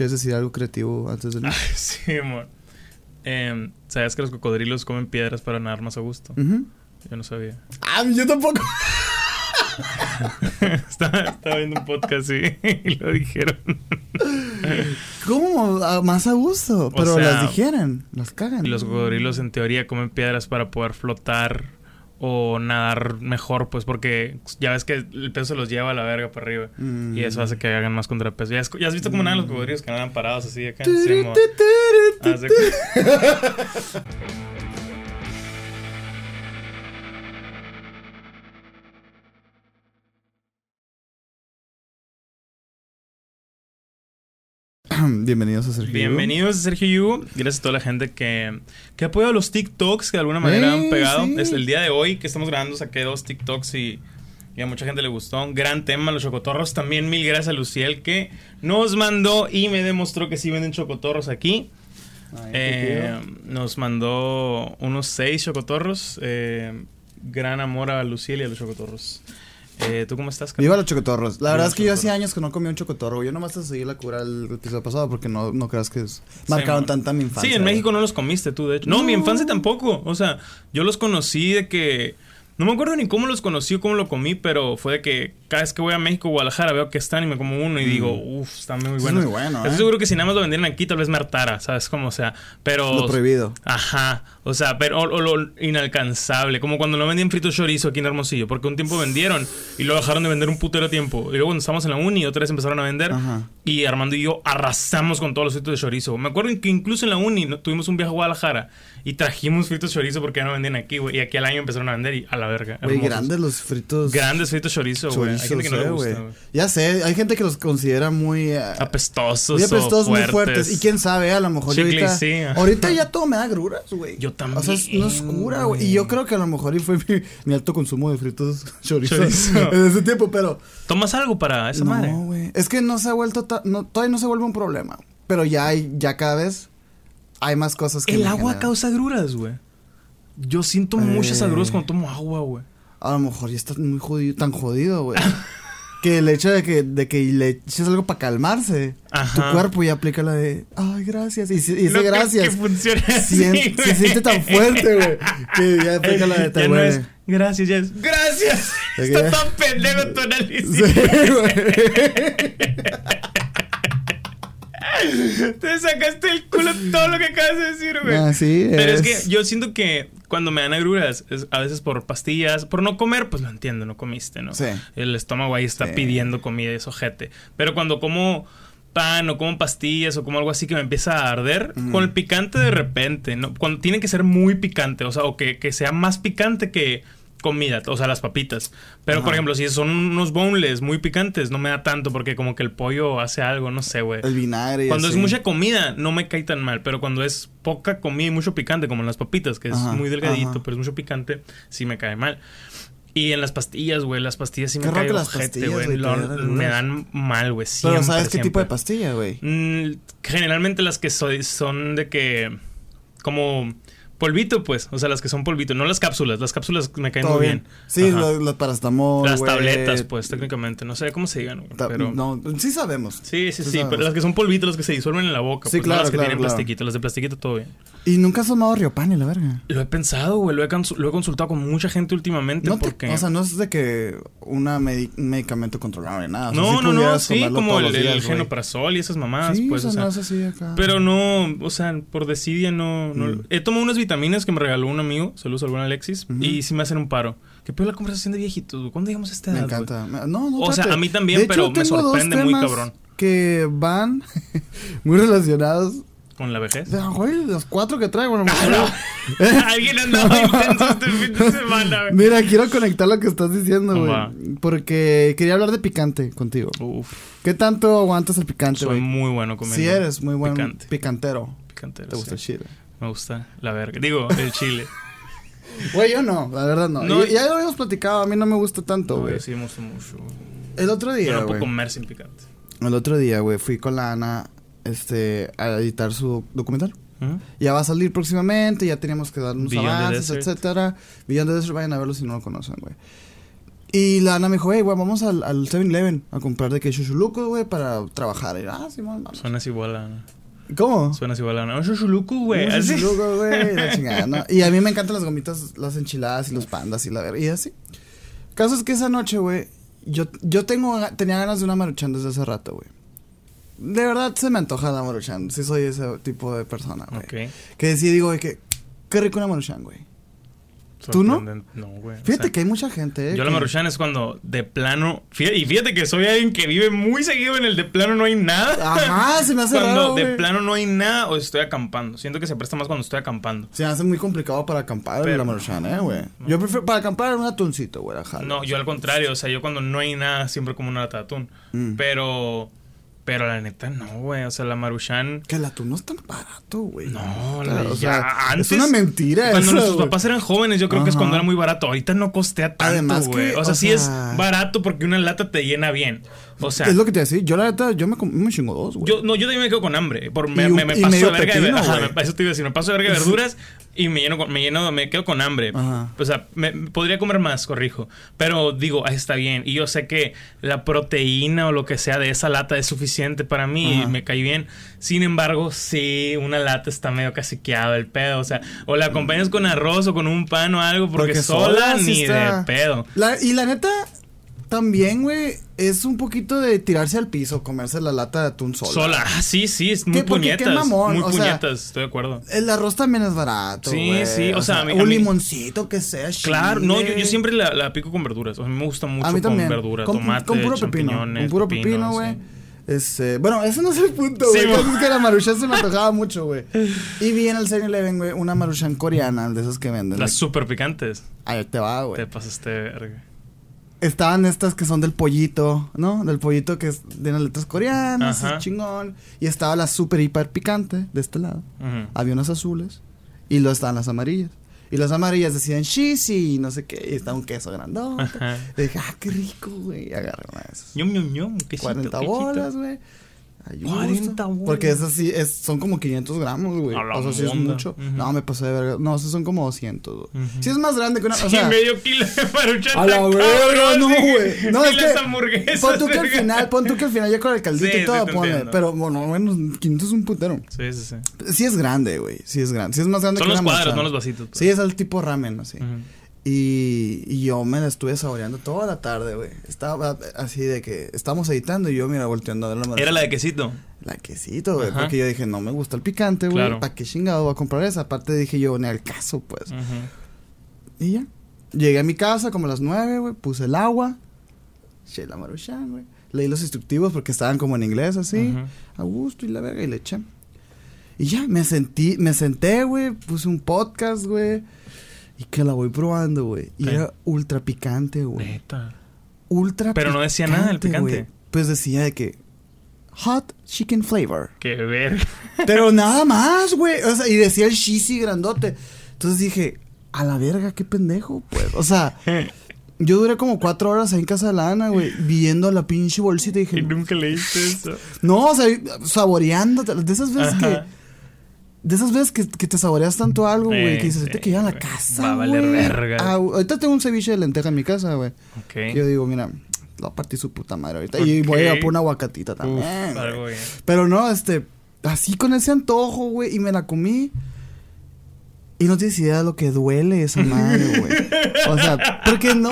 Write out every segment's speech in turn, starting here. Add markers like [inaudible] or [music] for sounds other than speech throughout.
¿Quieres decir algo creativo antes de...? [laughs] sí, amor. Em, ¿Sabes que los cocodrilos comen piedras para nadar más a gusto? Yo no sabía. Ah, yo tampoco. [laughs] estaba, viendo un podcast [laughs] y, lo dijeron. ¿Cómo? Ah, más a gusto. Pero las dijeron, las cagan. Los cocodrilos en teoría comen piedras para poder flotar o nadar mejor, pues porque ya ves que el peso se los lleva a la verga para arriba. Y eso hace que hagan más contrapeso. ¿Ya has, ya has visto cómo nadan los cocodrilos que nadan parados así acá? [laughs] [clears throat] Bienvenidos a Sergio Bienvenidos a Sergio Yugo. Gracias a toda la gente que, que ha apoyado los TikToks que de alguna manera han pegado. Es el día de hoy que estamos grabando, saqué dos TikToks y, a mucha gente le gustó. Un gran tema, los chocotorros. También mil gracias a Luciel que nos mandó y me demostró que sí venden chocotorros aquí. Eh, nos mandó unos seis chocotorros. Eh, gran amor a Luciel y a los chocotorros. Eh, ¿Tú cómo estás? Viva los chocotorros. La verdad es que yo hacía años que no comía un chocotorro. Yo nomás te seguí la cura el episodio pasado porque no, no creas que marcaron tanta mi infancia. Sí, en México no los comiste tú, de hecho. no, mi infancia tampoco. O sea, yo los conocí de que no me acuerdo ni cómo los conocí o cómo lo comí, pero fue de que cada vez que voy a México o Guadalajara veo que están y me como uno y digo, mm. uff, están muy buenos. Es muy bueno. Estoy ¿eh? seguro que si nada más lo vendieran aquí, tal vez me hartara, ¿sabes? Como, o sea, pero. Lo prohibido. Ajá. O sea, pero o, lo inalcanzable. Como cuando no vendían frito chorizo aquí en Hermosillo, porque un tiempo vendieron y lo dejaron de vender un putero tiempo. Y luego cuando estábamos en la uni, otra vez empezaron a vender. Y Armando y yo arrasamos con todos los fritos de chorizo. Me acuerdo que incluso en la uni tuvimos un viaje a Guadalajara y trajimos fritos chorizo porque ya no vendían aquí, güey. Y aquí al año empezaron a vender y a la verga. Güey, grandes los fritos. Grandes fritos chorizo, güey. Hay gente que no le gusta, güey. Ya sé, hay gente que los considera muy... Uh, apestosos Muy apestosos, muy fuertes. Y quién sabe, a lo mejor ahorita... Sí. Ahorita ya todo me da gruras, güey. Yo también. O sea, no es cura, güey. Y yo creo que a lo mejor fue mi, alto consumo de fritos [laughs] chorizo, chorizo. en ese tiempo, pero... ¿Tomas algo para esa madre? No, güey. Es que no se ha vuelto... No, todavía no se vuelve un problema. Pero ya hay... Ya cada vez hay más cosas que... El agua causa agruras, güey. Yo siento muchas agruras eh. cuando tomo agua, güey. A lo mejor ya estás muy jodido, tan jodido, güey. [laughs] que el hecho de que, de que le eches algo para calmarse, tu cuerpo ya aplica la de, ay, gracias. Y, y gracias. Que funcione así, se siente tan fuerte, güey, que ya aplica la de, [laughs] te no es, gracias, ya es, gracias. [laughs] Está tan pendejo tu análisis. Sí, Te sacaste el culo todo lo que acabas de decir, güey. Así es. Pero es que yo siento que cuando me dan agruras, es a veces por pastillas, por no comer, pues lo entiendo, no comiste, ¿no? Sí. El estómago ahí está pidiendo comida, es ojete. Pero cuando como pan o como pastillas o como algo así que me empieza a arder, con el picante de repente, ¿no? Cuando tiene que ser muy picante, o sea, o que, que sea más picante que comida, o sea, las papitas. Pero, por ejemplo, si son unos boneless muy picantes, no me da tanto porque como que el pollo hace algo, no sé, güey. El vinagre. Cuando es mucha comida, no me cae tan mal, pero cuando es poca comida y mucho picante, como en las papitas, que es muy delgadito, pero es mucho picante, sí me cae mal. Y en las pastillas, güey, las pastillas sí me caen ojete, güey. Me dan mal, güey, Pero ¿sabes qué tipo de pastilla, güey? Mm, generalmente las que soy, son de que... Como Polvito, pues. O sea, las que son polvito. No las cápsulas. Las cápsulas me caen muy bien. Sí, las paracetamol. Las tabletas, pues, técnicamente. No sé cómo se digan, pero... No, sí sabemos. Sí, sí, sí. Pero las que son polvitos, las que se disuelven en la boca. Sí, pues, claro, las que tienen plastiquito. Las de plastiquito, todo bien. ¿Y nunca has tomado Riopan y la verga? Lo he pensado, güey. Lo he, lo he consultado con mucha gente últimamente no porque... o sea, no es de que un medicamento controlado ni nada. no, no, no. Sí, como el, el genoprazol y esas mamadas, sí, pues. O sea, no es así acá. Pero no, o sea, por decidia no... no mm. He tomado unas vitaminas que me regaló un amigo, saludos al buen Alexis, y sí me hacen un paro. ¿Qué peor la conversación de viejitos? ¿Cuándo llegamos a esta edad? Me encanta. No, no, O sea, a mí también, pero me sorprende muy cabrón. Que van [laughs] muy relacionados ¿Con la vejez? Güey, los cuatro que traigo, no [laughs] Alguien andaba intenso este fin de semana, güey. Mira, quiero conectar lo que estás diciendo, güey. Porque quería hablar de picante contigo. Uf. ¿Qué tanto aguantas el picante, güey? Soy muy bueno comiendo. Sí eres muy bueno. Picantero. Picantero, ¿Te gusta el chile? Me gusta la verga. Digo, el chile. [laughs] Güey, yo no, la verdad no. no ya lo habíamos platicado, a mí no me gusta tanto, güey. sí, me gusta mucho. El otro día, Yo no puedo comer sin picante. El otro día, güey, fui con la Ana este, a editar su documental. Ya va a salir próximamente, ya teníamos que dar unos avances, etcétera. Beyond the Desert, vayan a verlo si no lo conocen, güey. Y la Ana me dijo, hey, güey, vamos al, al 7-Eleven a comprar de que chuchuluco, güey, para trabajar. Y, ah, sí, vamos. Suenas igual a Ana. ¿Cómo? Suenas igual a Ana. Un chuchuluco, güey. Un güey, la [laughs] chingada, ¿no? Y a mí me encantan las gomitas, las enchiladas y los pandas y la verga. Y así. Caso es que esa noche, güey, yo, yo tengo, tenía ganas de una maruchan desde hace rato, güey. De verdad se me antoja la maruchan. Sí soy ese tipo de persona, güey. Ok. Que sí digo, güey, que qué rico una maruchan, güey. ¿Tú no? No, güey. O Fíjate sea, que hay mucha gente, eh. Yo la maruchan es cuando de plano. fíjate- y fíjate que soy alguien que vive muy seguido en el de plano no hay nada. Ajá, se me hace Cuando raro, de güey. plano no hay nada o estoy acampando. Siento que se presta más cuando estoy acampando. Se me hace muy complicado para acampar Pero- la maruchan, eh, güey. Yo prefiero para acampar un atuncito, güey, ajá. No, yo al contrario, o sea, yo cuando no hay nada siempre como una lata de atún. Mm. Pero, pero la neta no, güey, o sea, la maruchan... Que el atún no es tan barato, güey. No, Claro, la, o ya, sea, antes... Es una mentira Cuando eso, nuestros güey. papás eran jóvenes, yo creo que es cuando era muy barato. Ahorita no costea tanto, güey. O sea, o sí sea- es barato porque una lata te llena bien. O sea... es lo que te decía. Yo, la neta, yo me, me chingo dos, güey. Yo, no, yo también me quedo con hambre. Por, me, un- me, me paso de verga de pepino, güey. me- Eso te iba a decir. Me paso de verga de verduras y me lleno, me lleno, me quedo con hambre. Ajá. O sea, me, podría comer más, corrijo. Pero digo, ah, está bien. Y yo sé que la proteína o lo que sea de esa lata es suficiente para mí y me cae bien. Sin embargo, sí, una lata está medio caciqueado el pedo. O sea, o la acompañas con arroz o con un pan o algo porque, sola, sí ni está- de pedo. La- y la neta, también, güey, es un poquito de tirarse al piso, comerse la lata de atún sola. Sola. Ah, sí, sí, es muy ¿Qué? Porque qué puñetas. mamón, muy o sea, puñetas, estoy de acuerdo. El arroz también es barato, Sí, sí, o sea, a mí- a un mí- limoncito que sea Claro, no, yo, siempre la, la pico con verduras. O sea, a mí me gusta mucho A mí también. con verdura, con, tomate, con puro pepino. Con puro pepino, güey. sí. Este, bueno, ese no es el punto, Sí, güey. caso es que la maruchan se me antojaba mucho, güey. Y vi en el 7-Eleven, güey, una maruchan coreana, de esas que venden. Las super picantes. Ahí te va, Te güey. pasaste verga. Estaban estas que son del pollito, ¿no? Del pollito que es de las letras coreanas, es chingón. Y estaba la super hiper picante de este lado. Ujú. Había unas azules y luego estaban las amarillas. Y las amarillas decían cheesy y no sé qué. Y estaba un queso grandote. Ajá. Y dije, ah, qué rico, güey. Y agarré una de esas. Ñom, ñom. quesito, 40 quesito. bolas, güey. Ay, un 40 gusto. bolas. Porque esas sí es, son como 500 gramos, güey. O sea, sí es mucho. Ujú. No, me pasé de verga. No, esos son como 200, güey. Ujú. Sí es más grande que una... Sí, o sea, medio kilo de maruchan. a la verga, no, sí. güey. No, es que... hamburguesas, Pon tú que al final, pon tú que al final ya con el caldito Sí, y todo, sí, ponle. Pero, bueno, bueno, 500 es un putero. Sí, sí, sí. Sí es grande, güey. Sí es grande. Sí es más grande Son que los una cuadros, maruchan. no los vasitos. pues. Sí, es el tipo ramen, así. Ujú. Y, y yo me la estuve saboreando toda la tarde, güey. Estaba así de que estábamos editando y yo, mira, volteando a ver la. Era la de quesito. La quesito, güey. Ajá. Porque yo dije, no me gusta el picante, güey. Claro. ¿Para qué chingado voy a comprar esa? Aparte dije yo, ni al caso, pues. Ujú. Y ya. Llegué a mi casa como a las nueve, güey. Puse el agua. Eché la maruchan, güey. Leí los instructivos porque estaban como en inglés, así. Ujú. A gusto y la verga. Y le eché. Y ya, me sentí, me senté, güey. Puse un podcast, güey. Y que la voy probando, güey. Y Sí. era ultra picante, güey. Neta. Ultra Pero no decía nada del picante. Pues decía de que... Hot chicken flavor. Qué verga. Pero [laughs] nada más, güey. O sea, y decía el cheesy grandote. Entonces dije, a la verga, qué pendejo, pues. O sea, [laughs] yo duré como cuatro horas ahí en casa de la Ana, güey, viendo la pinche bolsita y Y dije, nunca leíste eso. no, o sea, saboreándote. De esas veces Ajá. que. De esas veces que, que te saboreas tanto algo, güey, Eh, que dices, sí, que a la casa, Va a valer güey". verga. Ah, ahorita tengo un ceviche de lenteja en mi casa, güey. Ok. Yo digo, mira, lo a partir su puta madre ahorita. Y voy a ir a Ok. por una aguacatita también. güey. algo bien. Pero no, este, así con ese antojo, güey, y me la comí. Y no tienes idea de lo que duele esa madre, [laughs] güey. O sea, porque no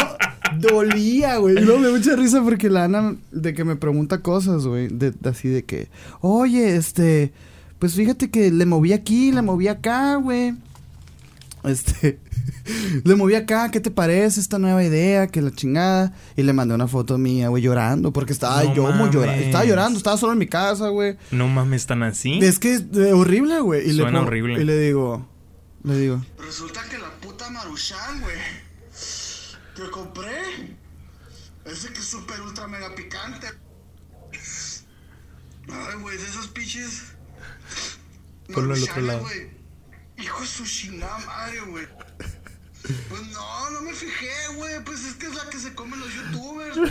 dolía, güey. Y luego me da mucha risa porque la Ana de que me pregunta cosas, güey, de, de así de que, "Oye, este, pues fíjate que le moví aquí, le moví acá, güey." Este, [laughs] le moví acá, ¿qué te parece esta nueva idea? Que la chingada. Y le mandé una foto mía, güey, llorando. Porque estaba No yo muy llorando. Estaba llorando, estaba solo en mi casa, güey. No mames, tan así. Es que es eh, horrible, güey. Y le Suena pongo- horrible. Y le digo, le digo. Resulta que la puta Maruchan, güey, que compré, ese que es super ultra mega picante. Ay, güey, de esos pinches. Ponlo al otro lado. Hijo de su chingada madre, güey. Pues no, no me fijé, güey. Pues es que es la que se comen los youtubers, güey.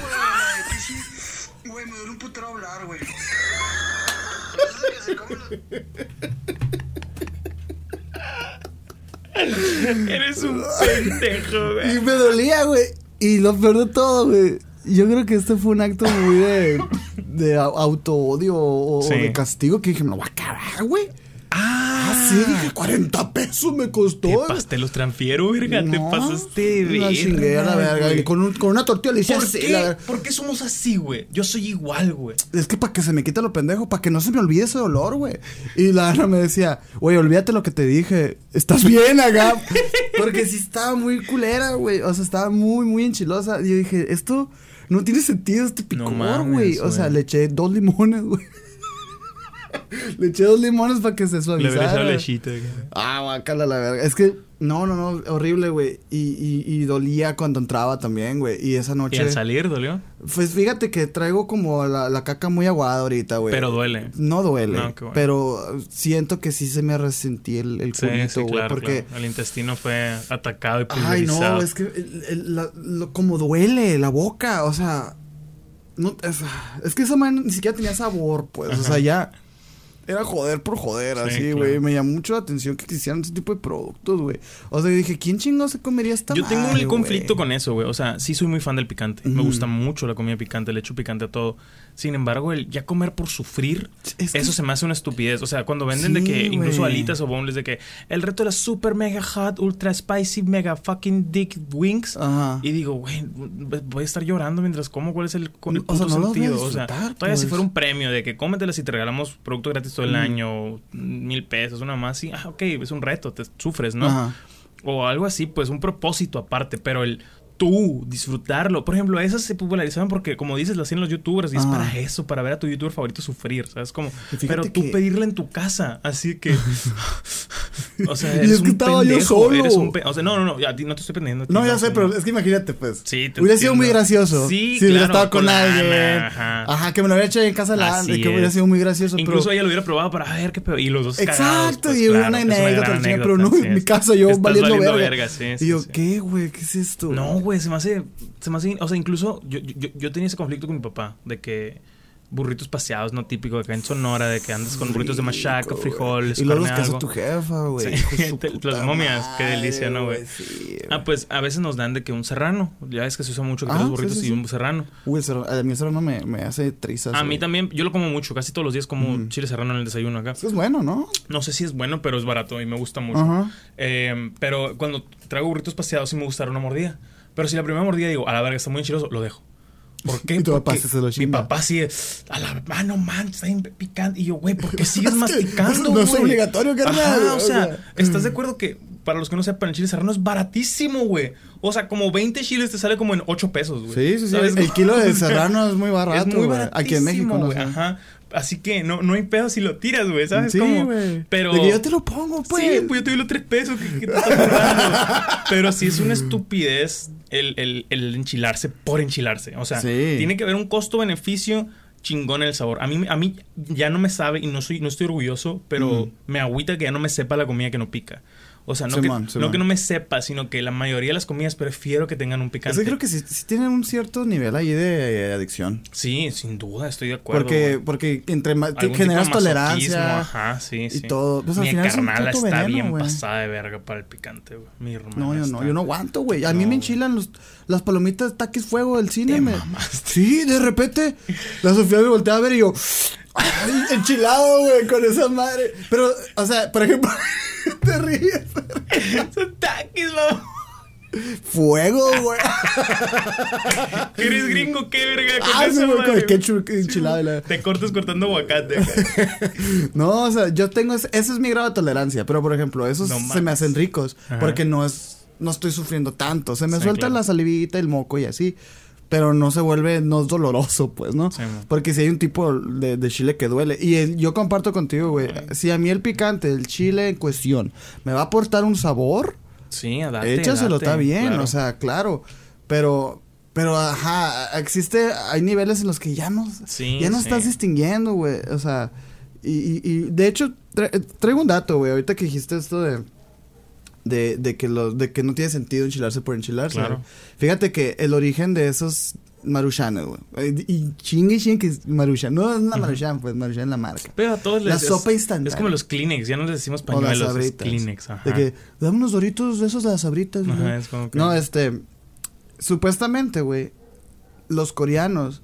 Güey, me duele un putero hablar, güey. Es la que se comen los. Eres un pendejo, Y güey. me dolía, güey. Y lo peor de todo, güey. Yo creo que este fue un acto muy de, de auto-odio o, de castigo que dije, me lo voy a acabar, güey. Ah, sí, dije, 40 pesos me costó. Te pasté los transfiero, verga. te pasaste de La verga, la verga. Y con, un- con una tortilla le hice ¿Por así, qué? ¿Por qué somos así, güey? Yo soy igual, güey. Es que para que se me quite lo pendejo, para que no se me olvide ese dolor, güey. Y la Ana me decía, güey, olvídate lo que te dije. ¿Estás bien acá? [laughs] Porque sí estaba muy culera, güey. O sea, estaba muy, muy enchilosa. Y yo dije, esto no tiene sentido, este picor, güey. o sea, le eché dos limones, güey. [laughs] le eché dos limones para que se Le suavizara. lechita. güey. Ah, guacala la verga. Es que, no, no, no, horrible, güey. Y, y, y dolía cuando entraba también, güey. Y esa ¿Y noche. al salir dolió? Pues fíjate que traigo como la, la caca muy aguada ahorita, güey. Pero duele. No duele. No, bueno. Pero siento que sí se me resentí el, el Sí, culito, sí, güey. claro, porque. claro. El intestino fue atacado y Ay, pulverizado. no, es que el- el- la- lo- como duele la boca, o sea. No, es, es que esa man ni siquiera tenía sabor, pues. O sea, ya. Era joder por joder, Sí, así, claro. güey. Me llamó mucho la atención que existieran ese tipo de productos, güey. O sea, yo dije, ¿quién chingo se comería esta Yo tengo un conflicto con eso, güey. O sea, sí soy muy fan del picante. Me gusta mucho la comida picante, le echo picante a todo. Sin embargo, el ya comer por sufrir, Es que- eso se me hace una estupidez. O sea, cuando venden de que incluso alitas o boneless de que el reto de la super mega hot, ultra spicy, mega fucking dick wings. Ajá. Y digo, güey, voy a estar llorando mientras como. ¿Cuál es el, el O sea, no lo voy a sentido? O sea, todavía si pues. fuera un premio de que cómetelas y te regalamos producto gratis el Mm. año, mil pesos, una más, sí, ah, ok, es un reto, te sufres, ¿no? Ajá. O algo así, pues un propósito aparte, pero el tú disfrutarlo. Por ejemplo, esas se popularizaban porque, como dices, lo hacían los youtubers y es para eso, para ver a tu youtuber favorito sufrir, ¿sabes? Como, pero tú que- pedirla en tu casa, así que. [laughs] o sea, Y es que un estaba yo pendejo, solo. eres un pe- O sea, no, no, no, ya, no te estoy pendiendo. No, ya sé, pero es que imagínate, pues. Sí, te Hubiera sido muy gracioso. Sí, si hubiera claro, estado con, con alguien. Ana, Ajá. ajá. que me lo hubiera hecho en casa de la Ana, que hubiera sido muy gracioso. Incluso pero... ella lo hubiera probado para ver qué pedo. Y los dos cagados, Exacto, pues, y claro, una anécdota, pero no, en mi casa yo valiendo, verga. y yo. ¿qué, güey? ¿Qué es esto? No, güey, se me hace, se me hace, o sea, incluso yo, yo, yo tenía ese conflicto con mi papá de que burritos paseados, no típico acá en Sonora, de que andas con burritos de machaca, frijoles, Y luego los que hace tu jefa, güey. Sí, [laughs] las momias, qué delicia, ¿no, güey? Sí, Ah, pues a veces nos dan de que un serrano, ya ves que se usa mucho que Ah, los burritos sí, y un serrano. Uy, el serrano- a mí el serrano me, me hace trizas. A mí güey. también, yo lo como mucho, casi todos los días como Mm. chile serrano en el desayuno acá. Eso es bueno, ¿no? No sé si es bueno, pero es barato y me gusta mucho. Eh, pero cuando traigo burritos paseados sí me gusta dar una mordida. Pero si la primera mordida digo, a la verga, está muy enchiloso, lo dejo. ¿Por [laughs] qué? Y tu papá Porque se lo Mi papá sigue, a la ah, no man, está bien picante. Y yo, güey, ¿por qué [laughs] sigues masticando, no es güey? obligatorio, carnal, Ajá, o sea. ¿estás de acuerdo que para los que no sepan, el chile serrano es baratísimo, güey? O sea, como 20 chiles te sale como en 8 pesos, güey. Sí, sí, sí. ¿Sabes? El kilo de [laughs] serrano es muy barato. es muy güey. baratísimo, Aquí en México, ¿no? Ajá. Así que no, no hay pedo si lo tiras, güey, ¿sabes? Sí, güey. Pero... De que yo te lo pongo, pues. Sí, pues yo te doy los tres pesos que te estás. [laughs] Pero sí es una estupidez el, el- el enchilarse por enchilarse. O sea, Sí. tiene que haber un costo-beneficio chingón el sabor. A mí, a mí ya no me sabe y no soy, no estoy orgulloso, pero Mm. me agüita que ya no me sepa la comida que no pica. O sea, no, que, no que no me sepa, sino que la mayoría de las comidas prefiero que tengan un picante. que creo que sí, sí tienen un cierto nivel ahí de eh, adicción. Sí, sin duda, estoy de acuerdo. Porque, güey. porque entre más generas tolerancia. Ajá, sí, y sí. todo. Pues, al Mi es un carnala está veneno, bien güey. pasada de verga para el picante, güey. Mi hermana No, yo no, yo no aguanto, güey. A mí me enchilan los, las palomitas taquis fuego del cine. Te me-. Sí, de repente la Sofía me voltea a ver y yo, ay, enchilado, güey, con esa madre. Pero, o sea, por ejemplo, [laughs] te ríes. Son taquis, mamá. Fuego, güey. [laughs] ¿Eres gringo qué, verga? Con Ah, güey, con el ketchup enchilado. la- Te cortas cortando aguacate. [laughs] No, o sea, yo tengo, ese, ese es mi grado de tolerancia, pero por ejemplo, esos No se me hacen ricos Ajá. porque no es, no estoy sufriendo tanto. Se me Sí, suelta claro. la salivita, el moco y así, pero no se vuelve, no es doloroso, pues, ¿no? Sí, porque si hay un tipo de, de chile que duele. Y el- yo comparto contigo, güey. Si a mí el picante, el chile en cuestión, me va a aportar un sabor, Sí, date, échaselo, está bien, claro. o sea, claro. Pero, pero, ajá, existe, hay niveles en los que ya no, Sí, ya no sí. estás distinguiendo, güey. O sea, y, y, y de hecho, tra- traigo un dato, güey, ahorita que dijiste esto de, de, de que de que no tiene sentido enchilarse por enchilarse. Claro. Fíjate que el origen de esos maruchanes, güey. Y chingue chingue que es maruchan. No es una maruchan, pues maruchan es la marca. Pero a todos La les sopa es- instantánea. Es como los Kleenex, ya no les decimos O las pañuelos, sabritas. Kleenex, ajá. De que, dame unos doritos de esos de las sabritas. Ajá, güey". es como que- No, este... supuestamente, güey, los coreanos,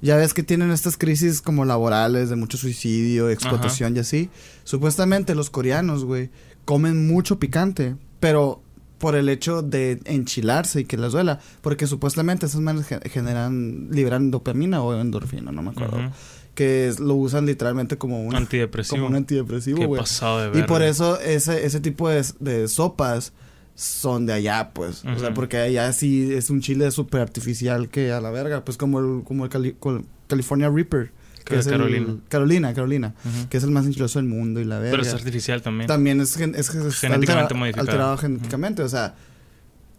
ya ves que tienen estas crisis como laborales de mucho suicidio, explotación y así. Supuestamente los coreanos, güey, comen mucho picante, pero por el hecho de enchilarse y que les duela, porque supuestamente esas manes ge- generan, liberan dopamina o endorfina, no me acuerdo. Que es- lo usan literalmente como un Antidepresivo. Como un antidepresivo, güey. Y por eso ese, ese tipo de, de sopas son de allá, pues. O sea, porque allá sí es un chile súper artificial que a la verga. Pues como el, como el Cali- California Reaper. Que es el- Carolina. Carolina, Carolina. Que es el más enchiloso del mundo y la verga. Pero es artificial también. También es, es, es Genéticamente altera- modificado. alterado genéticamente. O sea,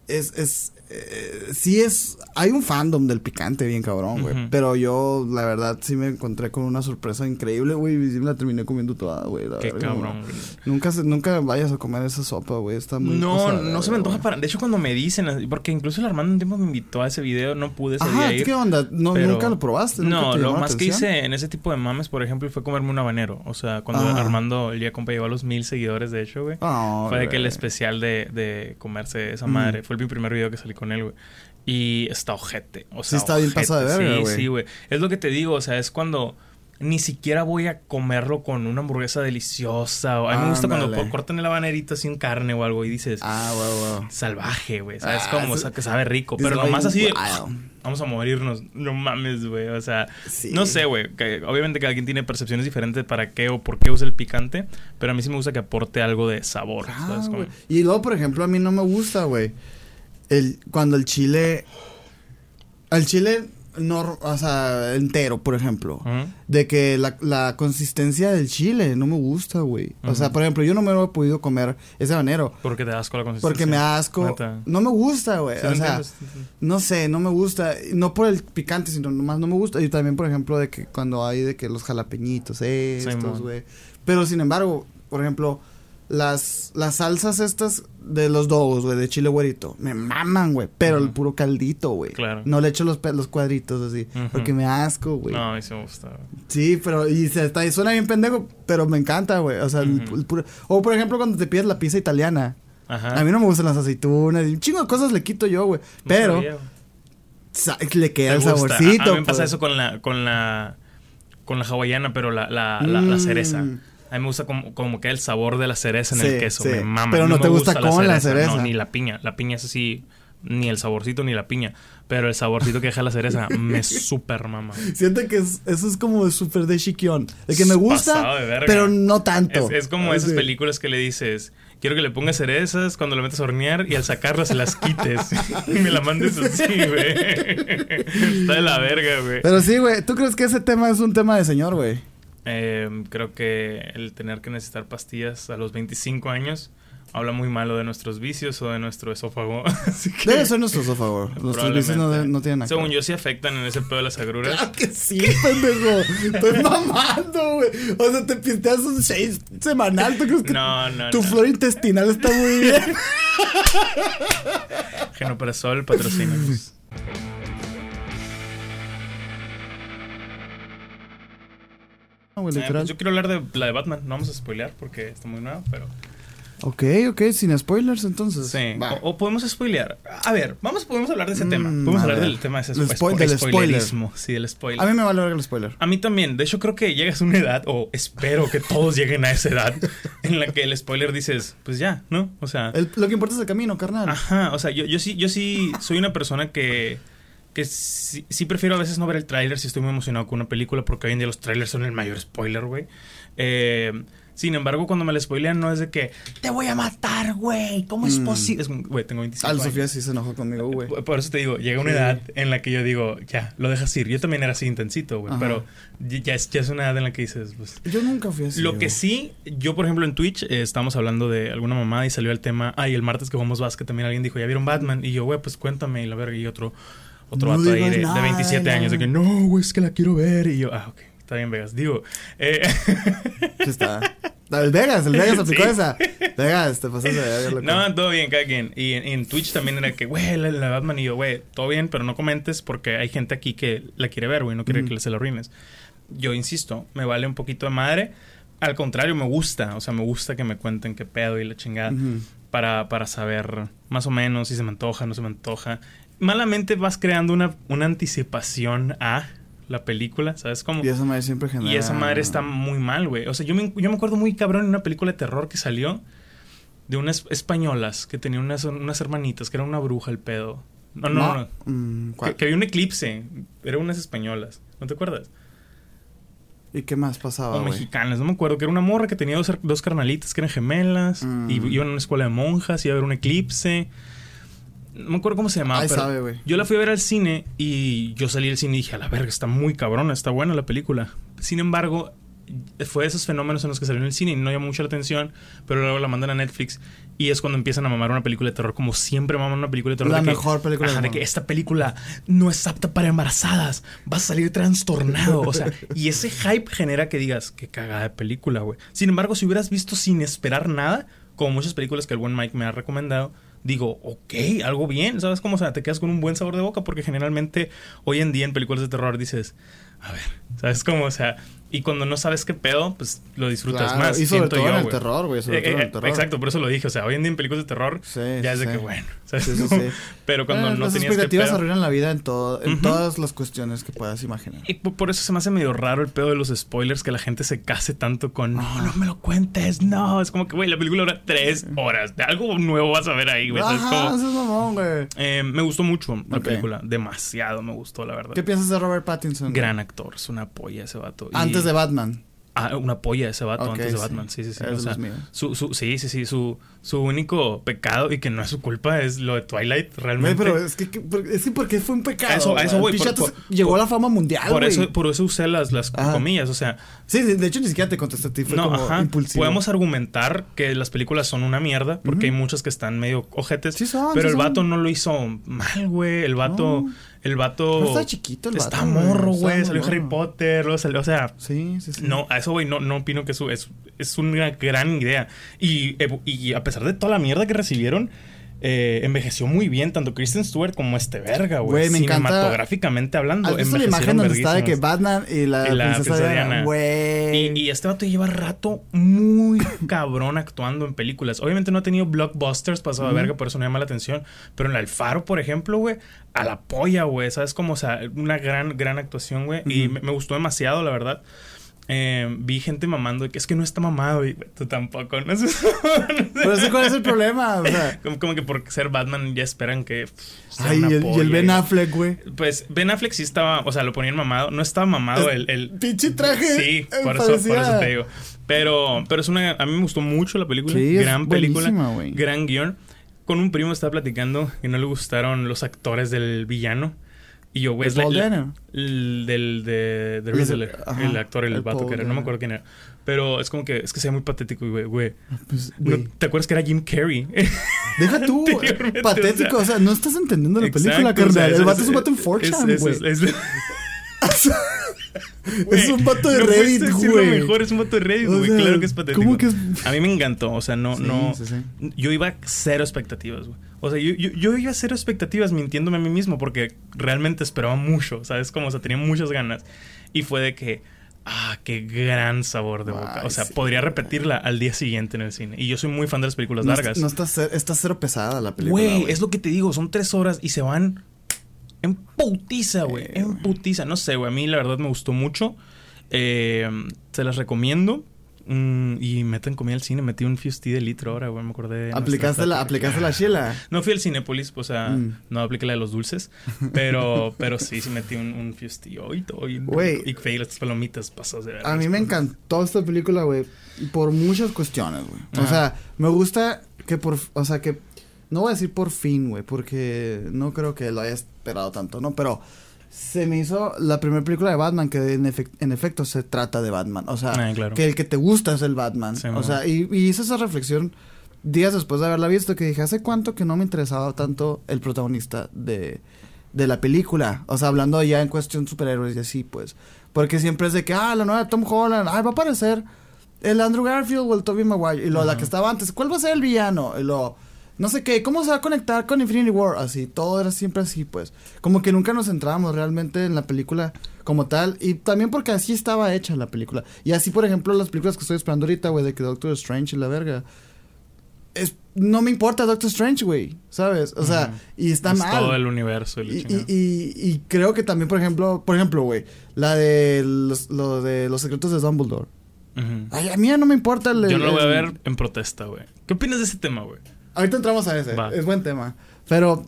es, es, eh, sí es, hay un fandom del picante bien cabrón, güey. Pero yo, la verdad, sí me encontré con una sorpresa increíble, güey. Y sí me la terminé comiendo toda, güey. Qué cabrón, güey. Nunca, se- nunca vayas a comer esa sopa, güey. Está muy No, no se me antoja güey. para. De hecho, cuando me dicen, porque incluso el Armando un tiempo me invitó a ese video, no pude ese Ajá, ir. ¿qué onda? No, pero- ¿Nunca lo probaste? ¿Nunca No, lo más que hice en ese tipo de mames, por ejemplo, fue comerme un habanero. O sea, cuando Ajá. Armando, el día compa, llegó a los mil seguidores, de hecho, güey. Ah, fue de que el especial de, de comerse esa Mm. madre. Fue el primer video que salí con él, güey. Y está ojete. O Sí sea, está bien pasado de verga, Sí, güey. sí, güey. Es lo que te digo, o sea, es cuando ni siquiera voy a comerlo con una hamburguesa deliciosa. O, a mí me gusta cuando cortan el habanerito así en carne o algo y dices, Ah, güey, güey. salvaje, güey. ¿Sabes? Ah, como, o sea, que sabe rico. Pero nomás así de, vamos a morirnos. No mames, güey. O sea, Sí. no sé, güey. obviamente cada quien tiene percepciones diferentes para qué o por qué usa el picante. Pero a mí sí me gusta que aporte algo de sabor. Ah, ¿sabes? Como- güey. Y luego, por ejemplo, a mí no me gusta, güey. El, cuando el chile. El chile no, o sea, entero, por ejemplo. De que la, la consistencia del chile no me gusta, güey. O sea, por ejemplo, yo no me lo he podido comer ese habanero. Porque te asco la consistencia. Porque me asco. No me gusta, güey. Sí, o sea, no sé, no me gusta. No por el picante, sino nomás no me gusta. Y también, por ejemplo, de que cuando hay de que los jalapeñitos, estos, güey. Pero sin embargo, por ejemplo, las, las salsas estas de los dogos, güey, de chile güerito, me maman, güey. Pero el puro caldito, güey. Claro. No le echo los, los cuadritos así. Porque me asco, güey. No, a mí sí me gusta. güey. Sí, pero y se está, y suena bien pendejo, pero me encanta, güey. O sea, el- el puro- o por ejemplo cuando te pides la pizza italiana. Ajá. A mí no me gustan las aceitunas, un chingo de cosas le quito yo, güey. Pero le queda el saborcito. A, a mí me pasa pues. eso con la, con la, con la hawaiana, pero la, la, la, la Mm. cereza. A mí me gusta como, como que el sabor de la cereza en Sí, el queso. sí. Me mama. Pero no me te gusta con la cereza. No, ni la piña. La piña es así, ni el saborcito ni la piña. Pero el saborcito que deja la cereza me [laughs] super mama. Siento que es- eso es como súper de chiquión. De que me gusta, pero no tanto. Es, es como Así. esas películas que le dices, quiero que le pongas cerezas cuando lo metes a hornear y al sacarlas las quites. [laughs] [laughs] y me la mandes así, güey. Está de la verga, güey. Pero sí, güey. ¿Tú crees que ese tema es un tema de señor, güey? Eh, creo que el tener que necesitar pastillas a los 25 años habla muy malo de nuestros vicios o de nuestro esófago. [laughs] Así que Debe ser nuestro esófago. Nuestros vicios no, de- probablemente. no tienen nada. Según yo, sí afectan en ese pedo de las agruras. Claro que sí, pendejo. Estoy [laughs] mamando, güey. O sea, te pisteas un seis semanal. ¿Tú crees que No, no, tu no. flora intestinal está muy bien? [laughs] Genoprazol, patrocínanos. Güey, Eh, literal. pues yo quiero hablar de la de Batman. No vamos a spoilear porque está muy nueva, pero... Ok, ok, sin spoilers entonces. Sí. O, o podemos spoilear. A ver, vamos, podemos hablar de ese Mm, tema. Podemos hablar ver. del tema de ese spo- spoil- del spoilerismo. Sí, del spoiler. A mí me vale ver el spoiler. A mí también. De hecho, creo que llegas a una edad, o espero que todos lleguen a esa edad, [laughs] en la que el spoiler dices, pues ya, ¿no? O sea, El- lo que importa es el camino, carnal. ajá, o sea, yo, yo sí, yo sí soy una persona que, que sí, sí prefiero a veces no ver el tráiler si estoy muy emocionado con una película, porque hoy en día los trailers son el mayor spoiler, güey. Eh, sin embargo, cuando me la spoilean, no es de que te voy a matar, güey. ¿Cómo es Mm. posible? Güey, tengo 25 Al años. Sofía sí se enojó conmigo, güey. Por- Por eso te digo, llega una Sí. edad en la que yo digo, ya, lo dejas ir. Yo también era así intensito, güey. Pero ya es, ya es una edad en la que dices, pues. Yo nunca fui así. lo que sí, yo por ejemplo en Twitch eh, estábamos hablando de alguna mamá y salió el tema. Ay, el martes que jugamos básquet también alguien dijo, ¿ya vieron Batman? Y yo, güey, pues cuéntame. Y la verga, y otro, otro No vato ahí de, de nada, 27 años de que no, güey, es que la quiero ver. Y yo, ah, ok, está bien, Vegas. Digo, eh, [laughs] Sí está. [laughs] El Vegas, el Vegas aplicó Sí. esa. Vegas, te pasaste de [laughs] loco. No, todo bien, cada quien. Y en, en Twitch también era que, güey, la, la Batman. Y yo, güey, todo bien, pero no comentes porque hay gente aquí que la quiere ver, güey, no quiere Ujú. que se lo arruines. Yo insisto, me vale un poquito de madre. Al contrario, me gusta. O sea, me gusta que me cuenten qué pedo y la chingada. Ujú. para, para saber más o menos si se me antoja, no se me antoja. Malamente vas creando una, una anticipación a la película, ¿sabes cómo? Y esa madre siempre genera. Y esa madre está muy mal, güey. O sea, yo me, yo me acuerdo muy cabrón en una película de terror que salió de unas españolas que tenían unas, unas hermanitas, que era una bruja el pedo. No, no, no. Mm, ¿cuál? Que, que había un eclipse. Eran unas españolas. ¿No te acuerdas? ¿Y qué más pasaba, o mexicanas, no me acuerdo. Que era una morra que tenía dos, dos carnalitas que eran gemelas. Mm. Y iban a una escuela de monjas. Y iba a haber un eclipse. No me acuerdo cómo se llamaba. Ay, pero sabe, güey. Yo la fui a ver al cine. Y yo salí del cine y dije, a la verga, está muy cabrona, está buena la película. Sin embargo, fue de esos fenómenos en los que salió en el cine y no llamó mucho la atención. Pero luego la mandan a Netflix. Y es cuando empiezan a mamar una película de terror. Como siempre maman una película de terror. La de que- mejor película Ajá, de mundo. que esta película no es apta para embarazadas. Vas a salir trastornado. O sea, y ese hype genera que digas, qué cagada de película, güey. Sin embargo, si hubieras visto sin esperar nada, como muchas películas que el buen Mike me ha recomendado, digo, ok, algo bien. ¿Sabes cómo? O sea, te quedas con un buen sabor de boca porque generalmente hoy en día en películas de terror dices, a ver, ¿sabes cómo? O sea, y cuando no sabes qué pedo, pues lo disfrutas Claro, más. y sobre siento todo yo, en el güey. terror, güey, sobre Eh, todo en eh, el terror. Exacto, por eso lo dije. O sea, hoy en día en películas de terror, Sí, ya es de que, bueno. [laughs] ¿sabes Sí, sí. Pero cuando Eh, no las tenías expectativas pedo. arruinan la vida en todo, en todas las cuestiones que puedas imaginar. Y por, eso se me hace medio raro el pedo de los spoilers, que la gente se case tanto con no, no me lo cuentes, no. Es como que, güey, la película dura tres horas. De algo nuevo vas a ver ahí, güey. ¿sabes Ajá, eso es mamón, güey. Eh, me gustó mucho la película. Demasiado me gustó, la verdad. ¿Qué piensas de Robert Pattinson? Gran actor, es una polla ese vato. Y- Antes de Batman. Ah, una polla ese vato antes de sí. Batman. Sí, sí, sí. Es O sea, su, su, sí, sí, sí. Su, su único pecado y que no es su culpa es lo de Twilight, realmente. pero es que, es que porque fue un pecado. A eso- a eso voy, por- por- llegó por- a la fama mundial, por, güey. eso, por eso usé las, las Ajá. comillas. O sea, Sí, de, hecho ni siquiera te contesté a ti, fue no, como ajá. impulsivo. Podemos argumentar que las películas son una mierda porque hay muchas que están medio ojetes. Sí son, pero sí el son. vato no lo hizo mal, güey. El vato. No. El vato. Está chiquito el Está vato, güey. morro, Está güey. Salió Harry. Potter, luego salió. O sea, Sí, sí, sí. no, a eso, güey, no, no opino que eso es, es una gran idea. Y, y a pesar de toda la mierda que recibieron, eh, envejeció muy bien, tanto Kristen Stewart como este verga, güey. Me encanta- Cinematográficamente hablando. ¿Has visto la imagen donde está de que. Batman y la, Y la princesa, princesa Diana? Güey. Y, y este vato lleva rato muy [coughs] cabrón actuando en películas. Obviamente no ha tenido blockbusters pasado de verga, por eso no llama la atención. Pero en El Faro, por ejemplo, güey, a la polla, güey. ¿Sabes cómo? O sea, una gran, gran actuación, güey. Y me gustó demasiado, la verdad. Eh, vi gente mamando de que es que no está mamado y güey, tú tampoco, ¿no? [laughs] Pero es que, ¿cuál es el problema? O sea, [laughs] como, como que por ser Batman ya esperan que. pff, sea ay, una y el, y polla el Ben Affleck, güey. Pues Ben Affleck sí estaba, o sea, lo ponían mamado. No estaba mamado el, el, Pinche traje. Sí, eh, por eso, por eso te digo. Pero, pero es una. A mí me gustó mucho la película. Sí, es gran película. buenísima, güey. Gran guion. Con un primo estaba platicando que no le gustaron los actores del villano. Y yo, güey, del de, de ajá, el actor, el, el vato Paul que era. No me acuerdo quién era. Pero es como que es que se ve muy patético, güey. güey. Pues, ¿No güey. ¿Te acuerdas que era Jim Carrey? [laughs] Deja tú, [laughs] patético, o sea, no estás entendiendo la película, Exacto, o sea, carnal. el vato es un vato en es- 4chan, es- güey. [laughs] es- un vato de no Reddit, güey. lo mejor, es un vato de Reddit, O güey. sea, claro que es patético. ¿cómo que es? A mí me encantó, o sea, no, Sí, no. sí, sí. Yo iba a cero expectativas, güey. O sea, yo, yo, yo iba a cero expectativas mintiéndome a mí mismo porque realmente esperaba mucho, ¿sabes? Como, o sea, tenía muchas ganas. Y fue de que, ah, qué gran sabor de boca. Ay, o sea, sí. podría repetirla al día siguiente en el cine. Y yo soy muy fan de las películas No, largas. no está, está cero pesada la película. Güey, es lo que te digo, son tres horas y se van en putiza, güey. Eh, en putiza. No sé, güey. A mí la verdad me gustó mucho. Eh, se las recomiendo. Mm, y meten comida al cine. Metí un Fusty de litro ahora, güey. Me acordé. de Aplicaste la, aplicaste la chela. No fui al Cinépolis, o sea, Mm. no apliqué la de los dulces. Pero, pero sí, sí metí un, un Fusty. Y todo. Y, Güey. y feí las palomitas pasas de A mí me encantó esta película, güey, por muchas cuestiones, güey. O sea, me gusta que por, o sea, que no voy a decir por fin, güey, porque no creo que lo haya esperado tanto, ¿no? Pero se me hizo la primera película de Batman que en, en efecto se trata de Batman, o sea, claro. que el que te gusta es el Batman, Sí, o sea, y, y hice esa reflexión días después de haberla visto que dije, ¿hace cuánto que no me interesaba tanto el protagonista de de la película, o sea, hablando ya en cuestión superhéroes y así, pues, porque siempre es de que, ah, la nueva Tom Holland, ah, va a aparecer el Andrew Garfield o el Tobey Maguire, y lo la que estaba antes, ¿cuál va a ser el villano? Y lo, no sé qué, ¿cómo se va a conectar con Infinity War? Así, todo era siempre así, pues, como que nunca nos centrábamos realmente en la película como tal, y también porque así estaba hecha la película, y así, por ejemplo, las películas que estoy esperando ahorita, güey, de que Doctor Strange y la verga, es, no me importa Doctor Strange, güey, ¿sabes? O sea, y está Es mal. todo el universo. y Y, y, y- y creo que también, por ejemplo, por ejemplo, güey, la de los, lo de los secretos de Dumbledore. Ay, a mí ya no me importa el... Yo no lo voy a ver en protesta, güey. ¿Qué opinas de ese tema, güey? Ahorita entramos a ese, Va. es buen tema. Pero,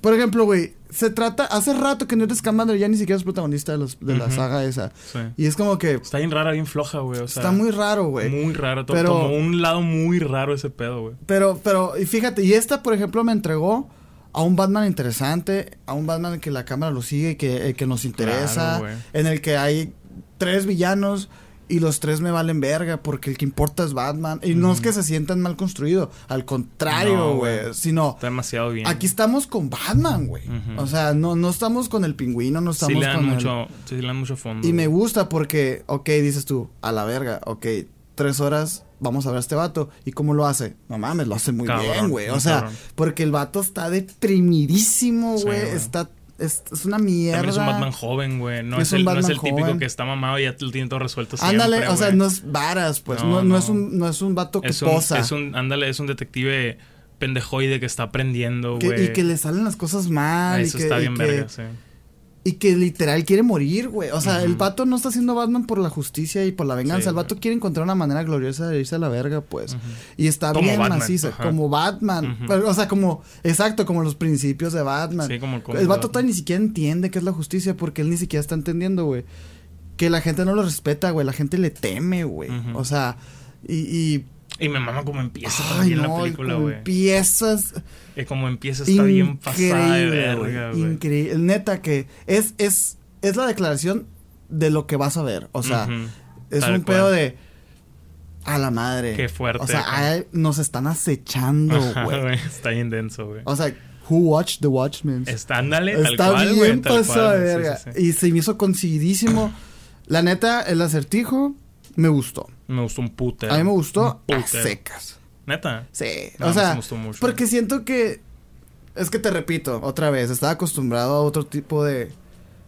por ejemplo, güey, se trata... Hace rato que Newt Scamander ya ni siquiera es protagonista de, los, de la saga esa. Sí. Y es como que... Está bien rara, bien floja, güey. O sea, está muy raro, güey. Muy raro. to- Pero- Tomó un lado muy raro ese pedo, güey. Pero, pero, y fíjate, y esta, por ejemplo, me entregó a un Batman interesante, a un Batman que la cámara lo sigue y que, eh, que nos interesa, Claro, en el que hay tres villanos y los tres me valen verga porque el que importa es Batman. Y no es que se sientan mal construido, al contrario, güey, sino Está demasiado bien. aquí estamos con Batman, güey. O sea, no, no estamos con el pingüino, no sí estamos le dan con el- mucho, sí le dan mucho fondo. y me gusta porque, ok, dices tú, a la verga, ok, tres horas, vamos a ver a este vato. ¿Y cómo lo hace? No mames, lo hace muy Cabrón, bien, güey. O sea, cabrón. porque el vato está deprimidísimo, Sí, güey. güey. está, es, es una mierda. También es un Batman joven, güey. No Es el, no es el típico joven. que está mamado y ya lo tiene todo resuelto siempre, Ándale, o sea, no es varas, pues. No, No, no es un, no es un vato que es un, posa. es un, ándale, es un detective pendejoide que está aprendiendo, güey. y que le salen las cosas mal. Eso y que, está y bien que- verga, sí. Y que literal quiere morir, güey. O sea, el vato no está haciendo Batman por la justicia y por la venganza. Sí, el vato güey. quiere encontrar una manera gloriosa de irse a la verga, pues. Y está Como bien Batman, maciza, ajá. como Batman. O sea, como, exacto, como los principios de Batman. Sí, como el cómic el vato todavía ni siquiera entiende qué es la justicia porque él ni siquiera está entendiendo, güey. Que la gente no lo respeta, güey. La gente le teme, güey. O sea, y. y Y me mama como empieza ay, también no, la película, güey. empiezas. Y como empieza está bien pasada de verga, güey. Increíble. Neta que es, es, es la declaración de lo que vas a ver. O sea, es Tal un cual. pedo de. A la madre. Qué fuerte, O sea, nos están acechando, güey. Está bien denso, güey. O sea, who watched The Watchmen? Está, ándale, tal Está cual, bien tal pasado de cual, sí, verga. sí, sí. Y se me hizo coincidísimo. La neta, el acertijo me gustó. Me gustó un putero. A mí me gustó a secas. Neta. Sí. No, o a sea, me gustó mucho. porque siento que. Es que te repito, otra vez, estaba acostumbrado a otro tipo de,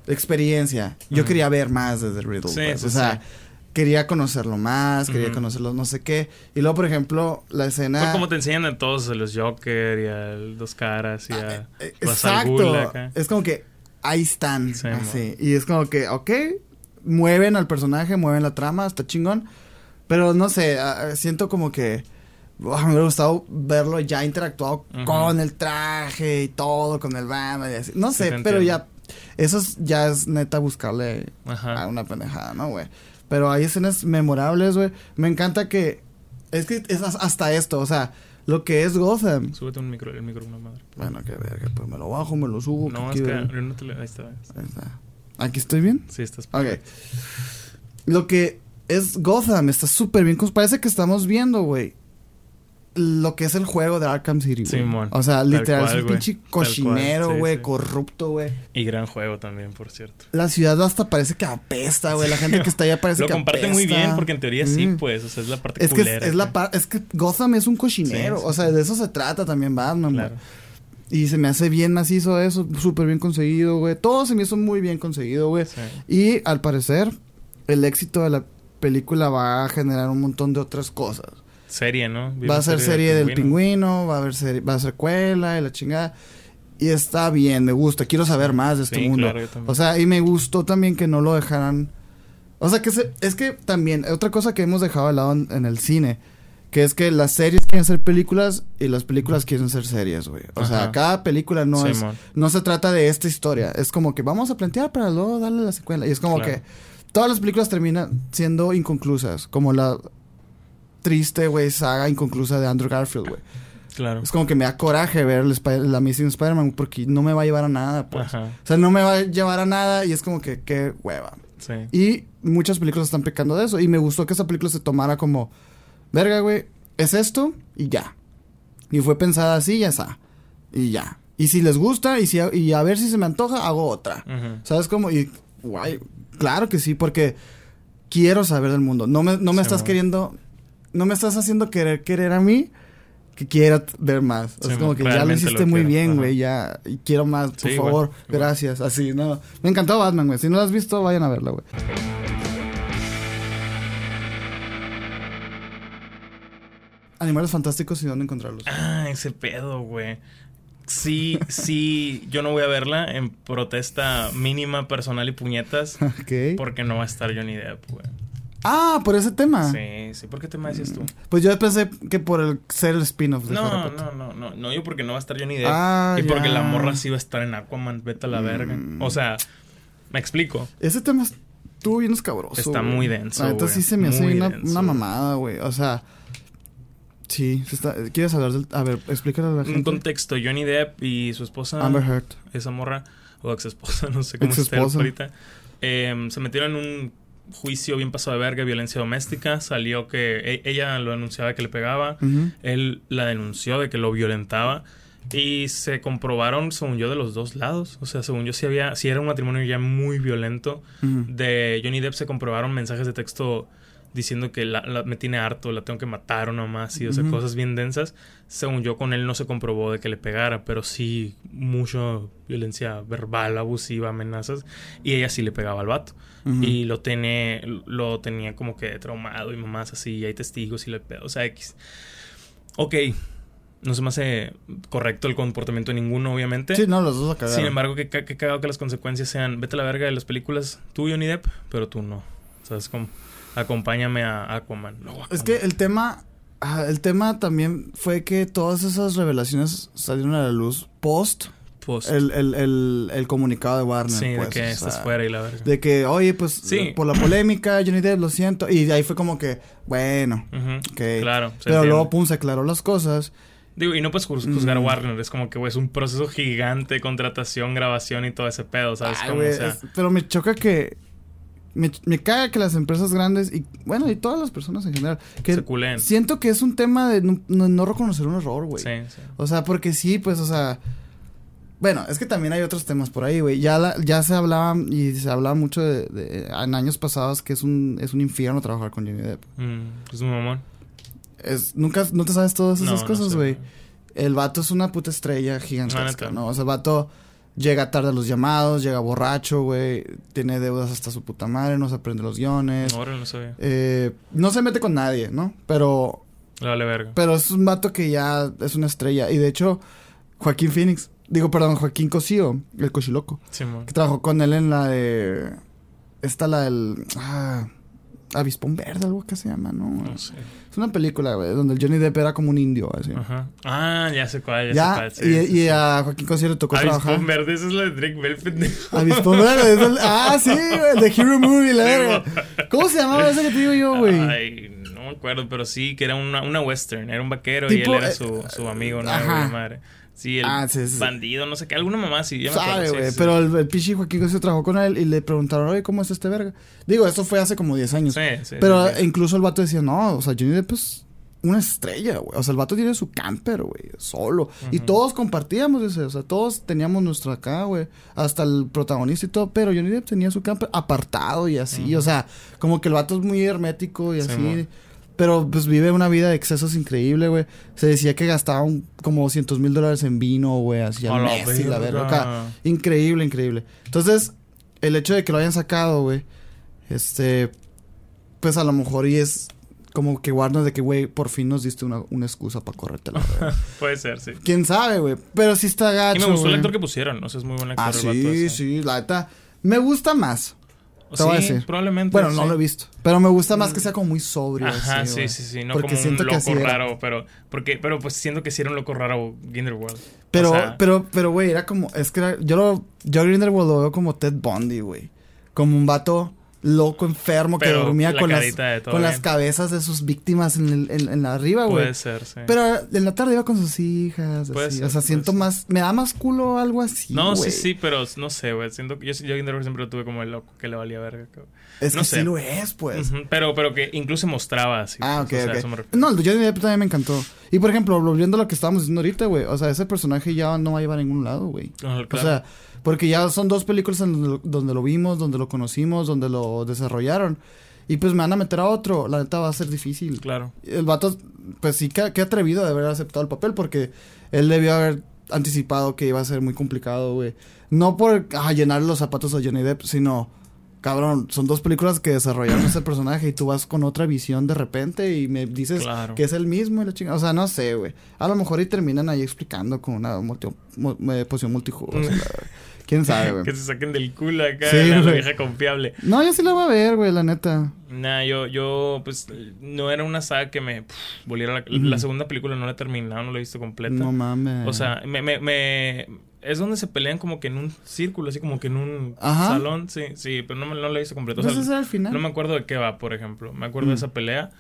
de experiencia. Yo quería ver más desde Riddle. Sí, pues. sí, o sea, sí. quería conocerlo más, quería conocerlo no sé qué. Y luego, por ejemplo, la escena. Fue como te enseñan a todos, a los Joker y al Dos Caras y a Eh, Exacto. acá. Es como que ahí están. Sí, así. Y es como que, ok, mueven al personaje, mueven la trama, está chingón. Pero no sé, siento como que. ah, me hubiera gustado verlo ya interactuado Ujú. con el traje y todo, con el Batman y así. No Sí, sé, te pero ya. Eso es- ya es neta buscarle Ajá. a una pendejada, ¿no, güey? Pero hay escenas memorables, güey. Me encanta que. Es que es as- hasta esto, o sea, lo que es Gotham. Súbete un micro, el micro, una madre. Bueno, qué verga, pues me lo bajo, me lo subo. No, ¿qué es que te le- ahí está. Ahí está. ¿Aquí estoy bien? Sí, estás. Ok. Lo que es Gotham está súper bien. cons- Parece que estamos viendo, güey. Lo que es el juego de Arkham City. Simón. o sea, literal, es un pinche cochinero, sí, güey, sí. corrupto, güey. Y gran juego también, por cierto. La ciudad hasta parece que apesta, güey. La gente que está allá parece [laughs] Lo que comparte apesta. muy bien porque en teoría sí, pues. O sea, es la parte Es que es, es la par- es que Gotham es un cochinero. Sí, sí, o sea, de eso se trata también Batman, güey. Claro. Y se me hace bien macizo eso, súper bien conseguido, güey. Todo se me hizo muy bien conseguido, güey. Sí. Y al parecer, el éxito de la película va a generar un montón de otras cosas. Serie, ¿no? Va a ser serie del pingüino, va a haber serie, va a ser cuela y la chingada. Y está bien, me gusta. Quiero saber más de este Sí, mundo. claro, o sea, y me gustó también que no lo dejaran. O sea, que se- es que también, otra cosa que hemos dejado de lado en, en el cine, que es que las series quieren ser películas y las películas quieren ser series, güey. O sea, cada película no es, no se trata de esta historia. Es como que vamos a plantear para luego darle la secuela. Y es como Claro. que todas las películas terminan siendo inconclusas. Como la triste, güey, saga inconclusa de Andrew Garfield, güey. Claro. Es como que me da coraje ver la Amazing Spider-Man porque no me va a llevar a nada, pues. Ajá. O sea, no me va a llevar a nada y es como que, qué hueva. Sí. Y muchas películas están pecando de eso. Y me gustó que esa película se tomara como, verga, güey, es esto y ya. Y fue pensada así, ya está. Y ya. Y si les gusta y, si, y a ver si se me antoja, hago otra. Ujú. ¿Sabes cómo? Y, guay, claro que sí, porque quiero saber del mundo. No me, no me Sí, estás man. queriendo, no me estás haciendo querer querer a mí que quiera ver más. Sí, es como que ya lo hiciste lo muy quiero. bien, güey, ya. Y quiero más, por Sí, igual, favor. igual. Gracias. Así, no. Me encantó Batman, güey. Si no lo has visto, vayan a verla, güey. Animales fantásticos y dónde encontrarlos. Ah, ese pedo, güey. Sí, sí, yo no voy a verla en protesta mínima, personal y puñetas. [laughs] ok. Porque no va a estar Johnny Depp, güey. Ah, por ese tema. Sí, sí. ¿Por qué te me decías tú? Pues yo pensé que por el ser el spin-off de No, no, no, no. No, yo porque no va a estar Johnny Depp. Ah, y porque la morra sí va a estar en Aquaman. Vete a la verga. Mm. O sea, me explico. Ese tema estuvo bien escabroso. Está muy denso, güey. sí se me hace una mamada, güey. O sea, sí, se está- ¿quieres hablar del. A ver, explícale a la Un gente. contexto: Johnny Depp y su esposa. Amber Heard. esa morra, o ex esposa, [laughs] no sé cómo está ahorita, eh, se metieron en un juicio bien pasado de verga, violencia doméstica. Salió que e- ella lo anunciaba que le pegaba, él la denunció de que lo violentaba. Y se comprobaron, según yo, de los dos lados. O sea, según yo, si había, si era un matrimonio ya muy violento. De Johnny Depp se comprobaron mensajes de texto diciendo que la, la- me tiene harto, la tengo que matar o nomás, y o sea, cosas bien densas. Según yo, con él no se comprobó de que le pegara, pero sí mucha violencia verbal, abusiva, amenazas, y ella sí le pegaba al vato. Y lo tiene, lo tenía como que traumado y mamás así, y hay testigos y le pedo. O sea, X. Ok, no se me hace correcto el comportamiento de ninguno, obviamente. Sí, no, los dos. Sin embargo, que, que cagado que las consecuencias sean, vete a la verga de las películas, tú Johnny Depp, pero tú no. ¿Sabes cómo? Acompáñame a Aquaman. No, Es que el tema. el tema también fue que todas esas revelaciones salieron a la luz post Post. el, el, el, el comunicado de Warner. sí, pues, de que o estás sea, fuera y la verga. De que, oye, pues Sí. por la polémica, Johnny Depp, lo siento. Y de ahí fue como que, bueno. Claro. Pero entiende. luego, pum, se aclaró las cosas. Digo, y no puedes juz- juzgar a Mm. Warner. Es como que, güey, es un proceso gigante, contratación, grabación y todo ese pedo, ¿sabes? Ay, cómo? güey, o sea, es- pero me choca que. Me, me caga que las empresas grandes y, bueno, y todas las personas en general. Que se culen. Sí, siento que es un tema de no, no- no reconocer un error, güey. sí. O sea, porque sí, pues, o sea. Bueno, es que también hay otros temas por ahí, güey. Ya, la- ya se hablaba y se hablaba mucho de, de- en años pasados que es un, es un infierno trabajar con Johnny Depp. Mm, es un mamón. Es, nunca, no te sabes todas esas No, no cosas, sé, güey. El vato es una puta estrella La gigantesca. ¿no? O sea, el vato llega tarde a los llamados, llega borracho, güey. Tiene deudas hasta su puta madre, no se aprende los guiones. Ahora no sabía. Eh, no se mete con nadie, ¿no? Pero, Le vale verga. pero es un vato que ya es una estrella. Y de hecho, Joaquín Phoenix, digo, perdón, Joaquín Cosío, el cochiloco, Simón. que trabajó con él en la de. Esta, la del. Ah, Avispón Verde, algo que se llama, ¿no? No sé. Es una película, güey, donde el Johnny Depp era como un indio, así. Ajá. Ah, ya sé cuál, ya, Ya, sé cuál. sí, y, sí, y sí. a Joaquín Cosío le tocó trabajar. Avispón verde, esa es la de Drake Bell, pendejo. Avispón Verde. es el- ah, sí, güey, The Hero Movie, la verga. ¿Cómo se llamaba ese que te digo yo, güey? Ay, no me acuerdo, pero sí, que era una, una western. Era un vaquero Tipo, y él era eh, su, su amigo, ¿no? ajá. Madre. Sí, el Ah, sí, sí. bandido, no sé qué. Alguna mamá sí, ya Sabe, güey. sí, Pero el, el pinche Joaquín Cosío trabajó con él y le preguntaron, oye, ¿cómo es este verga? Digo, eso fue hace como 10 años. Sí, sí. Pero incluso el vato decía, no, o sea, Johnny Depp es una estrella, güey. O sea, el vato tiene su camper, güey, solo. Y todos compartíamos ese, o sea, todos teníamos nuestra acá, güey. Hasta el protagonista y todo, pero Johnny Depp tenía su camper apartado y así. O sea, como que el vato es muy hermético y Sí, así. Pero pues vive una vida de excesos increíble, güey. Se decía que gastaba un- como 200 mil dólares en vino, güey, así al la mes y la verga. acá. Increíble, increíble. Entonces, el hecho de que lo hayan sacado, güey, este, pues a lo mejor y es como que Warner de que, güey, por fin nos diste una, una excusa para correrte la. [laughs] Puede ser, sí. ¿Quién sabe, güey? Pero sí está gacho, Y me gustó el actor que pusieron, no sé, es muy buen actor. Ah, el sí, vato ese. sí, la neta. Me gusta más. Te voy a sí, decir. probablemente. Bueno, no sí. lo he visto. Pero me gusta más que sea como muy sobrio. Ajá, así, sí, sí, sí, no Porque como un siento que loco era. raro, pero porque pero pues siento que sí era un loco raro Grindelwald. Pero, O sea, pero, pero, güey, era como, es que era- yo lo, yo Grindelwald lo veo como Ted Bundy, güey. Como un vato loco, enfermo, que dormía la con, las, con las cabezas de sus víctimas en, el, en, en la arriba, güey. puede ser, sí. Pero en la tarde iba con sus hijas, Puede así. ser, o sea, siento ser. más, me da más culo algo así, no, sí, sí, pero no sé, güey. Siento que yo, yo siempre lo tuve como el loco que le valía verga. cabrón. Es no que sé. sí lo es, pues. Pero, pero que incluso mostraba así. Ah, ok, pues, o sea, ok. eso me refiero. No, el Depp también me encantó. Y por ejemplo, volviendo a lo que estábamos diciendo ahorita, güey. O sea, ese personaje ya no va a llevar a ningún lado, güey. Ajá, O claro. sea, porque ya son dos películas en donde lo, donde lo vimos, donde lo conocimos, donde lo desarrollaron. Y pues me van a meter a otro. La neta va a ser difícil. claro. El vato, pues sí, que, que atrevido de haber aceptado el papel porque él debió haber anticipado que iba a ser muy complicado, güey. No por ah, llenar los zapatos a Johnny Depp, sino cabrón, son dos películas que desarrollaron ese personaje y tú vas con otra visión de repente y me dices Claro. que es el mismo y la chingada. O sea, no sé, güey. A lo mejor y terminan ahí explicando con una multi, mu- eh, sea, la- ¿Quién sabe, güey? [laughs] Que se saquen del culo acá, Sí, la vieja confiable. No, yo sí la voy a ver, güey, la neta. Nah, yo, yo, pues, no era una saga que me pff, volviera la, la segunda película no la he terminado, no la he visto completa. No mames. O sea, me, me, me- es donde se pelean como que en un círculo, así como que en un Ajá. salón, sí, sí, pero no, me- no la he visto completa. O Pues sea, el final. no me acuerdo de qué va, por ejemplo. Me acuerdo Mm. de esa pelea.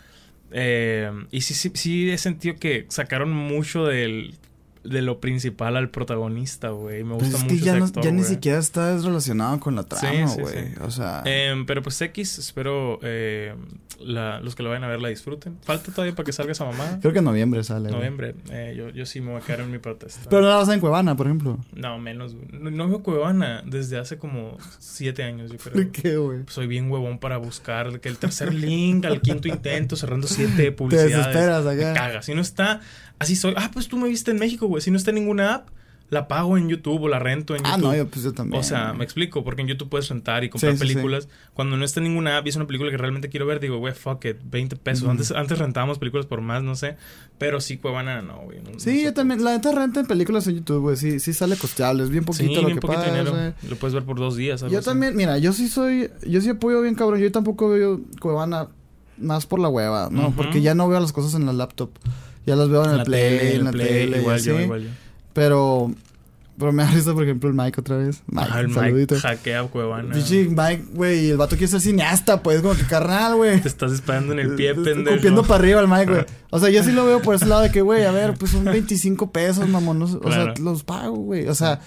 Eh, y sí, sí, sí he sentido que sacaron mucho del, de lo principal al protagonista, güey. Me Pues gusta es mucho que ya, ese no- actor, ya ni güey. siquiera está relacionado con la trama, Sí, sí, güey. sí. O sea, Em, pero pues X, espero eh, la- los que lo vayan a ver la disfruten. Falta todavía para que salga esa mamá. creo que en noviembre sale. güey. Noviembre. Eh, yo, yo sí me voy a quedar en mi protesta. Pero no la vas a en Cuevana, por ejemplo. No, menos. güey. No, no veo Cuevana desde hace como siete años, yo creo. ¿De qué, güey? Soy bien huevón para buscar que el tercer link al quinto intento cerrando siete Te publicidades. desesperas Me acá. caga. Si no está, así soy. Ah, pues tú me viste en México, güey. Si no está en ninguna app, la pago en YouTube o la rento en Ah, YouTube. no, yo pues yo también. O sea, me explico, porque en YouTube puedes rentar y comprar Sí, sí, sí. películas. Cuando no está en ninguna app y es una película que realmente quiero ver, digo, güey, fuck it, 20 pesos. Antes, antes rentábamos películas por más, no sé. Pero sí, Cuevana, no, güey. no- no Sí, sé. yo también. La neta renta en películas en YouTube, güey. Sí, sí sale costeable. Es bien poquito lo bien que poquito pagas, dinero. Lo puedes ver por dos días. algo Yo así. también, mira, yo sí soy. Yo sí apoyo bien, cabrón. Yo tampoco veo Cuevana más por la hueva, ¿no? Porque ya no veo las cosas en la laptop. Ya las veo en, En el la play, tele, en la Play, tele. y Igual yo, igual yo. Pero. Pero me da risa, por ejemplo, el Mike otra vez. Mike, Ajá, el saludito. Mike hackea Cuevana. Pinche Mike, güey, el vato quiere ser cineasta, pues, como que carnal, güey. Te estás disparando en el pie, pendejo. Para arriba el Mike, güey. O sea, yo sí lo veo por ese lado de que, güey, a ver, pues son 25 pesos, mamón. no sé, O Claro. sea, los pago, güey. O sea,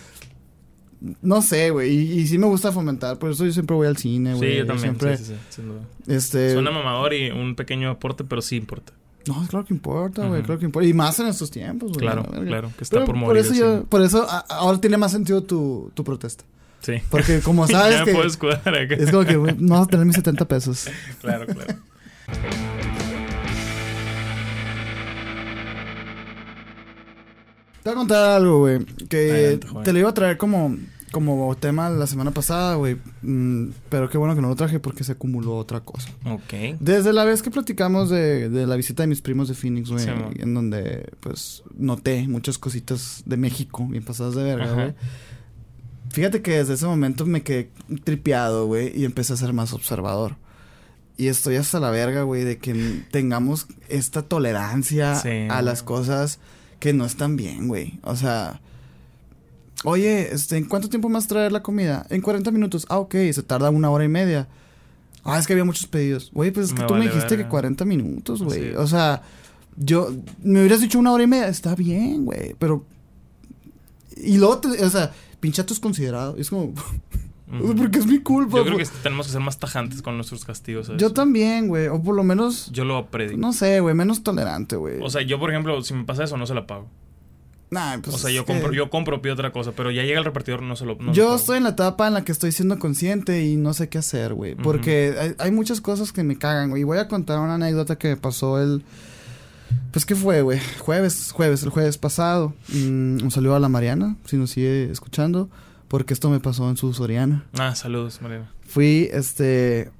no sé, güey. Y, y sí me gusta fomentar. Por eso yo siempre voy al cine, güey. Sí, yo también. Siempre, Sí, sí, sí, sin duda. este. Suena mamador y un pequeño aporte, pero sí importa. No, claro que importa, güey. Claro que importa. Y más en estos tiempos, güey. Claro, claro, que está Pero por por morir. eso el yo, por eso a- ahora tiene más sentido tu, tu protesta. Sí. Porque como [laughs] sabes ya que puedo escudar acá. es como que no vas a tener mis 70 pesos. [laughs] Claro, claro. Te voy a contar algo, güey. Que Adelante, te lo iba a traer como, como tema la semana pasada, güey. Mm, pero qué bueno que no lo traje porque se acumuló otra cosa. Ok. Desde la vez que platicamos de, de la visita de mis primos de Phoenix, güey. Sí, en donde, pues, noté muchas cositas de México bien pasadas de verga, güey. Fíjate que desde ese momento me quedé tripeado, güey. Y empecé a ser más observador. Y estoy hasta la verga, güey, de que tengamos esta tolerancia Sí. a las cosas que no están bien, güey. O sea, oye, este, ¿en cuánto tiempo más traer la comida? En 40 minutos. Ah, ok, se tarda una hora y media. Ah, es que había muchos pedidos. Güey, pues es que Me tú me dijiste que 40 minutos, Así güey. O sea, yo, me hubieras dicho una hora y media. Está bien, güey, pero... Y luego, te- o sea, pinchato es considerado. Es como, [laughs] porque es mi culpa. Yo creo que tenemos que ser más tajantes con nuestros castigos. ¿sabes? Yo también, güey. O por lo menos, Yo lo aprendí. no sé, güey, menos tolerante, güey. O sea, yo, por ejemplo, si me pasa eso, no se la pago. Nah, pues o sea, yo que- compro, yo compro, pido otra cosa, pero ya llega el repartidor, no se lo. no yo estoy en la etapa en la que estoy siendo consciente y no sé qué hacer, güey. Porque hay, hay muchas cosas que me cagan, güey. Y voy a contar una anécdota que me pasó el... Pues, ¿qué fue, güey? Jueves, jueves, el jueves pasado. Mm, un saludo a la Mariana, si nos sigue escuchando. Porque esto me pasó en su Soriana. Ah, saludos, Mariana. Fui, este...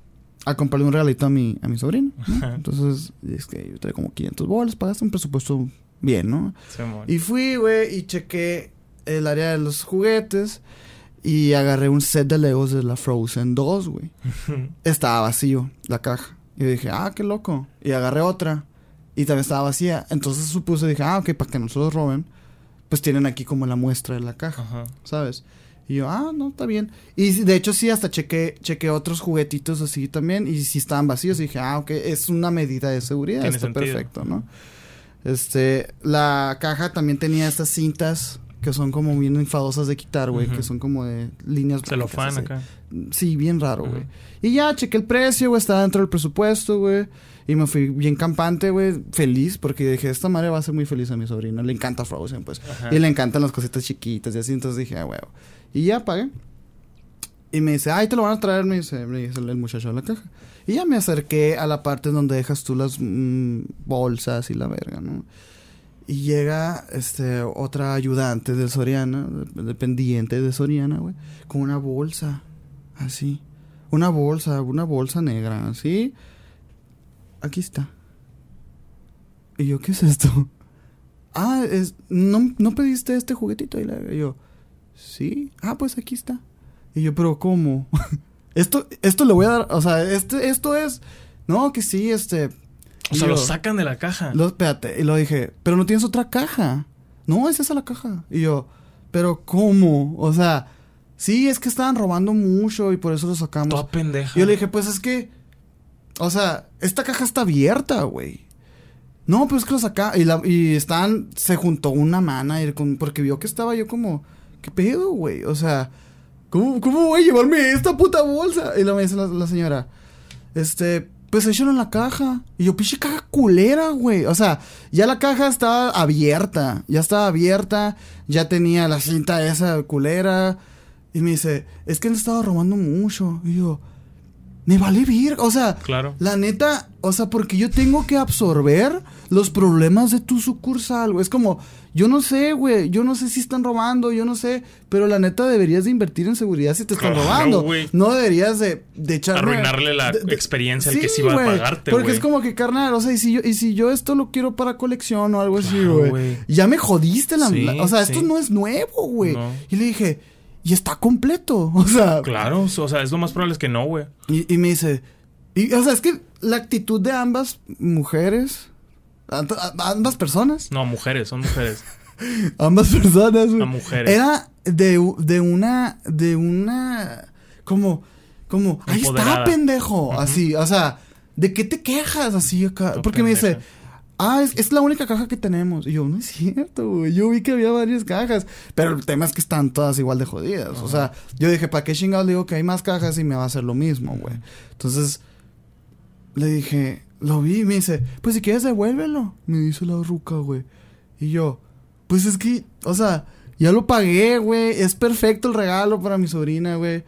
A comprarle un regalito a mi, a mi sobrino. Entonces, es que yo traía como 500 bolas. Pagaste un presupuesto bien, ¿no? Simón. Y fui, güey, y chequé el área de los juguetes y agarré un set de Legos de la Frozen 2, güey. [laughs] Estaba vacío la caja. Y dije, ah, qué loco. Y agarré otra y también estaba vacía. Entonces supuse, dije, ah, ok, para que no se los roben, pues tienen aquí como la muestra de la caja, Ajá. ¿sabes? Y yo, ah, no, está bien. Y de hecho sí, hasta chequé, chequé otros juguetitos así también y si estaban vacíos. Y dije, ah, ok, es una medida de seguridad, está sentido. perfecto, ¿no? Este, la caja también tenía estas cintas que son como bien enfadosas de quitar, güey, que son como de líneas Celofán acá. Sí, bien raro, güey. Y ya chequé el precio, güey, estaba dentro del presupuesto, güey. Y me fui bien campante, güey, feliz, porque dije, esta madre va a ser muy feliz a mi sobrina. Le encanta Frozen, pues. Y le encantan las cositas chiquitas y así, entonces dije, ah, huevo. Y ya pagué. Y me dice, ay, te lo van a traer, me dice, me dice el muchacho de la caja. Y ya me acerqué a la parte donde dejas tú las mm, bolsas y la verga, ¿no? Y llega este otra ayudante de Soriana, dependiente de Soriana, güey, con una bolsa así. una bolsa, una bolsa negra, ¿sí? Aquí está. Y yo, ¿qué es esto? [laughs] Ah, es, ¿no, ¿no pediste este juguetito? Y yo, sí. Ah, pues aquí está. Y yo, pero ¿cómo? [laughs] esto, esto le voy a dar, o sea, este, esto es, no, que sí, este. O sea, lo sacan de la caja. lo- espérate, y lo dije, pero no tienes otra caja. No, es esa la caja. Y yo, pero ¿cómo? O sea, sí, es que estaban robando mucho y por eso lo sacamos. Toda pendeja. Y yo le dije, pues es que, o sea, esta caja está abierta, güey. No, pues es que lo saca y, la, y están, se juntó una manager con, porque vio que estaba yo como, ¿qué pedo, güey? O sea, ¿cómo, ¿cómo voy a llevarme esta puta bolsa? Y luego me dice la, la señora, este, pues échalo en la caja. Y yo, pinche caja culera, güey. O sea, ya la caja estaba abierta, ya estaba abierta, ya tenía la cinta esa culera. Y me dice, es que han estado robando mucho. Y yo, me vale vir. O sea, Claro. la neta, o sea, porque yo tengo que absorber los problemas de tu sucursal, güey. Es como, yo no sé, güey, yo no sé si están robando, yo no sé, pero la neta deberías de invertir en seguridad si te están Claro, robando. güey. No deberías de, de echarme... Arruinarle la experiencia al que sí va a güey, pagarte, Porque es como que, carnal, o sea, y si yo, y si yo esto lo quiero para colección o algo así, Claro, güey. güey. Ya me jodiste la... Sí, la- o sea, esto no es nuevo, güey. No. Y le dije, y está completo. [laughs] O sea, Claro, o sea, es lo más probable es que no, güey. y, y me dice, y, o sea, es que la actitud de ambas mujeres, ambas personas, No, mujeres, son mujeres. [laughs] ambas personas, güey, mujeres. era de, de una, de una, como, como, ahí está, pendejo, así, o sea, ¿de qué te quejas así acá? Porque me dice, ah, es, es la única caja que tenemos. Y yo, no es cierto, güey. Yo vi que había varias cajas. Pero el tema es que están todas igual de jodidas. O sea, yo dije, ¿para qué chingados le digo que hay más cajas y me va a hacer lo mismo, güey? Entonces, le dije, lo vi y me dice, pues si quieres devuélvelo. Me dice la ruca, güey. Y yo, pues es que, o sea, ya lo pagué, güey. Es perfecto el regalo para mi sobrina, güey.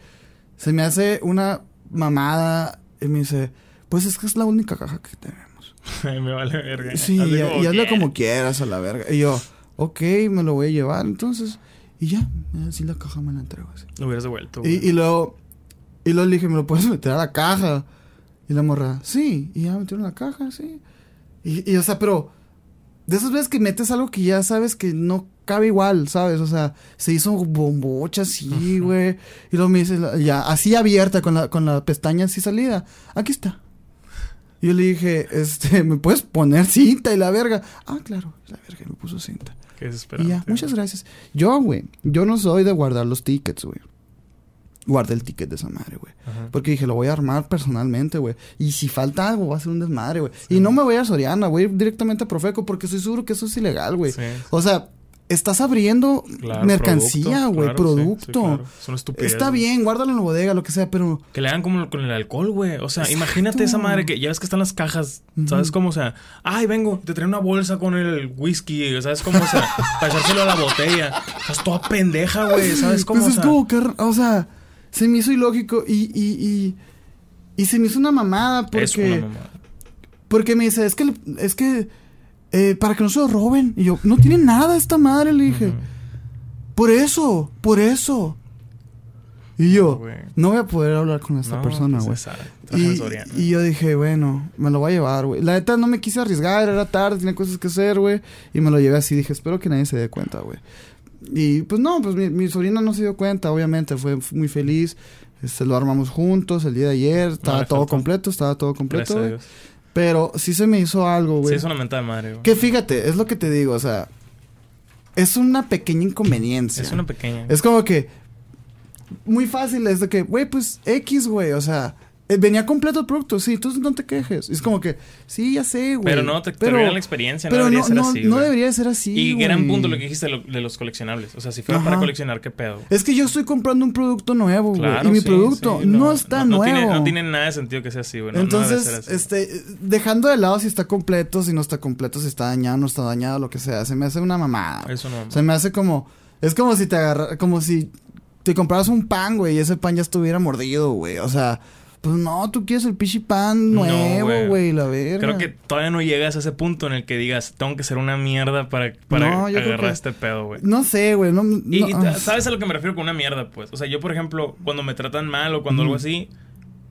Se me hace una mamada. Y me dice, pues es que es la única caja que tenemos. [laughs] me vale verga. Sí, Hazle y, como y hazle quieras. como quieras a la verga. Y yo, ok, me lo voy a llevar. Entonces, y ya, así la caja me la entrego así. Lo hubieras devuelto, Y, güey. y luego, y luego le dije, ¿me lo puedes meter a la caja? Y la morra, sí, y ya metieron la caja, sí. Y, y, o sea, pero, de esas veces que metes algo que ya sabes que no cabe igual, ¿sabes? O sea, se hizo bombocha así, güey. Y luego me dice, ya, así abierta, con la, con la pestaña así salida. Aquí está. Y yo le dije, este, [laughs] ¿me puedes poner cinta y la verga? Ah, claro, la verga, y me puso cinta. Qué Y desesperante. ya, muchas gracias. Yo, güey, yo no soy de guardar los tickets, güey. Guardé el ticket de esa madre, güey. Porque dije, lo voy a armar personalmente, güey. Y si falta algo, va a ser un desmadre, güey. Y no me voy a Soriana, voy a ir directamente a Profeco porque estoy seguro que eso es ilegal, güey. Sí. O sea, estás abriendo Claro, mercancía, producto, güey, claro, producto. sí, claro. Estupidez, Está bien, guárdalo en la bodega, lo que sea, pero Que le hagan como con el alcohol, güey. O sea, Exacto. imagínate esa madre que ya ves que están las cajas. ¿Sabes cómo? O sea, ay, vengo, te trae una bolsa con el whisky. ¿Sabes cómo? O sea, [laughs] para echárselo a la botella. Estás toda pendeja, güey. ¿Sabes cómo? Pues O es como que, o sea, se me hizo ilógico y, y, y, y se me hizo una mamada porque... es una mamada. Porque me dice, es que, es que, eh, para que no se lo roben. Y yo, no tiene nada esta madre, le dije. Por eso, por eso. Y yo, no voy a poder hablar con esta No, persona, pues güey. Y, y yo dije, bueno, me lo voy a llevar, güey. La neta no me quise arriesgar, era tarde, tenía cosas que hacer, güey. Y me lo llevé así, dije, espero que nadie se dé cuenta, güey. Y pues no, pues mi, mi sobrina no se dio cuenta, obviamente, fue muy feliz. Este, lo armamos juntos el día de ayer, estaba todo faltó. completo, estaba todo completo. Pero sí se me hizo algo, Sí, güey. es una mentada de madre, güey. Que fíjate, es lo que te digo, o sea, es una pequeña inconveniencia. Es una pequeña. Es como que muy fácil es de que, güey, pues X, güey, o sea, venía completo el producto, sí, entonces no te quejes. Es como que, sí, ya sé, güey. Pero no, te, pero, la experiencia. No debería no, ser no, así, no güey. debería de ser así. Y gran güey. punto lo que dijiste de, lo- de los coleccionables. O sea, si fuera para coleccionar, ¿qué pedo? Es que yo estoy comprando un producto nuevo, güey. Claro, y mi sí, producto sí, no, está no, nuevo. Tiene, no tiene nada de sentido que sea así, güey. Entonces, así. este, dejando de lado si está completo, si no está completo, si está dañado, no está dañado, lo que sea, se me hace una mamada. Eso no. Se me hace como. Es como si te agarra, como si te compraras un pan, güey, y ese pan ya estuviera mordido, güey. O sea, pues no, tú quieres el pichi pan nuevo, güey. la verga. Creo que todavía no llegas a ese punto en el que digas, tengo que ser una mierda para, para No, agarrar que- este pedo, güey. No sé, güey. No, Y, no, y ah. ¿sabes a lo que me refiero con una mierda, pues? O sea, yo, por ejemplo, cuando me tratan mal o cuando algo así,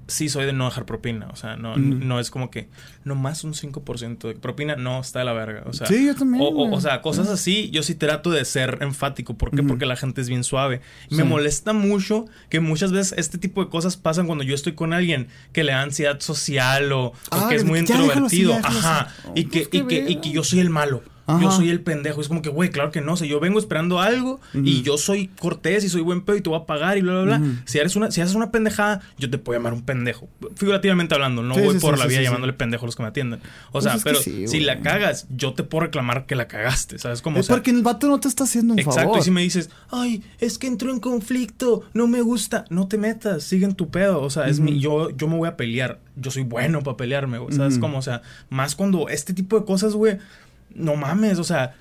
sí soy de no dejar propina. O sea, no, no es como que nomás un 5% de propina, no, está de la verga. O sea, Sí, yo también, O, o- güey. o sea, cosas así, yo sí trato de ser enfático. ¿Por qué? Porque la gente es bien suave. Me molesta mucho que muchas veces este tipo de cosas pasan cuando yo estoy con alguien que le da ansiedad social o, o Ah, que es muy que así, introvertido. Ajá. Y, Oh, que, pues, qué y, que, y que yo soy el malo. Ajá. Yo soy el pendejo. Es como que, güey, claro que no. O sea, yo vengo esperando algo y yo soy cortés y soy buen pedo y te voy a pagar y bla, bla, bla. Si, eres una, si haces una pendejada, yo te puedo llamar un pendejo. Figurativamente hablando, no Sí, voy sí, por sí, la vida llamándole pendejo a los que me atienden. O Pues sea, pero si la cagas, yo te puedo reclamar que la cagaste. ¿Sabes cómo? Es porque el vato no te está haciendo un Exacto, favor. y si me dices, ay, es que entró en conflicto, no me gusta, no te metas, sigue en tu pedo. O sea, es mi, yo, yo me voy a pelear. Yo soy bueno para pelearme, güey. ¿Sabes cómo? O sea, más cuando este tipo de cosas, güey, no mames, o sea.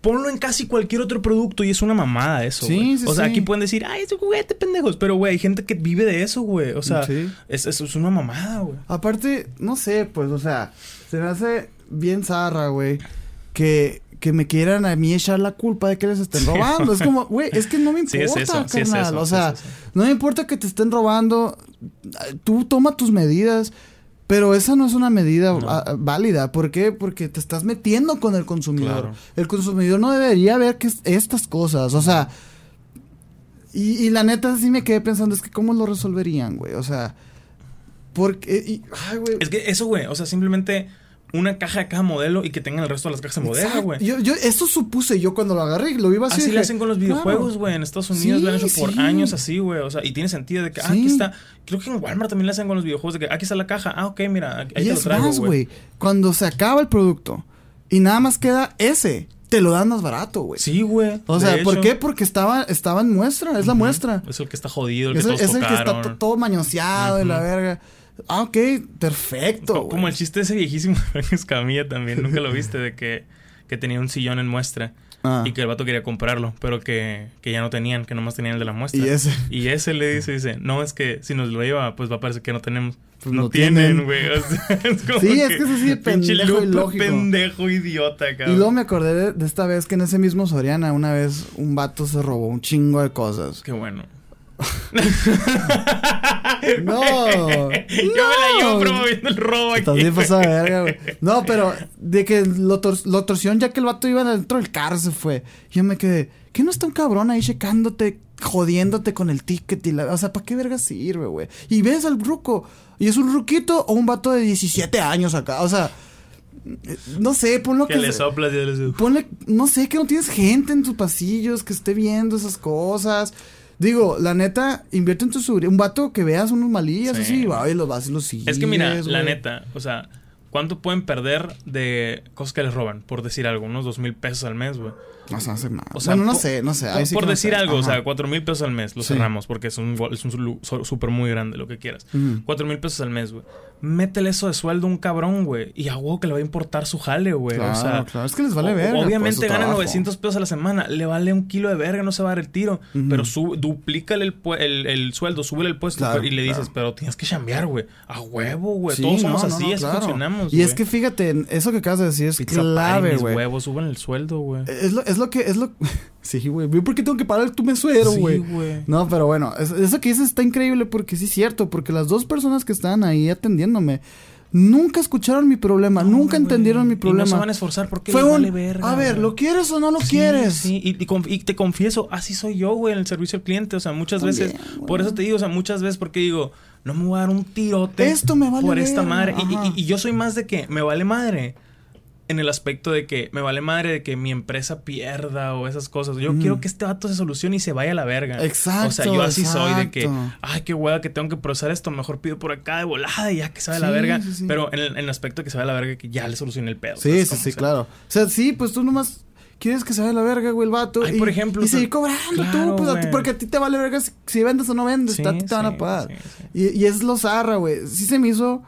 Ponlo en casi cualquier otro producto y es una mamada eso, Sí, sí, o sea, sí. aquí pueden decir, ay, es un juguete, pendejos. Pero, güey, hay gente que vive de eso, güey. O sea, es, es, es una mamada, güey. Aparte, no sé, pues, o sea, se me hace bien zarra, güey, que, que me quieran a mí echar la culpa de que les estén robando. Es como, güey, es que no me importa, es eso, sí es carnal. eso, o sea, no me importa que te estén robando. Tú toma tus medidas. Pero esa no es una medida No. ah, válida. ¿Por qué? Porque te estás metiendo con el consumidor. Claro. El consumidor no debería ver que es- estas cosas. O sea, y, y la neta sí me quedé pensando, es que cómo lo resolverían, güey. O sea, porque... y- ay, güey. Es que eso, güey, o sea, simplemente una caja de cada modelo y que tengan el resto de las cajas en bodega, Exacto. güey. Yo, yo, eso supuse yo cuando lo agarré lo iba así. Así dije, le hacen con los videojuegos, claro. güey. En Estados Unidos lo han Sí, hecho por sí. años así, güey. O sea, y tiene sentido de que, ah, Sí. aquí está. Creo que en Walmart también le hacen con los videojuegos de que aquí está la caja. Ah, ok, mira, ahí Y te lo es traigo, más, güey. Cuando se acaba el producto y nada más queda ese, te lo dan más barato, güey. Sí, güey. O de sea, ¿por hecho. qué? Porque estaba, estaba en muestra, es la muestra. Es el que está jodido, el que Es el, todos es el que está todo mañoseado y la verga. Ah, ok, perfecto. Co- Como el chiste ese viejísimo de Escamilla también, nunca lo viste, de que, que tenía un sillón en muestra Ah. y que el vato quería comprarlo, pero que, que ya no tenían, que nomás tenían el de la muestra. Y ese. Y ese le dice, dice, no, es que si nos lo lleva, pues va a parecer que no tenemos. Pues no, no tienen, güey. [laughs] O sea, es como Sí, es que es así de pinche pendejo ilógico. pendejo idiota, Y cabrón. luego me acordé de, de esta vez que en ese mismo Soriana una vez un vato se robó un chingo de cosas. Qué bueno. [laughs] No, Yo me la llevo no. promoviendo el robo aquí. Pasado de verga, güey. [laughs] No, pero de que lo, tor- lo torcieron ya que el vato iba dentro del carro se fue. Y yo me quedé, ¿qué no está un cabrón ahí checándote, jodiéndote con el ticket y la... O sea, ¿para qué verga sirve, güey? Y ves al ruco, y es un ruquito o un vato de 17 años acá, o sea... No sé, ponlo Que que... le soplas y le Ponle, no sé, que no tienes gente en tus pasillos que esté viendo esas cosas. Digo, la neta, invierte en tu seguridad. Un vato que veas unos malillas Sí. así, va y los vas y los sigues. Es que mira, la neta, o sea, ¿cuánto pueden perder de cosas que les roban? Por decir algo, unos dos mil pesos al mes, güey. No se hace nada. O sea, bueno, no sé, no sé. Por, ahí sí por que no decir sé. algo, o sea, cuatro mil pesos al mes, lo Sí. cerramos porque es un, es un súper muy grande, lo que quieras. Cuatro mil pesos al mes, güey. Métele eso de sueldo a un cabrón, güey. Y a huevo que le va a importar su jale, güey. Claro, o sea, claro. Es que les vale o- verga, Obviamente gana trabajo. 900 pesos a la semana. Le vale un kilo de verga, no se va a dar el tiro. Pero sub, duplícale el, el, el sueldo, súbele el puesto. Claro, y le dices, pero tienes que chambear, güey. A huevo, güey. Sí, Todos somos no, así, así funcionamos. Y es que fíjate, eso que acabas de decir es Pizza clave, güey. huevos, suben el sueldo, güey. Es lo, es lo que, es lo... [laughs] sí, güey. ¿Por qué tengo que pagar tu mesuero, Sí, güey? güey. no, pero bueno, es- eso que dices está increíble porque sí es cierto, porque las dos personas que estaban ahí atendiéndome nunca escucharon mi problema, No, nunca güey. entendieron mi Y problema. no se van a esforzar porque Fue les un, verga. a ver, güey. ¿lo quieres o no lo Sí, quieres? Sí, y, y y te confieso, así soy yo, güey, en el servicio al cliente. O sea, muchas También, veces, güey. por eso te digo, o sea, muchas veces porque digo, no me voy a dar un tirote Esto me vale por esta verga, madre. Y-. Y, y yo soy más de que me vale madre. En el aspecto de que me vale madre de que mi empresa pierda o esas cosas. Yo quiero que este vato se solucione y se vaya a la verga. Exacto, O sea, yo así soy de que, ay, qué hueá que tengo que procesar esto. Mejor pido por acá de volada y ya que se vaya a la verga. sí, sí. Pero en el, en el aspecto de que se vaya a la verga, que ya le solucione el pedo. Sí, ¿sabes sí, sí, sea, claro. O sea, sí, pues tú nomás quieres que se vaya la verga, güey, el vato. Ay, y, por ejemplo, Y seguir cobrando Claro, tú, pues, a ti- porque a ti te vale verga si, si vendes o no vendes. A ti te van a pagar. Y, y es lo zarra, güey. Sí se me hizo...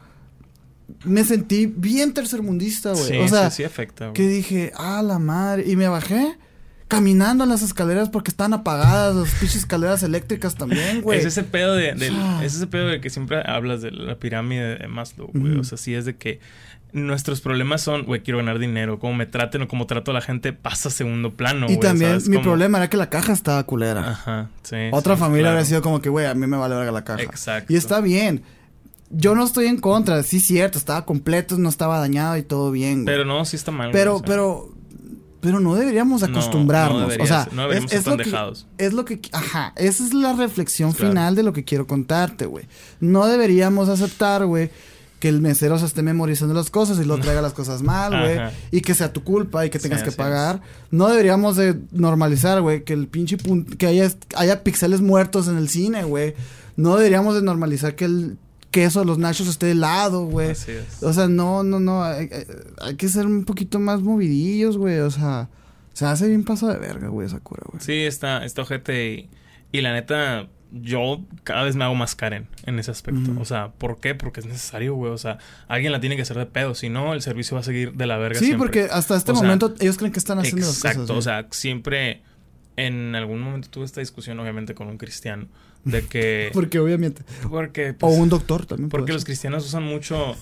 Me sentí bien tercermundista, güey. Sí, o sea, sí, sí afecta, güey. que dije, ah, la madre. Y me bajé caminando en las escaleras porque estaban apagadas las pinches escaleras eléctricas también, güey. Es ese pedo de, del- Ah. es ese pedo de que siempre hablas de la pirámide de Maslow, güey. O sea, sí es de que nuestros problemas son, güey, quiero ganar dinero. Como me traten o como trato a la gente pasa a segundo plano, y también ¿sabes? mi Como- problema era que la caja estaba culera. Ajá, sí. Otra sí, familia claro. habría sido como que, güey, a mí me vale verga la caja. Exacto. Y está bien. Yo no estoy en contra, sí cierto, estaba completo, no estaba dañado y todo bien. güey. Pero no, sí está mal. pero, o sea. pero, pero no deberíamos No, acostumbrarnos. no o sea, no deberíamos es, es que, dejados. es lo que, ajá, esa es la reflexión Claro. final de lo que quiero contarte, güey. No deberíamos aceptar, güey, que el mesero se esté memorizando las cosas y lo [laughs] traiga las cosas mal, güey, y que sea tu culpa y que tengas Sí, que pagar. No deberíamos de normalizar, güey, que el pinche que haya, haya pixeles muertos en el cine, güey. No deberíamos de normalizar que el queso de los nachos esté helado, güey. Así es. O sea, no, no, no. Hay, que ser un poquito más movidillos, güey. O sea, se hace bien paso de verga, güey, esa cura, güey. Sí, está, está ojete y, y la neta, yo cada vez me hago más Karen en ese aspecto. O sea, ¿por qué? Porque es necesario, güey. O sea, alguien la tiene que hacer de pedo. Si no, el servicio va a seguir de la verga Sí, siempre. porque hasta este O sea, momento ellos creen que están haciendo las Exacto, cosas. o sea, siempre en algún momento tuve esta discusión, obviamente, con un cristiano, de que... [laughs] Porque obviamente. porque, O pues, un doctor también. porque los cristianos usan mucho,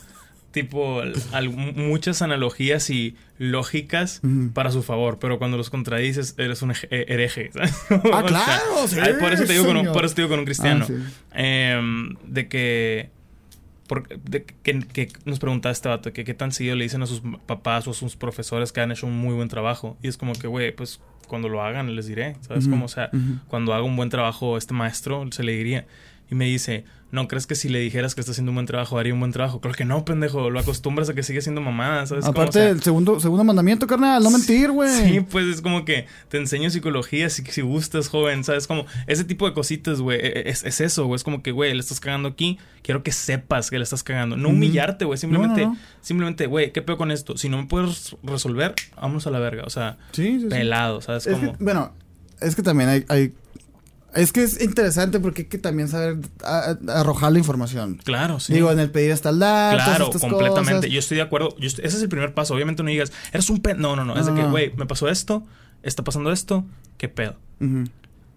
tipo, al- muchas analogías y lógicas para su favor, pero cuando los contradices eres un eh, hereje. ¿sabes? [laughs] Ah, O sea, claro, sí, por eso te digo con un, por eso te digo con un cristiano. Ah, sí. Em, de que, por- de que, que nos preguntaba este vato, que qué tan seguido le dicen a sus papás o a sus profesores que han hecho un muy buen trabajo. Y es como que, güey, pues cuando lo hagan les diré, ¿sabes? Ujú, Como, o sea, cuando haga un buen trabajo este maestro, se le diría. Y me dice, ¿no crees que si le dijeras que está haciendo un buen trabajo, haría un buen trabajo? Creo que no, pendejo. Lo acostumbras a que sigue siendo mamada, ¿sabes? O Aparte, sea, el segundo, segundo mandamiento, carnal, no mentir, güey. Sí, pues es como que te enseño psicología si, si gustas, joven, ¿sabes? Como ese tipo de cositas, güey. e- Es, es eso, güey. Es como que, güey, le estás cagando aquí. Quiero que sepas que le estás cagando. No humillarte, güey. Simplemente, No, no, no. simplemente, güey, ¿qué pedo con esto? Si no me puedes resolver, vámonos a la verga. O sea, Sí, pelado, ¿sabes? Es Como... que, bueno, es que también hay, hay- Es que es interesante porque hay que también saber a- a- arrojar la información. Claro, sí. Digo, en el pedir hasta el dar, Claro, estas completamente. cosas. Yo estoy de acuerdo. Yo estoy- ese es el primer paso. Obviamente no digas, eres un pen. No, no, no. Es de No, que, no. güey, me pasó esto, está pasando esto, ¿qué pedo? Ujú. Eh,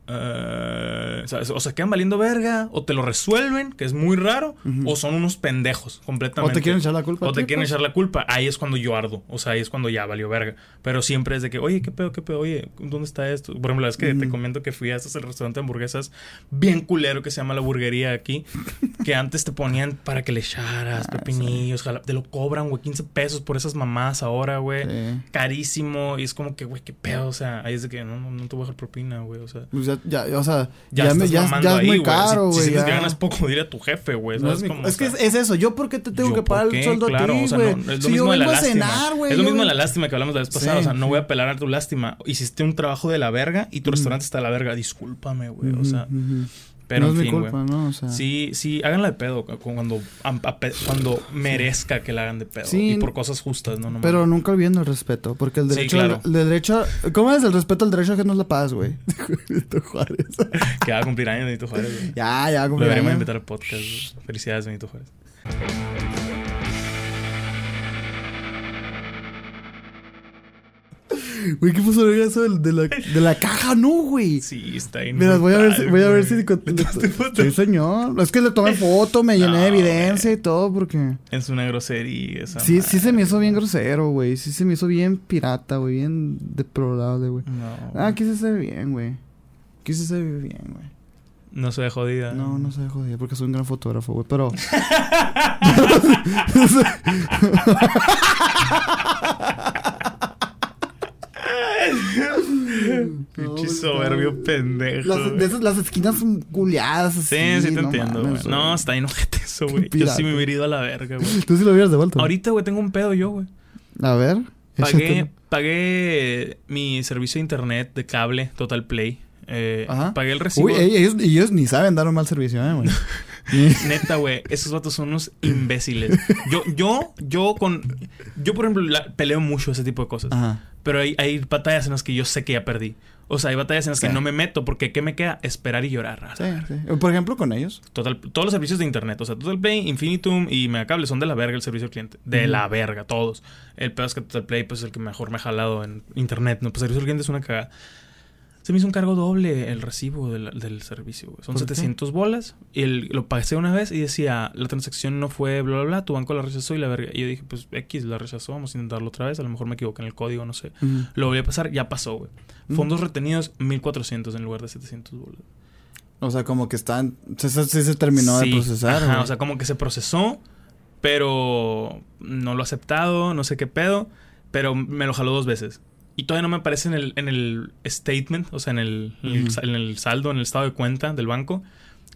¿sabes? O se quedan valiendo verga, o te lo resuelven, que es muy raro, o son unos pendejos completamente. O te quieren echar la culpa. O te quieren pues. echar la culpa. Ahí es cuando yo ardo. O sea, ahí es cuando ya valió verga. Pero siempre es de que, oye, ¿qué pedo, qué pedo? Oye, ¿dónde está esto? Por ejemplo, es que te comento que fui a este restaurante de hamburguesas bien culero que se llama La Burguería aquí. [laughs] que antes te ponían para que le echaras Ah, pepinillos. jala- Te lo cobran, güey, 15 pesos por esas mamás ahora, güey. Sí. Carísimo. Y es como que, güey, qué pedo. O sea, ahí es de que no, no, no te voy a dejar propina, güey. O sea. Pues ya, ya, o sea, Ya, ya, me- ya, es ahí, muy güey. caro, Si- güey. Si, sientes que ya. ganas poco, dile a tu jefe, güey. Es, que es, es eso. ¿Yo por qué te tengo ¿yo que pagar el sueldo a ti, o sea, güey? no, es lo si mismo de la a lástima. cenar, güey. es lo mismo de la lástima que hablamos la vez pasada. Sí, o sea, no sí. voy a apelar a tu lástima. Hiciste un trabajo de la verga y tu Ujú. restaurante está de la verga. Discúlpame, güey. O sea. Pero no en es fin, mi güey. culpa, ¿no? O sea, Sí, sí, háganla de pedo cu- cuando, cuando merezca que la hagan de pedo. Sí. y por cosas justas, no nomás. Pero nunca olvidando el respeto, porque el Sí, derecho, claro. el, el derecho, ¿cómo es el respeto al derecho que no es la paz, güey? [laughs] Benito Juárez. [laughs] Que va a cumplir años Benito Juárez, güey. ya, ya, Lo como deberíamos ya. invitar al podcast. güey. Felicidades, Benito Juárez. Güey, ¿qué pasó verga, eso de la, de la caja? No, güey. Sí, está ahí. Mira, voy a ver, si- voy a ver si... Sí, señor. Es que le tomé foto, me llené de evidencia y todo, porque... Es una grosería esa Sí, sí se me hizo bien grosero, güey. Sí se me hizo bien pirata, güey. Bien deplorable, güey. No. Ah, quise ser bien, güey. Quise ser bien, güey. No se ve jodida. No, no se dejó de porque soy un gran fotógrafo, güey. Pero... [laughs] [laughs] [laughs] [laughs] Pinche soberbio pendejo. Las, de güey. esas, las esquinas culiadas así. Sí, sí te no entiendo, güey. No, está enojete eso, güey. Yo sí me hubiera ido a la verga, güey. [laughs] Tú sí lo hubieras devuelto. Ahorita, güey, tengo un pedo yo, güey. A ver. Pagué, pagué mi servicio de internet de cable, Total Play. Eh, Ajá. pagué el recibo. Uy, ey, ellos, ellos ni saben dar un mal servicio, eh, güey. [laughs] Neta, güey, esos vatos son unos imbéciles. Yo, yo, yo con... Yo, por ejemplo, la- peleo mucho ese tipo de cosas. Ajá. Pero hay, hay batallas en las que yo sé que ya perdí. O sea, hay batallas en las Sí. que no me meto porque ¿qué me queda? Esperar y llorar. Sí, sí. Por ejemplo, con ellos. Total, todos los servicios de internet, o sea, Total Play, Infinitum y Megacable son de la verga el servicio al cliente. De la verga, todos. El peor es que Total Play, pues, es el que mejor me ha jalado en internet, ¿no? Pues el servicio al cliente es una cagada. Se me hizo un cargo doble el recibo del, del servicio, güey. Son ¿Por qué? 700 bolas. Y el- lo pasé una vez y decía, la transacción no fue bla, bla, bla. Tu banco la rechazó y la verga. Y yo dije, pues X la rechazó. Vamos a intentarlo otra vez. A lo mejor me equivoqué en el código, no sé. Lo volví a pasar, ya pasó, güey. Mm. Fondos retenidos, 1400 en lugar de 700 bolas. O sea, como que están. Se, se, terminó Sí, de procesar. ajá, o sea, como que se procesó, pero no lo he aceptado, no sé qué pedo, pero me lo jaló dos veces. Y todavía no me aparece en el, en el statement, o sea, en el, en el en saldo, en el estado de cuenta del banco.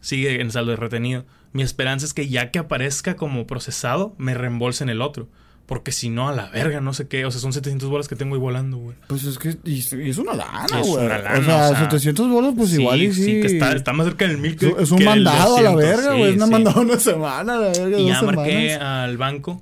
Sigue en el saldo de retenido. Mi esperanza es que ya que aparezca como procesado, me reembolsen el otro. Porque si no, a la verga, no sé qué. O sea, son 700 bolas que tengo ahí volando, güey. Pues es que. Y, y es una lana, Es güey. una lana, o, sea, o sea, 700 bolos, pues igual y sí. que está, está más cerca del mil que es un que mandado a la 200, verga, sí, güey. es sí. mandado una semana, a la verga. Y dos ya marqué semanas. al banco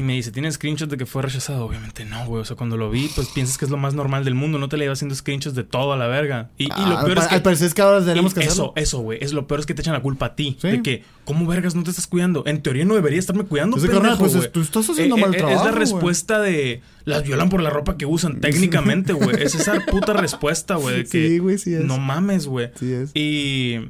y me dice, ¿tienes screenshots de que fue rechazado? Obviamente no, güey. O sea, cuando lo vi, pues piensas que es lo más normal del mundo. No te le iba haciendo screenshots de todo a la verga. Y, y Ah, lo peor es que... al parecer es que ahora tenemos que eso, hacerlo. eso, güey. Es lo peor es que te echan la culpa a ti. Sí. De que, ¿cómo vergas no te estás cuidando? En teoría no debería estarme cuidando, Ese pendejo, carnal, pues, tú estás haciendo mal eh, trabajo, Es la respuesta de... Las violan por la ropa que usan, [laughs] técnicamente, güey. Es esa puta respuesta, güey. Sí, güey, sí es. No mames, güey. Sí es. Y...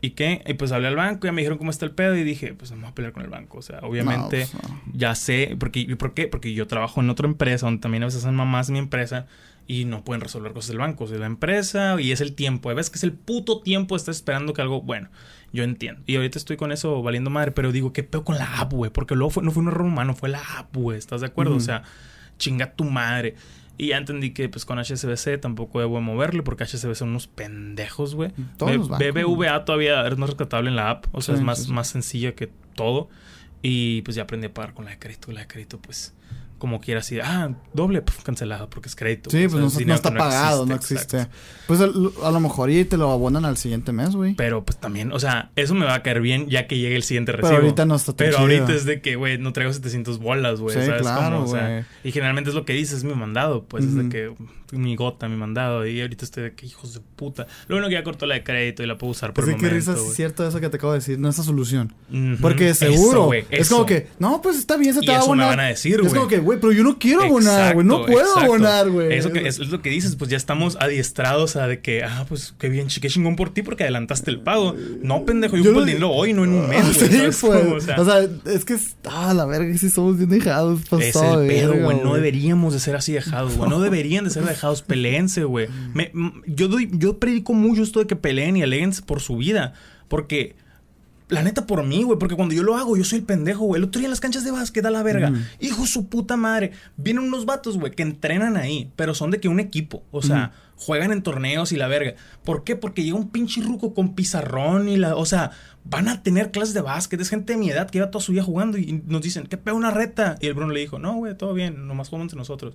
¿Y qué? Y pues hablé al banco, ya me dijeron cómo está el pedo y dije, pues no me voy a pelear con el banco. O sea, obviamente No, pues, no. ya sé, porque, ¿y ¿por qué? Porque yo trabajo en otra empresa donde también a veces hacen mamás en mi empresa y no pueden resolver cosas del banco, o sea, la empresa y es el tiempo. Ves que es el puto tiempo, estás esperando que algo, bueno, yo entiendo. Y ahorita estoy con eso valiendo madre, pero digo, ¿qué pedo con la app, güey? Porque luego fue, no fue un error humano, fue la app, güey. ¿Estás de acuerdo? Ujú. O sea, chinga tu madre. Y ya entendí que pues con HSBC tampoco debo moverle porque HSBC son unos pendejos, güey. Bancos, BBVA todavía es más rescatable en la app, o sea, Sí, es más, sí, sí. más sencilla que todo. Y pues ya aprendí a pagar con la de crédito. La de crédito, pues, como quiera así, ah, doble, puf, cancelado porque es crédito. Sí, pues no, no está pagado, no existe. Pues a, lo mejor y te lo abonan al siguiente mes, güey. Pero pues también, o sea, eso me va a caer bien ya que llegue el siguiente Pero recibo. ahorita no está tan Pero chido. ahorita es de que, güey, no traigo 700 bolas, güey. Sí, ¿sabes claro, cómo? O sea, y generalmente es lo que dices, es mi mandado, pues es de que mi gota, mi mandado. Y ahorita estoy de que hijos de puta. Lo bueno que ya cortó la de crédito y la puedo usar por Es el que momento. risa es güey. cierto eso que te acabo de decir, no es solución. Porque Eso, seguro, güey, es eso. como que, no, pues está bien, se Y te va a eso me abonar. van a decir, Es güey. como que, güey, pero yo no quiero abonar, güey, no puedo exacto. abonar, güey. Eso que es, es lo que dices, pues ya estamos adiestrados a de que, ah, pues qué bien, qué chingón por ti porque adelantaste el pago. No, pendejo, yo, Yo ocupo el dinero hoy, no en un mes, Ah, güey. sí, ¿sabes pues. O sea, es que, es- ah, la verga, sí somos bien dejados. Es pasado el de pedo, güey. No deberíamos de ser así dejados, güey. No [laughs] deberían de ser dejados. Peleense, güey. Me- m- Yo, doy, yo predico mucho esto de que peleen y aleguen por su vida. Porque, la neta, por mí, güey. Porque cuando yo lo hago, yo soy el pendejo, güey. El otro día en las canchas de básquet, a la verga. Ujú. Hijo su puta madre. Vienen unos vatos, güey, que entrenan ahí. Pero son de que un equipo. O sea, juegan en torneos y la verga. ¿Por qué? Porque llega un pinche ruco con pizarrón y la... O sea, van a tener clases de básquet. Es gente de mi edad que lleva toda su vida jugando y nos dicen, ¿qué pega una reta? Y el Bruno le dijo, no, güey, todo bien. Nomás jugamos entre nosotros.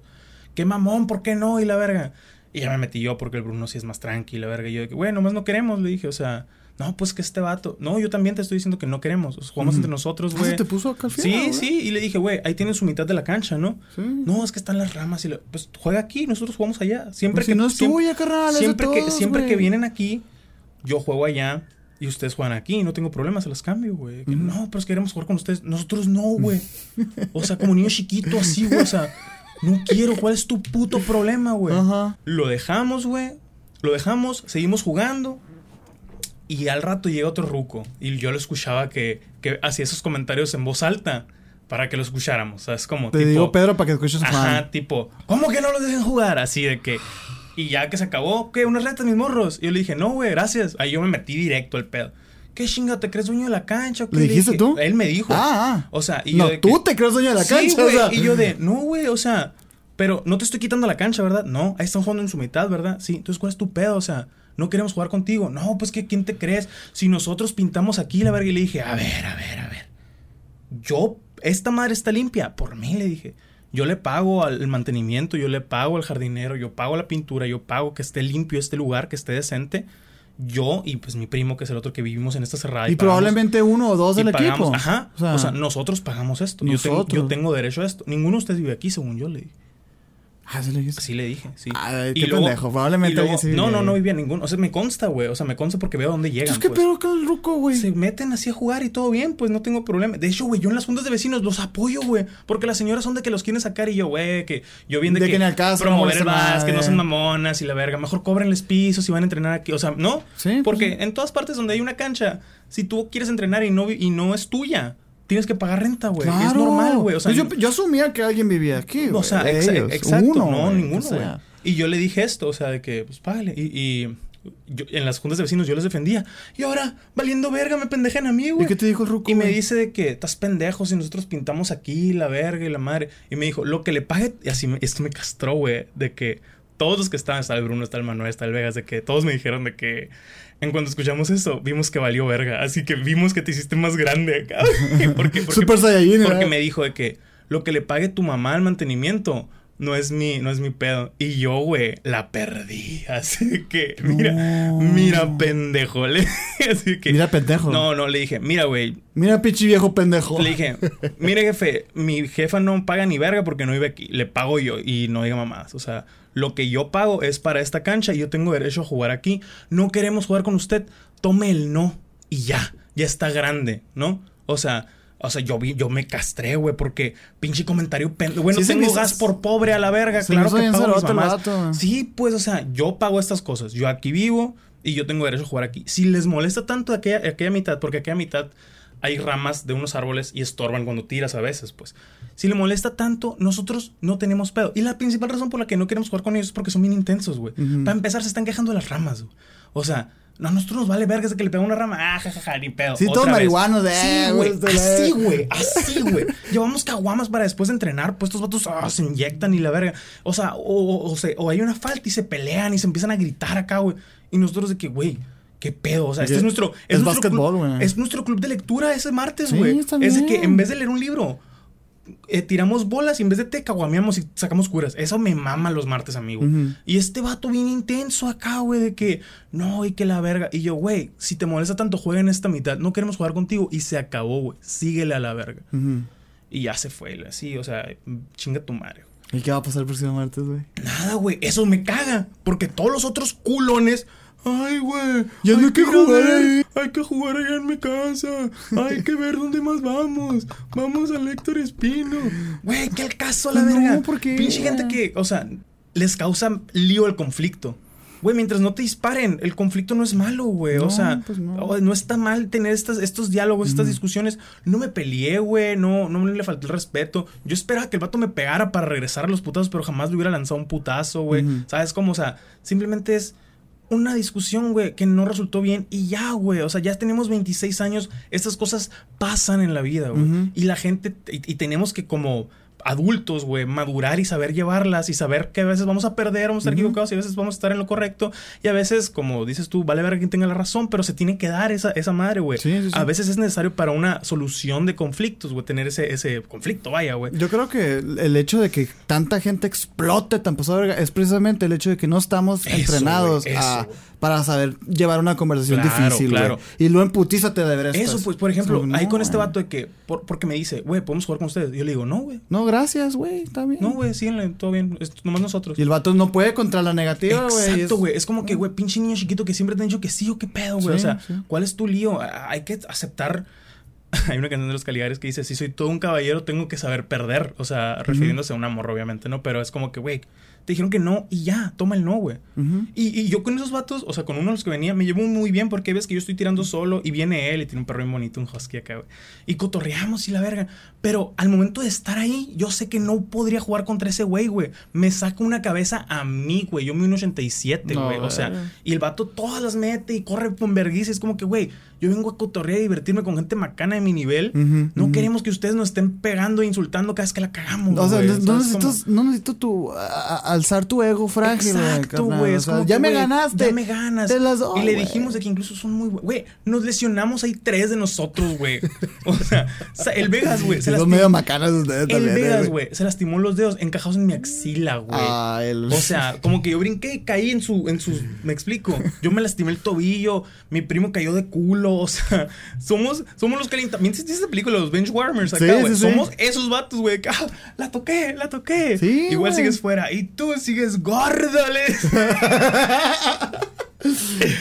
¿Qué mamón? ¿Por qué no? Y la verga. Y ya me metí yo porque el Bruno sí es más tranqui, la verga. Y yo de que, güey, nomás no queremos, le dije. O sea, no, pues que este vato... No, yo también te estoy diciendo que no queremos. O sea, jugamos entre nosotros, Ah, güey. se te puso acá al Sí, final, güey. sí, y le dije, güey, ahí tienes su mitad de la cancha, ¿no? Sí. No, es que están las ramas y lo- pues juega aquí, nosotros jugamos allá. Siempre Pues si que no es siempre, tuya, carnal, es de siempre que todos, siempre que vienen aquí, yo juego allá y ustedes juegan aquí, no tengo problemas, se las cambio, güey. Que, No, pero es que queremos jugar con ustedes. Nosotros no, güey. O sea, como niño chiquito así, güey, o sea, no quiero, ¿cuál es tu puto problema, güey? Ajá. Lo dejamos, güey. Lo dejamos, seguimos jugando. Y al rato llega otro ruco. Y yo lo escuchaba que, que hacía esos comentarios en voz alta para que lo escucháramos. ¿Sabes? Como Te tipo. digo, Pedro, para que escuches Ajá, tipo, ¿cómo que no los dejen jugar? Así de que. Y ya que se acabó, ¿qué? ¿Unas retas, mis morros? Y yo le dije, no, güey, gracias. Ahí yo me metí directo al pedo. ¿Qué chinga? ¿Te crees dueño de la cancha? qué? ¿Le dijiste tú? Él me dijo. Ah, ah. O sea, y no, yo de tú que- te crees dueño de la Sí, cancha, güey, o sea. Y yo de, no, güey, o sea, pero no te estoy quitando la cancha, ¿verdad? No, ahí están jugando en su mitad, ¿verdad? Sí, entonces, ¿cuál es tu pedo? O sea, no queremos jugar contigo. No, pues que, ¿quién te crees? Si nosotros pintamos aquí la verga y le dije, a ver, a ver, a ver. Yo, esta madre está limpia. Por mí, le dije. Yo le pago al mantenimiento, yo le pago al jardinero, yo pago la pintura, yo pago que esté limpio este lugar, que esté decente. Yo y pues mi primo, que es el otro que vivimos en esta cerrada. Y pagamos- probablemente uno o dos y del pagamos- equipo. Ajá. O sea, nosotros pagamos esto. Yo tengo, nosotros. yo tengo derecho a esto. Ninguno de ustedes vive aquí, según yo le dije. Ah, ¿sí le dijiste? Sí le dije, sí. Ay, qué pendejo, probablemente y luego- alguien sí No, no, no vivía ninguno. O sea, me consta, güey. O sea, me consta porque veo dónde llegan. Entonces, ¿qué pues. pedo con el ruco, güey? Se meten así a jugar y todo bien, pues no tengo problema. De hecho, güey, yo en las juntas de vecinos los apoyo, güey. Porque las señoras son de que los quieren sacar y yo, güey, que yo bien de, De que, que caso, promover el básquet, no son mamonas y la verga. Mejor cóbrenles pisos y van a entrenar aquí. O sea, no. Sí, pues, porque en todas partes donde hay una cancha, si tú quieres entrenar y no, y no es tuya, tienes que pagar renta, güey. Es normal, güey. O sea, Pues yo, yo asumía que alguien vivía aquí, o güey. sea, de exa- ellos. exacto, Uno, no, ninguno, o güey. sea. Y yo le dije esto, o sea, de que, pues págale. Y, y yo- en las juntas de vecinos yo les defendía. Y ahora, valiendo verga, me pendejan a mí, güey. ¿Y qué te dijo el ruco, Y me dice de que estás pendejo si nosotros pintamos aquí la verga y la madre. Y me dijo, lo que le pague. Y así, me- esto me castró, güey, de que todos los que estaban, está el Bruno, está el Manuel, está el Vegas, de que todos me dijeron de que. En cuanto escuchamos eso, vimos que valió verga. Así que vimos que te hiciste más grande acá. [laughs] porque, porque, Super porque me dijo de que lo que le pague tu mamá al mantenimiento no es mi, no es mi pedo. Y yo, güey, la perdí. [laughs] Así que, mira, No. mira, pendejo. [laughs] Así que. Mira, pendejo. No, no, le dije, mira, güey. Mira, pinche viejo pendejo. Le dije, mire, jefe, mi jefa no paga ni verga porque no vive aquí. Le pago yo y no diga mamás. O sea, lo que yo pago es para esta cancha y yo tengo derecho a jugar aquí. No queremos jugar con usted. Tome el no y ya. Ya está grande, ¿no? O sea. O sea, yo vi, yo me castré, güey, porque pinche comentario pen... Güey, no Sí, tengo gas por pobre a la verga. claro que pago mis mamás. Sí, pues, o sea, yo pago estas cosas. Yo aquí vivo y yo tengo derecho a jugar aquí. Si les molesta tanto aquella, aquella mitad, porque aquella mitad hay ramas de unos árboles y estorban cuando tiras a veces, pues. Si le molesta tanto, nosotros no tenemos pedo. Y la principal razón por la que no queremos jugar con ellos es porque son bien intensos, güey. Para empezar, se están quejando de las ramas, güey. O sea, no, a nosotros nos vale verga de que le pega una rama. Ah, jajaja, ni pedo. Sí, Otra todos vez. marihuanos, eh, Sí, güey, Así, eh. güey. Así, güey. Llevamos caguamas para después de entrenar. Pues estos vatos ah, se inyectan y la verga. O sea, o, o, o se- o hay una falta y se pelean y se empiezan a gritar acá, güey. Y nosotros de que, güey. ¿Qué pedo? O sea, este Es- es nuestro. es nuestro básquetbol, club- güey. Es nuestro club de lectura ese martes, Sí, güey. está es de que en vez de leer un libro, eh, tiramos bolas y en vez de te caguameamos y sacamos curas. Eso me mama los martes, amigo. Y este vato bien intenso acá, güey, de que no, y que la verga. Y yo, güey, si te molesta tanto, juega en esta mitad. No queremos jugar contigo. Y se acabó, güey. Síguele a la verga. Y ya se fue, así, o sea, chinga tu madre. ¿Y qué va a pasar el próximo martes, güey? Nada, güey, eso me caga. Porque todos los otros culones. Ay, güey. Ya no hay que a jugar ahí". Hay que jugar allá en mi casa. Hay que ver dónde más vamos. Vamos al Héctor Espino. Güey, qué al caso a la No, verga. ¿por qué? Pinche gente que, o sea, les causa lío el conflicto. Güey, mientras no te disparen, el conflicto no es malo, güey. o sea, pues no. o- no está mal tener estas, estos diálogos, estas discusiones. No me peleé, güey. No, no le falté el respeto. Yo esperaba que el vato me pegara para regresar a los putazos, pero jamás le hubiera lanzado un putazo, güey. ¿Sabes cómo? O sea, simplemente es una discusión, güey, que no resultó bien y ya, güey. O sea, ya tenemos 26 años. Estas cosas pasan en la vida, güey. Y la gente, y, y tenemos que como adultos, güey, madurar y saber llevarlas y saber que a veces vamos a perder, vamos a estar equivocados y a veces vamos a estar en lo correcto. Y a veces, como dices tú, vale ver a quien tenga la razón, pero se tiene que dar esa, esa madre, güey. Sí, sí, sí. A veces es necesario para una solución de conflictos, güey, tener ese, ese conflicto, vaya, güey. Yo creo que el hecho de que tanta gente explote tan pasado de es precisamente el hecho de que no estamos Eso, entrenados eso, a- para saber llevar una conversación Claro, difícil, güey. claro. Y luego en putiza te deberías. Eso, pues, por ejemplo, No, ahí con este vato de que, por- porque me dice, güey, ¿podemos jugar con ustedes? Yo le digo, no, güey. No, gracias, güey, está bien. No, güey, síguenle, todo bien. Es nomás nosotros. Y el vato no puede contra la negativa, güey. Exacto, güey. Es como que, güey, pinche niño chiquito que siempre te han dicho que sí o qué pedo, güey. Sí, o sea, sí. ¿cuál es tu lío? Hay que aceptar. [laughs] Hay una canción de los Caligares que dice: Si soy todo un caballero, tengo que saber perder. O sea, refiriéndose a un amor, obviamente, ¿no? Pero es como que, güey, te dijeron que no y ya, toma el no, güey. Y, y yo con esos vatos, o sea, con uno de los que venía, me llevo muy bien porque ves que yo estoy tirando solo y viene él y tiene un perro bien bonito, un husky acá, güey. Y cotorreamos y la verga. Pero al momento de estar ahí, yo sé que no podría jugar contra ese güey, güey. Me saca una cabeza a mí, güey. Yo me 1.87, No, güey. o sea, y el vato todas las mete y corre con vergüenza. Es como que, güey, yo vengo a cotorrear y divertirme con gente macana de mi nivel. No queremos que ustedes nos estén pegando e insultando cada vez que la cagamos, O sea, no, no necesitas, no necesito tu, a- alzar tu ego frágil. Exacto, güey. O sea, ya me ganaste. Ya me ganas. Te las doy, y le dijimos de que incluso son muy Güey, nos lesionamos ahí tres de nosotros, güey. [laughs] O sea, el Vegas, güey. Son medio macanas ustedes El también, eh, Vegas, güey. Se lastimó los dedos encajados en mi axila, güey. Ah, el... O sea, como que yo brinqué y caí en su, en sus, me explico. Yo me lastimé el tobillo, mi primo cayó de culo, o [laughs] sea, somos, somos los calentamientos. ¿Viste esa película, los benchwarmers acá, Sí, güey? sí, sí. Somos esos vatos, güey. que, ah, la toqué, la toqué. Sí, Igual sigues fuera. Y tú sigues gordo, les. [laughs]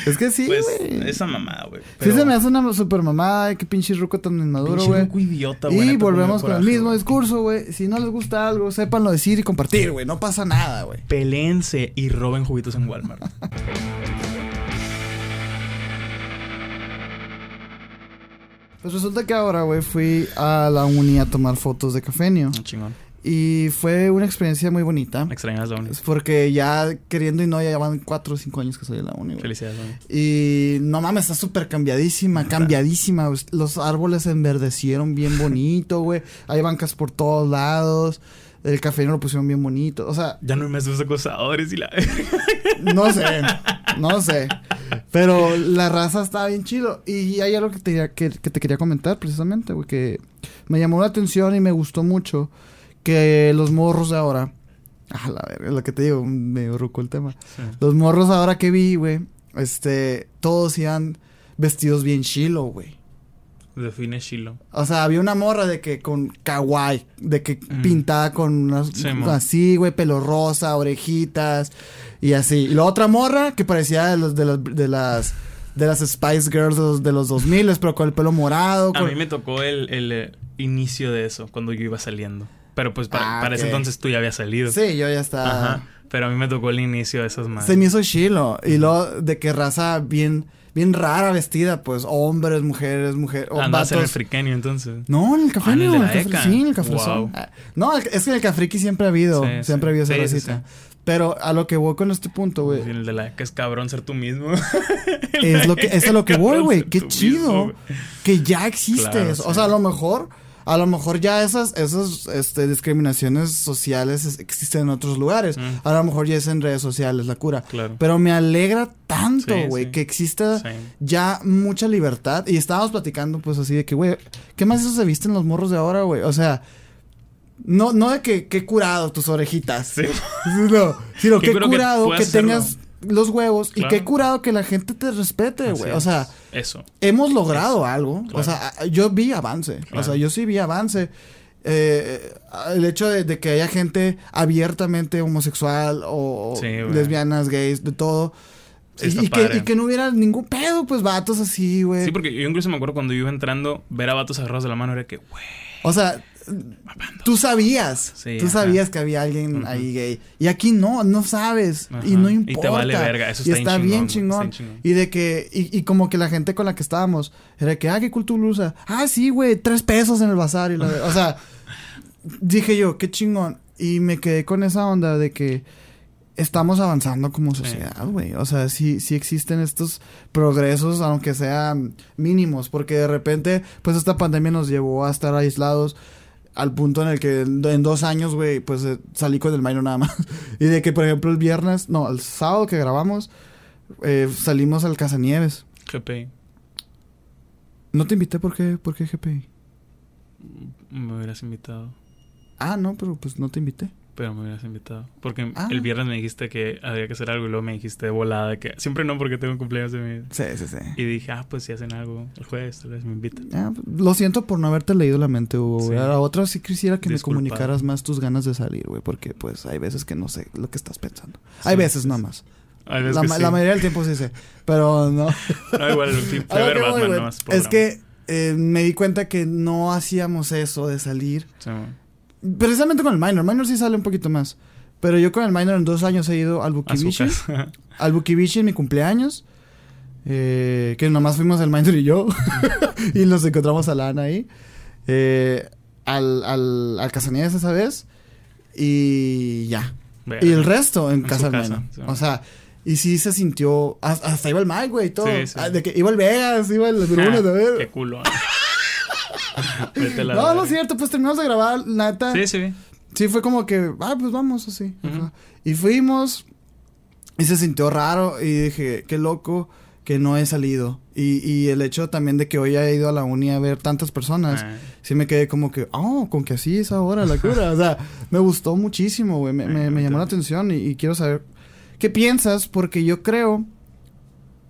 Es que sí, Pues, esa mamada, güey. Sí Pero- se me hace una super mamada, ay, qué pinche ruco tan inmaduro, güey. idiota, güey, Y neta, volvemos con el mismo discurso, güey. Si no les gusta algo, sépanlo decir y compartir, güey. No pasa nada, güey. Pelense y roben juguitos en Walmart. [laughs] Pues resulta que ahora, güey, fui a la uni a tomar fotos de cafenio. Ah, chingón. Y fue una experiencia muy bonita. Extrañas la uni. Porque ya queriendo y no, ya van cuatro o cinco años que soy de la uni, güey. Felicidades, uni. Y no mames, está súper cambiadísima, cambiadísima. Los árboles se enverdecieron bien bonito, güey. Hay bancas por todos lados. El café lo pusieron bien bonito. O sea, Ya no hay más de los acosadores y la. no sé, no sé. Pero la raza está bien chido. Y hay algo que te, que, que te quería comentar precisamente, güey, que me llamó la atención y me gustó mucho. Que los morros de ahora... A la verga, lo que te digo, me rucó el tema. Sí. Los morros ahora que vi, güey, este, todos iban vestidos bien chilo, güey. Define Shilo. O sea, había una morra de que con kawaii, de que Mm. pintada con unas Sí, así, güey, pelo rosa, orejitas y así. Y la otra morra que parecía de los de las de las de las Spice Girls de los, de los 2000, pero con el pelo morado, A mí me tocó el, el, eh, inicio de eso, cuando yo iba saliendo. Pero pues para, Ah, para ese entonces tú ya habías salido. Sí, yo ya estaba Ajá. Pero a mí me tocó el inicio de esas madres. Se me hizo chilo. Y luego de que raza bien, bien rara vestida, pues hombres, mujeres, mujeres. o Andas en el friquenio entonces. No, en el café Ah, en el no, el café- ECA. sí, en el café Wow. No, el- es que en el cafriqui siempre ha habido, Sí, siempre ha habido esa. Pero a lo que voy con este punto, güey, El de la que es cabrón ser tú mismo. es lo que es a lo que [laughs] voy, güey, qué chido mismo, que ya existe Claro, eso. O sea, a lo mejor a lo mejor ya esas esas este, discriminaciones sociales es- existen en otros lugares. Mm. A lo mejor ya es en redes sociales la cura. Claro. Pero me alegra tanto, güey, sí. que exista Sí. ya mucha libertad. Y estábamos platicando, pues así de que, güey, ¿qué más eso se visten los morros de ahora, güey? O sea, no, no de que, qué curado tus orejitas. Sí. No, [laughs] sino Qué qué curado que curado que, tengas los huevos y Claro. qué curado que la gente te respete, güey. O sea, Eso. hemos logrado Eso, algo. O sea, yo vi avance. O sea, yo sí vi avance. Eh, el hecho de, de que haya gente abiertamente homosexual o Sí, lesbianas, gays, de todo. Sí, y, y que, y que no hubiera ningún pedo, pues vatos así, güey. Sí, porque yo incluso me acuerdo cuando yo iba entrando, ver a vatos agarrados de la mano era que, güey. O sea, tú sabías. Sí, tú ajá. sabías que había alguien ahí gay. Y aquí no, no sabes. Ajá. Y no Y importa. te vale verga, eso Y está bien chingón, chingón. está bien chingón. Y de que, y, y como que la gente con la que estábamos, era que, ah, qué cool tu blusa. Ah, sí, güey, tres pesos en el bazar. Y la, o sea, dije yo, qué chingón. Y me quedé con esa onda de que estamos avanzando como sociedad, güey. O sea, sí, sí existen estos progresos, aunque sean mínimos, porque de repente, pues esta pandemia nos llevó a estar aislados al punto en el que en, dos años, güey, pues eh, salí con el minor nada más. [laughs] y de que, por ejemplo, el viernes, no, el sábado que grabamos, eh, salimos al Casanieves. GPI. No te invité, ¿por qué? ¿Por qué GPI? Me hubieras invitado. Ah, no, pero pues no te invité. Pero me hubieras invitado. Porque Ah. el viernes me dijiste que había que hacer algo y luego me dijiste de volada de que siempre no porque tengo un cumpleaños de mi... Sí, sí, sí. Y dije, ah, pues si hacen algo el jueves, tal vez me invitan. Ah, lo siento por no haberte leído la mente, Hugo. güey. Sí. A la otra sí quisiera que Disculpa. me comunicaras más tus ganas de salir, güey, porque pues hay veces que no sé lo que estás pensando. hay veces nada más. Hay veces La, que ma- sí. la mayoría del tiempo sí sé, pero no. [laughs] No, igual, lo [laughs] ver voy, Batman nomás. es que eh, me di cuenta que no hacíamos eso de salir. Sí, man. Precisamente con el minor. Minor sí sale un poquito más. Pero yo con el minor en dos años he ido al Bukibishi. [laughs] Al Bukibishi en mi cumpleaños. eh, que nomás fuimos el minor y yo. [laughs] y nos encontramos a Lana ahí. Eh, al, al, al Casanieves esa vez. Y ya. Y el resto en, En casa del minor. sí. O sea, y sí se sintió. Hasta, hasta iba el Mike, güey, y todo. Sí, sí. Ah, De que iba el Vegas, iba el [laughs] Bruno, ver. Qué culo. [laughs] La No, no es cierto, pues terminamos de grabar, neta. Sí, sí. Sí, fue como que, ah, pues vamos así. Y fuimos y se sintió raro y dije, qué loco que no he salido. Y, y el hecho también de que hoy he ido a la uni a ver tantas personas, Ah, sí me quedé como que, oh, con que así es ahora la cura. o sea, me gustó muchísimo, güey. Me, me- me llamó la atención y, y quiero saber qué piensas, porque yo creo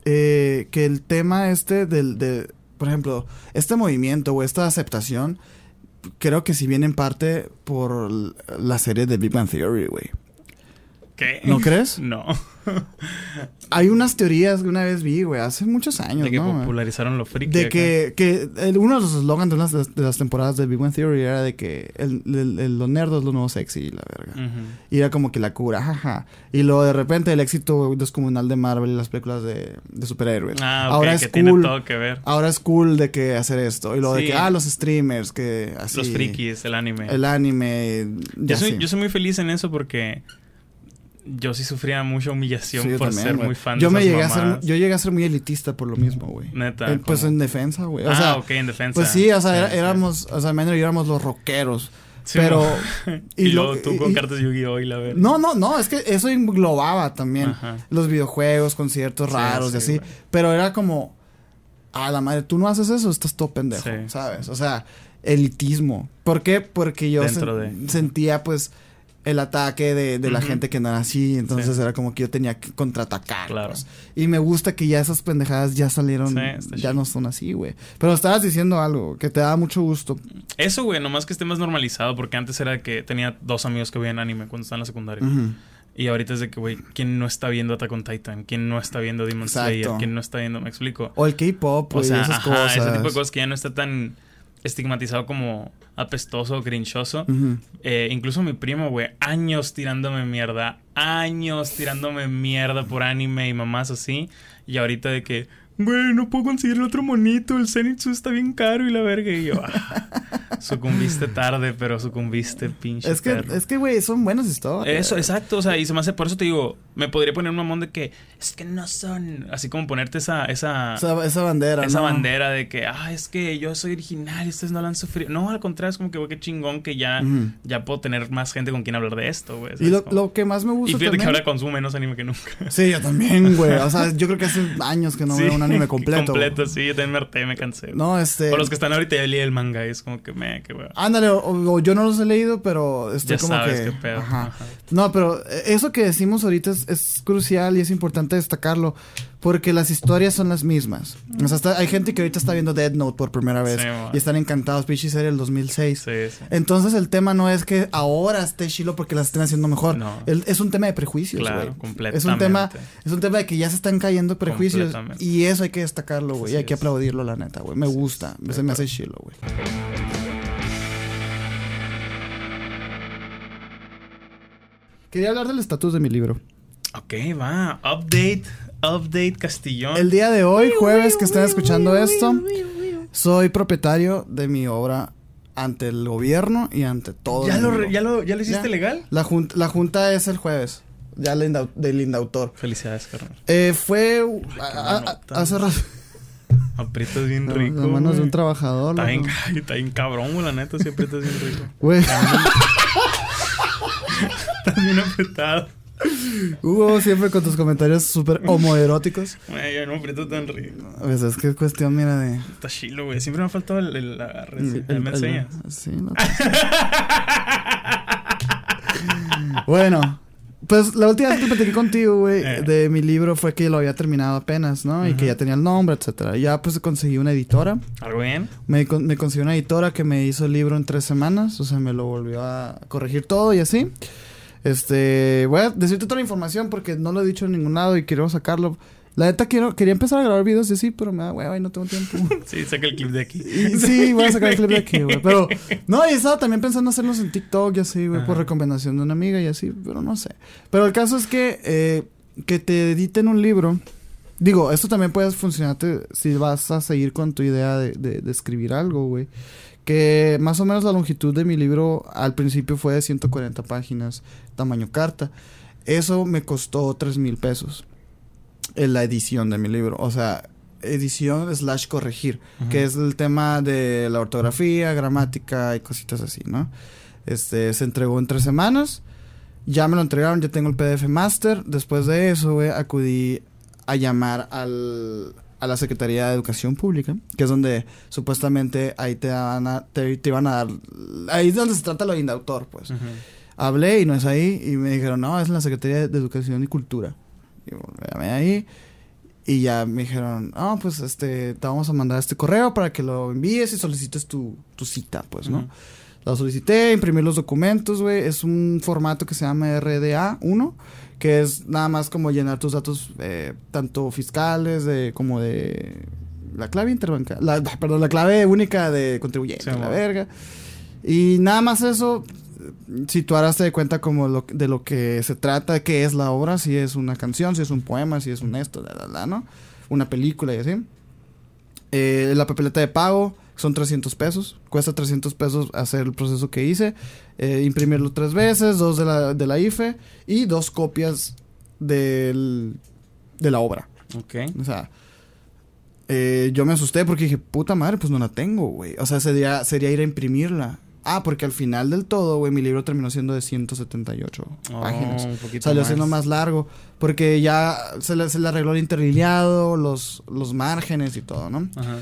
eh, que el tema este del, de, por ejemplo, este movimiento o esta aceptación, creo que si viene en parte por la serie de Big Bang Theory, güey. ¿Qué? ¿No crees? [laughs] No. [laughs] Hay unas teorías que una vez vi, güey, hace muchos años, De que ¿no? popularizaron lo friki. De acá. que, que el- uno de los eslogans de, unas de, las temporadas de Big One Theory era de que el, el, el- lo nerd es lo nuevo sexy la verga. Ujú. Y era como que la cura, jaja. Y luego de repente el éxito descomunal de Marvel y las películas de, de superhéroes. Ah, ok, Ahora que es tiene cool. todo que ver. Ahora es cool de que hacer esto. Y luego de que, ah, los streamers, que así. Los frikis, el anime. El anime. yo, soy, yo soy muy feliz en eso porque yo sí sufría mucha humillación Sí, por también, ser muy fan yo de me esas llegué a ser, mamadas. Yo llegué a ser muy elitista por lo mismo, güey. Neta. Eh, pues en defensa, güey. Ah, sea, ok, en defensa. pues sí, o sea, era- éramos, o sea, yo éramos los rockeros. Sí, pero. [laughs] y luego tú y- con cartas Yu-Gi-Oh! y la verga. No, no, no, es que eso englobaba también Ajá. los videojuegos, conciertos Sí, raros y sí, así. Pero era como, a la madre, tú no haces eso, estás todo pendejo. ¿sabes? O sea, elitismo. ¿Por qué? Porque yo Dentro sen- de- sentía, pues, el ataque de, de la gente que no era así. Entonces Sí. era como que yo tenía que contraatacar. Claro. pues. Y me gusta que ya esas pendejadas ya salieron, Sí, ya no son así, güey. Pero estabas diciendo algo que te da mucho gusto. Eso, güey, nomás que esté más normalizado porque antes era que tenía dos amigos que veían anime cuando estaba en la secundaria. Y ahorita es de que, güey, ¿quién no está viendo Attack on Titan? ¿Quién no está viendo Demon. Slayer? ¿Quién no está viendo? ¿Me explico? O el K-pop, O sea, esas ajá, cosas. ese tipo de cosas que ya no está tan estigmatizado como apestoso o crinchoso. Ujú. Eh, incluso mi primo, güey, años tirándome mierda, años tirándome mierda por anime y mamás así. Y ahorita de que, güey, no puedo conseguir el otro monito, el Zenitsu está bien caro y la verga. Y yo, ah, [laughs] sucumbiste tarde, pero sucumbiste, pinche. Es que, perro". es que, güey, son buenas historias. Eso, exacto, o sea, y se me hace, por eso te digo, me podría poner un mamón de que es que no son, así como ponerte esa, esa, Esa, esa bandera, esa ¿no? bandera de que, ah, es que yo soy original y ustedes no la han sufrido. No, al contrario, es como que, güey, qué chingón que ya, ya puedo tener más gente con quien hablar de esto, güey. Y lo, Como- lo que más me y gusta fíjate que también... ahora consumo menos anime que nunca. Sí, yo también, güey. O sea, [laughs] yo creo que hace años que no Sí, veo un anime [laughs] completo. completo, sí, yo también me harté, me cansé. No, este... O los que están ahorita ya leí el manga y es como que me, qué güey. Ándale, o, o yo no los he leído, pero estoy Ya como sabes que... qué pedo. Ajá. Ajá. No, pero eh, eso que decimos ahorita es, es crucial y es importante destacarlo porque las historias son las mismas. O sea, está- hay gente que ahorita está viendo Dead Note por primera vez Sí, y están encantados, pinche serie del 2006. Sí, sí. Entonces el tema no es que ahora esté chilo porque las estén haciendo mejor. No. El- es un tema de prejuicios, güey. Claro, completamente. Es un tema, es un tema de que ya se están cayendo prejuicios y eso hay que destacarlo, güey. y hay que aplaudirlo, la neta, güey. Me gusta, se me hace chilo, güey. Quería hablar del estatus de mi libro. Ok, va. Update, update Castillón. El día de hoy, jueves que están escuchando esto, soy propietario de mi obra ante el gobierno y ante todo. ¿Ya el lo, ya, lo, ¿Ya lo hiciste Ya. legal? La, junta, la junta es el jueves, ya del indau- del indautor. Felicidades, carnal. Eh, fue a- a- hace rato. [laughs] Aprietas bien Las rico. manos de un trabajador. Está bien, está bien cabrón, güey, la neta, sí aprietas bien rico. Güey, Estás [laughs] bien apretado. Hugo siempre con tus comentarios súper homoeróticos. Güey, yo no aprieto tan rico. Pues es que es cuestión, mira, de... Está chilo, güey. Siempre me ha faltado el, el el- ¿Me el- enseñas? Sí, no. bueno, pues la última vez que platiqué contigo, güey, Eh. de mi libro fue que lo había terminado apenas, ¿no? Y que ya tenía el nombre, etcétera. Ya pues conseguí una editora. ¿Algo bien? Me, me conseguí una editora que me hizo el libro en tres semanas. O sea, me lo volvió a corregir todo y así. Este, voy a decirte toda la información porque no lo he dicho en ningún lado y quiero sacarlo. La neta quiero, quería empezar a grabar videos y sí, pero me da hueva y no tengo tiempo. [laughs] Sí, saca el clip de aquí. Y sí, voy a sacar el clip de aquí, güey. Pero, [laughs] no, y estaba también pensando hacerlos en TikTok y así, güey, por recomendación de una amiga y así, pero no sé. Pero el caso es que, eh, que te editen un libro. Digo, esto también puede funcionarte si vas a seguir con tu idea de, de- de escribir algo, güey. Que más o menos la longitud de mi libro al principio fue de 140 páginas, tamaño carta. Eso me costó 3 mil pesos en la edición de mi libro. O sea, edición slash corregir, que es el tema de la ortografía, gramática y cositas así, ¿no? Este, se entregó en tres semanas. Ya me lo entregaron, ya tengo el PDF Master. Después de eso, güey, acudí a llamar al, a la Secretaría de Educación Pública, que es donde supuestamente ahí te van a, te, te iban a dar, ahí es donde se trata lo de indautor, pues. Ujú. Hablé y no es ahí. Y me dijeron, no, es en la Secretaría de Educación y Cultura. Y llamé ahí. Y ya me dijeron, no, pues este, te vamos a mandar este correo para que lo envíes y solicites tu, tu cita, pues, ¿no? Ujú. La solicité, imprimí los documentos, güey. Es un formato que se llama RDA 1, que es nada más como llenar tus datos, eh, tanto fiscales de, como de la clave interbancaria, la, [laughs] perdón, la clave única de contribuyente, Sí, la verga. Y nada más eso, situarse de cuenta como lo, de lo que se trata, qué es la obra, si es una canción, si es un poema, si es un esto, la, la, la, ¿no? Una película y así. Eh, la papeleta de pago son 300 pesos. Cuesta 300 pesos hacer el proceso que hice. Eh, imprimirlo tres veces, dos de la, de la IFE y dos copias del, de la obra. Ok. O sea, eh, yo me asusté porque dije, puta madre, pues no la tengo, güey. O sea, sería, sería ir a imprimirla. Ah, porque al final del todo, güey, mi libro terminó siendo de 178 Oh, páginas. un Salió más. siendo más largo. Porque ya se le, se le arregló el interlineado, los, los márgenes y todo, ¿no? Ajá.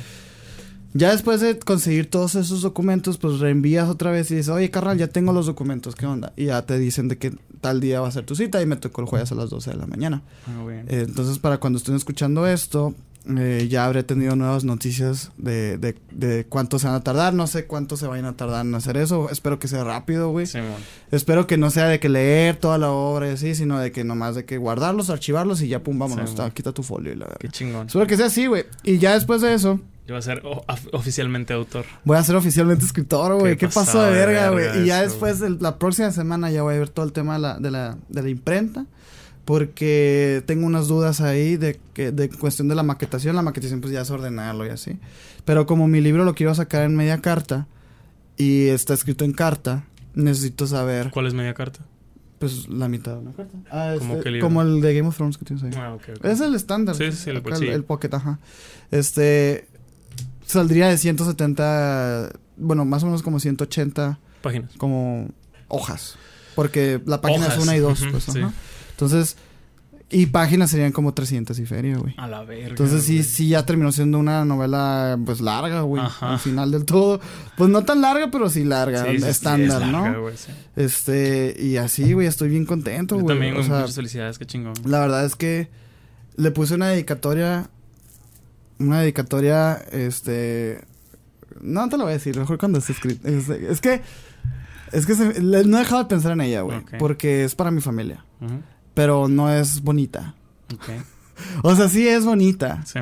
Ya después de conseguir todos esos documentos, pues reenvías otra vez y dices, oye, carnal, ya tengo los documentos, ¿qué onda? Y ya te dicen de que tal día va a ser tu cita y me tocó el jueves a las 12 de la mañana. Ah, bien. Eh, entonces, para cuando estén escuchando esto, eh, ya habré tenido nuevas noticias de, de, de cuánto se van a tardar. No sé cuánto se vayan a tardar en hacer eso. Espero que sea rápido, güey. Espero que no sea de que leer toda la obra y así, sino de que nomás de que guardarlos, archivarlos y ya, pum, vámonos. Sí, ta- quita tu folio y la Qué verdad. chingón. Espero que sea así, güey. Y ya después de eso, Yo voy a ser oficialmente autor. voy a ser oficialmente escritor, güey. Qué Qué pasó de verga, güey. Y ya después, de la próxima semana, ya voy a ver todo el tema de la, de la, de la imprenta. Porque tengo unas dudas ahí de que de cuestión de la maquetación. La maquetación, pues ya es ordenarlo y así. Pero como mi libro lo quiero sacar en media carta y está escrito en carta, necesito saber, ¿Cuál es media carta? pues, la mitad de una carta. Ah, ¿Cómo este, como el de Game of Thrones que tienes ahí. Ah, ok. ok. Es el estándar. Sí, sí, el Acá el pocket, ajá. Este. Saldría de 170. Bueno, más o menos como 180 Páginas. como hojas. Porque la página Hojas, es una y dos, ujú, pues, sí. Ajá. Entonces. Y páginas serían como 300 y feria, güey. A la verga. Entonces sí, güey. sí ya terminó siendo una novela pues larga, güey. Ajá. Al final del todo. Pues no tan larga, pero sí larga. Sí, sí, sí, estándar, es larga, ¿no? güey, sí. Este, y así, güey, estoy bien contento, Yo güey. también, O güey, sea, muchas felicidades, qué chingón. la verdad es que le puse una dedicatoria. Una dedicatoria, este. No te lo voy a decir, mejor cuando esté escrito. Es, es que. Es que se- le- no he dejado de pensar en ella, güey. Porque es para mi familia. Ujú. Pero no es bonita. Ok. [laughs] O sea, sí es bonita. Sí.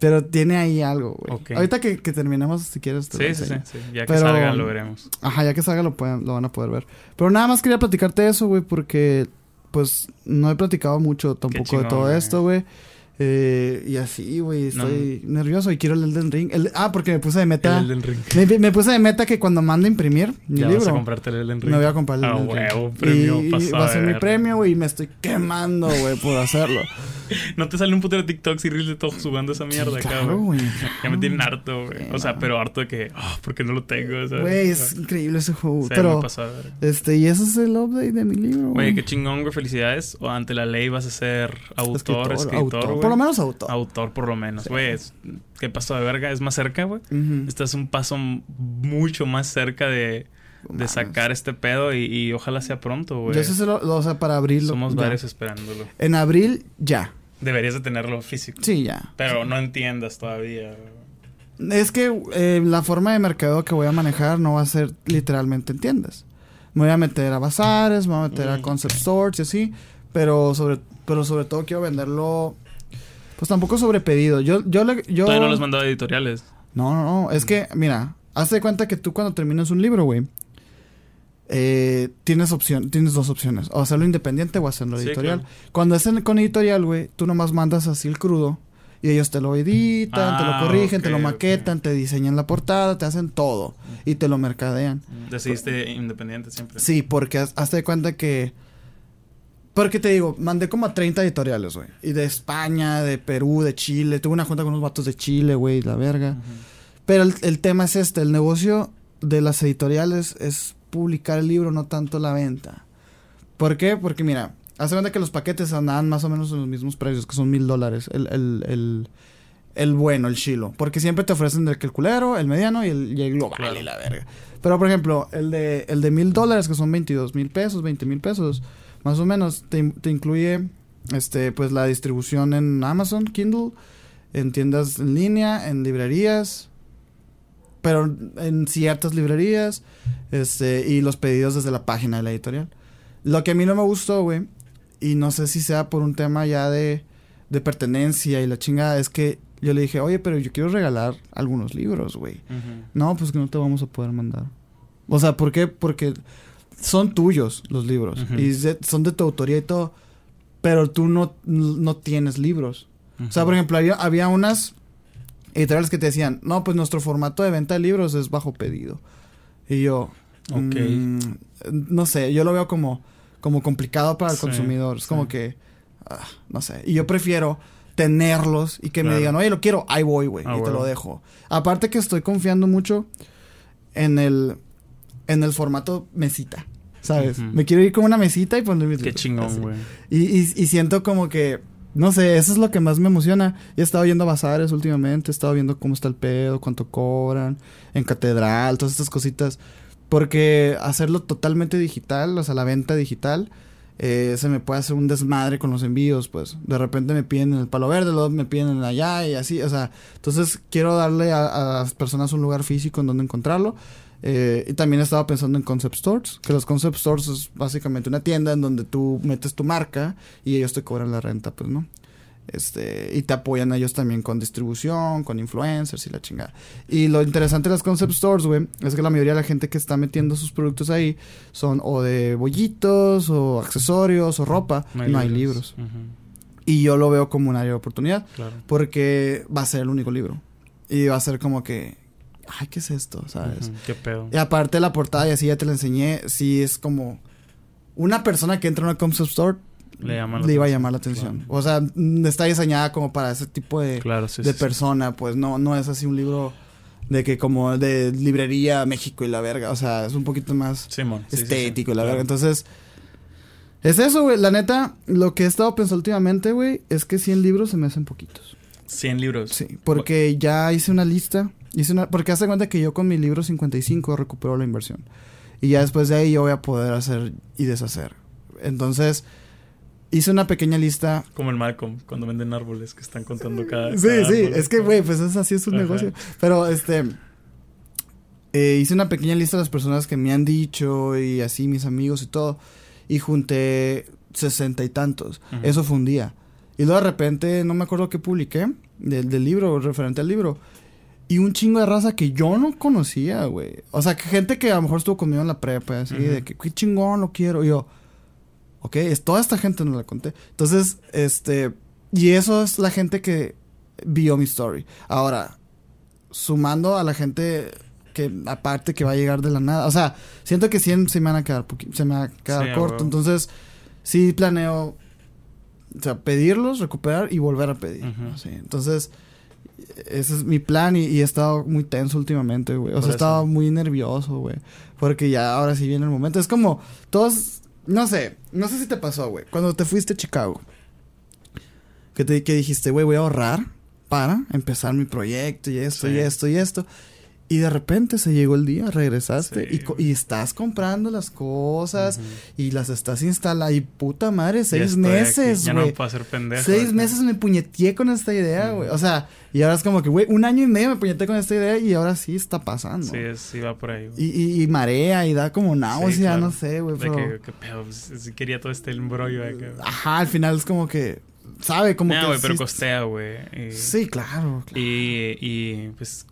Pero tiene ahí algo, güey. Ok. Ahorita que, que terminemos, si quieres. te Sí, sí, sí, sí. Ya que salga lo veremos. Ajá, ya que salga lo, pueden, lo van a poder ver. Pero nada más quería platicarte eso, güey, porque pues no he platicado mucho tampoco chingón, de todo güey. esto, güey. Eh, y así, güey, estoy nervioso y quiero el Elden Ring. El- ah, porque me puse de meta. El Elden Ring. Me, me puse de meta que cuando mande a imprimir mi Ya vas a libro, comprarte el Elden Ring. me voy a comprar el Ah, Elden Ring. huevo, premio y, va a ser mi premio, güey, y me estoy quemando, güey, por hacerlo. [laughs] No te sale un putero de TikToks y reels de todos jugando esa mierda acá, claro, güey. güey. Ya me tienen harto, güey. Sí, O sea, pero harto de que, ah, porque no lo tengo. Güey, es increíble ese juego. Sí, pero, este, y ese es el update de mi libro, güey. Oye, qué chingón, güey. Felicidades. O ante la ley vas a ser autor, escritor, autor. güey. Lo menos autor. Autor, por lo menos, güey. es- ¿Qué pasó de verga? Es más cerca, güey. Ujú. Estás un paso mucho más cerca de, sacar este pedo y, y ojalá sea pronto, güey. Yo sé se lo, lo- o sea, para abril. lo- Somos ya. varios esperándolo. En abril, ya. Deberías de tenerlo físico. Sí, ya. Pero no entiendas todavía. Es que eh, la forma de mercado que voy a manejar no va a ser literalmente en tiendas. Me voy a meter a bazares, me voy a meter a Mm. concept stores y así. Pero sobre, pero sobre todo quiero venderlo. Pues tampoco sobre pedido. Yo, yo, le- yo. Todavía no los mandado a editoriales. No, no, no. Es que, mira, hazte cuenta que tú cuando terminas un libro, güey, eh, tienes opción, tienes dos opciones. O hacerlo independiente o hacerlo Sí, editorial. claro. Cuando es en- con editorial, güey, tú nomás mandas así el crudo. Y ellos te lo editan, te Ah, lo corrigen, te lo maquetan, te diseñan la portada, te hacen todo. Y te lo mercadean. Decidiste independiente siempre. Sí, porque haz- hazte de cuenta que... Porque te digo, mandé como a 30 editoriales, güey. Y de España, de Perú, de Chile. Tuve una junta con unos vatos de Chile, güey, la verga. Pero el, el tema es este, el negocio de las editoriales es publicar el libro, no tanto la venta. ¿Por qué? Porque mira, hace cuenta que los paquetes andaban más o menos en los mismos precios, que son mil dólares. El, el, el, el bueno, el chilo. Porque siempre te ofrecen el que el culero, el mediano y el, y el global Claro. y la verga. Pero por ejemplo, el de, el de mil dólares, que son 22 mil pesos, 20 mil pesos, más o menos, te, te incluye este, pues la distribución en Amazon, Kindle, en tiendas en línea, en librerías pero en ciertas librerías, este, y los pedidos desde la página de la editorial. Lo que a mí no me gustó, güey, y no sé si sea por un tema ya de, de pertenencia y la chingada, es que yo le dije, oye, pero yo quiero regalar algunos libros, güey. No, pues que no te vamos a poder mandar. O sea, ¿por qué? Porque son tuyos los libros. Y de- son de tu autoría y todo. Pero tú no, no tienes libros. O sea, por ejemplo, había, había unas editoriales que te decían, no, pues nuestro formato de venta de libros es bajo pedido. Y yo, Ok. mm, no sé, yo lo veo como, como complicado para el Sí, consumidor. Es como que, ah, no sé. Y yo prefiero tenerlos y que me digan, oye, lo quiero, ahí voy, güey, Ah, y te lo dejo. Aparte que estoy confiando mucho en el, en el formato mesita. ¿Sabes? Me quiero ir con una mesita y poner mis Qué chingón, güey. Y, y, y siento como que, no sé, eso es lo que más me emociona. He estado yendo a bazares últimamente, he estado viendo cómo está el pedo, cuánto cobran, en catedral, todas estas cositas. Porque hacerlo totalmente digital, o sea, la venta digital, eh, se me puede hacer un desmadre con los envíos, pues. De repente me piden en el palo verde, luego me piden en allá y así, o sea. Entonces quiero darle a, a las personas un lugar físico en donde encontrarlo. Eh, y también estaba pensando en concept stores, que los concept stores es básicamente una tienda en donde tú metes tu marca y ellos te cobran la renta, pues, ¿no? Este, y te apoyan ellos también con distribución, con influencers y la chingada. Y lo interesante de las concept stores, güey, es que la mayoría de la gente que está metiendo sus productos ahí son o de bollitos, o accesorios, o ropa, no hay, libros. Y yo lo veo como un área de oportunidad, Claro. porque va a ser el único libro. Y va a ser como que, ay, ¿qué es esto? ¿Sabes? Qué pedo. Y aparte la portada, y así ya te la enseñé, sí es como una persona que entra a una concept store Le llama la le iba a llamar la atención. claro. O sea, mm, está diseñada como para ese tipo de, Claro, sí, de sí, sí. persona, pues no, no es así un libro de que como de librería México y la verga, o sea, es un poquito más Simón. estético y la Claro. verga. Entonces, es eso, güey. La neta, lo que he estado pensando últimamente, güey, es que 100 libros se me hacen poquitos. 100 libros. Sí, porque ya hice una lista. Hice una, porque hace cuenta que yo con mi libro 55 recupero la inversión. Y ya después de ahí yo voy a poder hacer y deshacer. Entonces, hice una pequeña lista. Como el Malcolm, cuando venden árboles que están contando cada. Sí, cada sí, árbol. es que, güey, pues es así es un Ajá. negocio. Pero, este, eh, hice una pequeña lista de las personas que me han dicho y así mis amigos y todo. Y junté sesenta y tantos. Eso fue un día. Y luego de repente, no me acuerdo qué publiqué del, del libro, referente al libro. Y un chingo de raza que yo no conocía, güey. O sea, que gente que a lo mejor estuvo conmigo en la prepa, así, de que qué chingón lo quiero. Y yo, ok, es toda esta gente no la conté. Entonces, este, y eso es la gente que vio mi story. Ahora, sumando a la gente que aparte que va a llegar de la nada. O sea, siento que 100 se me van a quedar, se me va a quedar Sí, corto. Entonces, sí planeo, o sea, pedirlos, recuperar y volver a pedir. Entonces, ese es mi plan y, y he estado muy tenso últimamente, güey. O Por sea, he estado muy nervioso, güey. Porque ya ahora sí viene el momento. Es como, todos, no sé, no sé si te pasó, güey. Cuando te fuiste a Chicago, que, te, que dijiste, güey, voy a ahorrar para empezar mi proyecto y esto Sí. y esto y esto. Y de repente se llegó el día, regresaste Sí, y, y estás comprando las cosas Ujú. y las estás instalando. Y puta madre, Ya seis estoy meses, aquí, Ya no güey. me puedo hacer pendejo. Seis meses me puñeteé con esta idea, güey. O sea, y ahora es como que, güey, un año y medio me puñeteé con esta idea y ahora sí está pasando. Sí, sí va por ahí. güey. y, y, y marea y da como náusea, claro. no sé, güey. Pero... que, que pedo, pues, sí quería todo este embrollo acá. Ajá, al final es como que, ¿sabe? Como No, que güey, pero sí- costea, güey. Sí, claro. claro. Y, y pues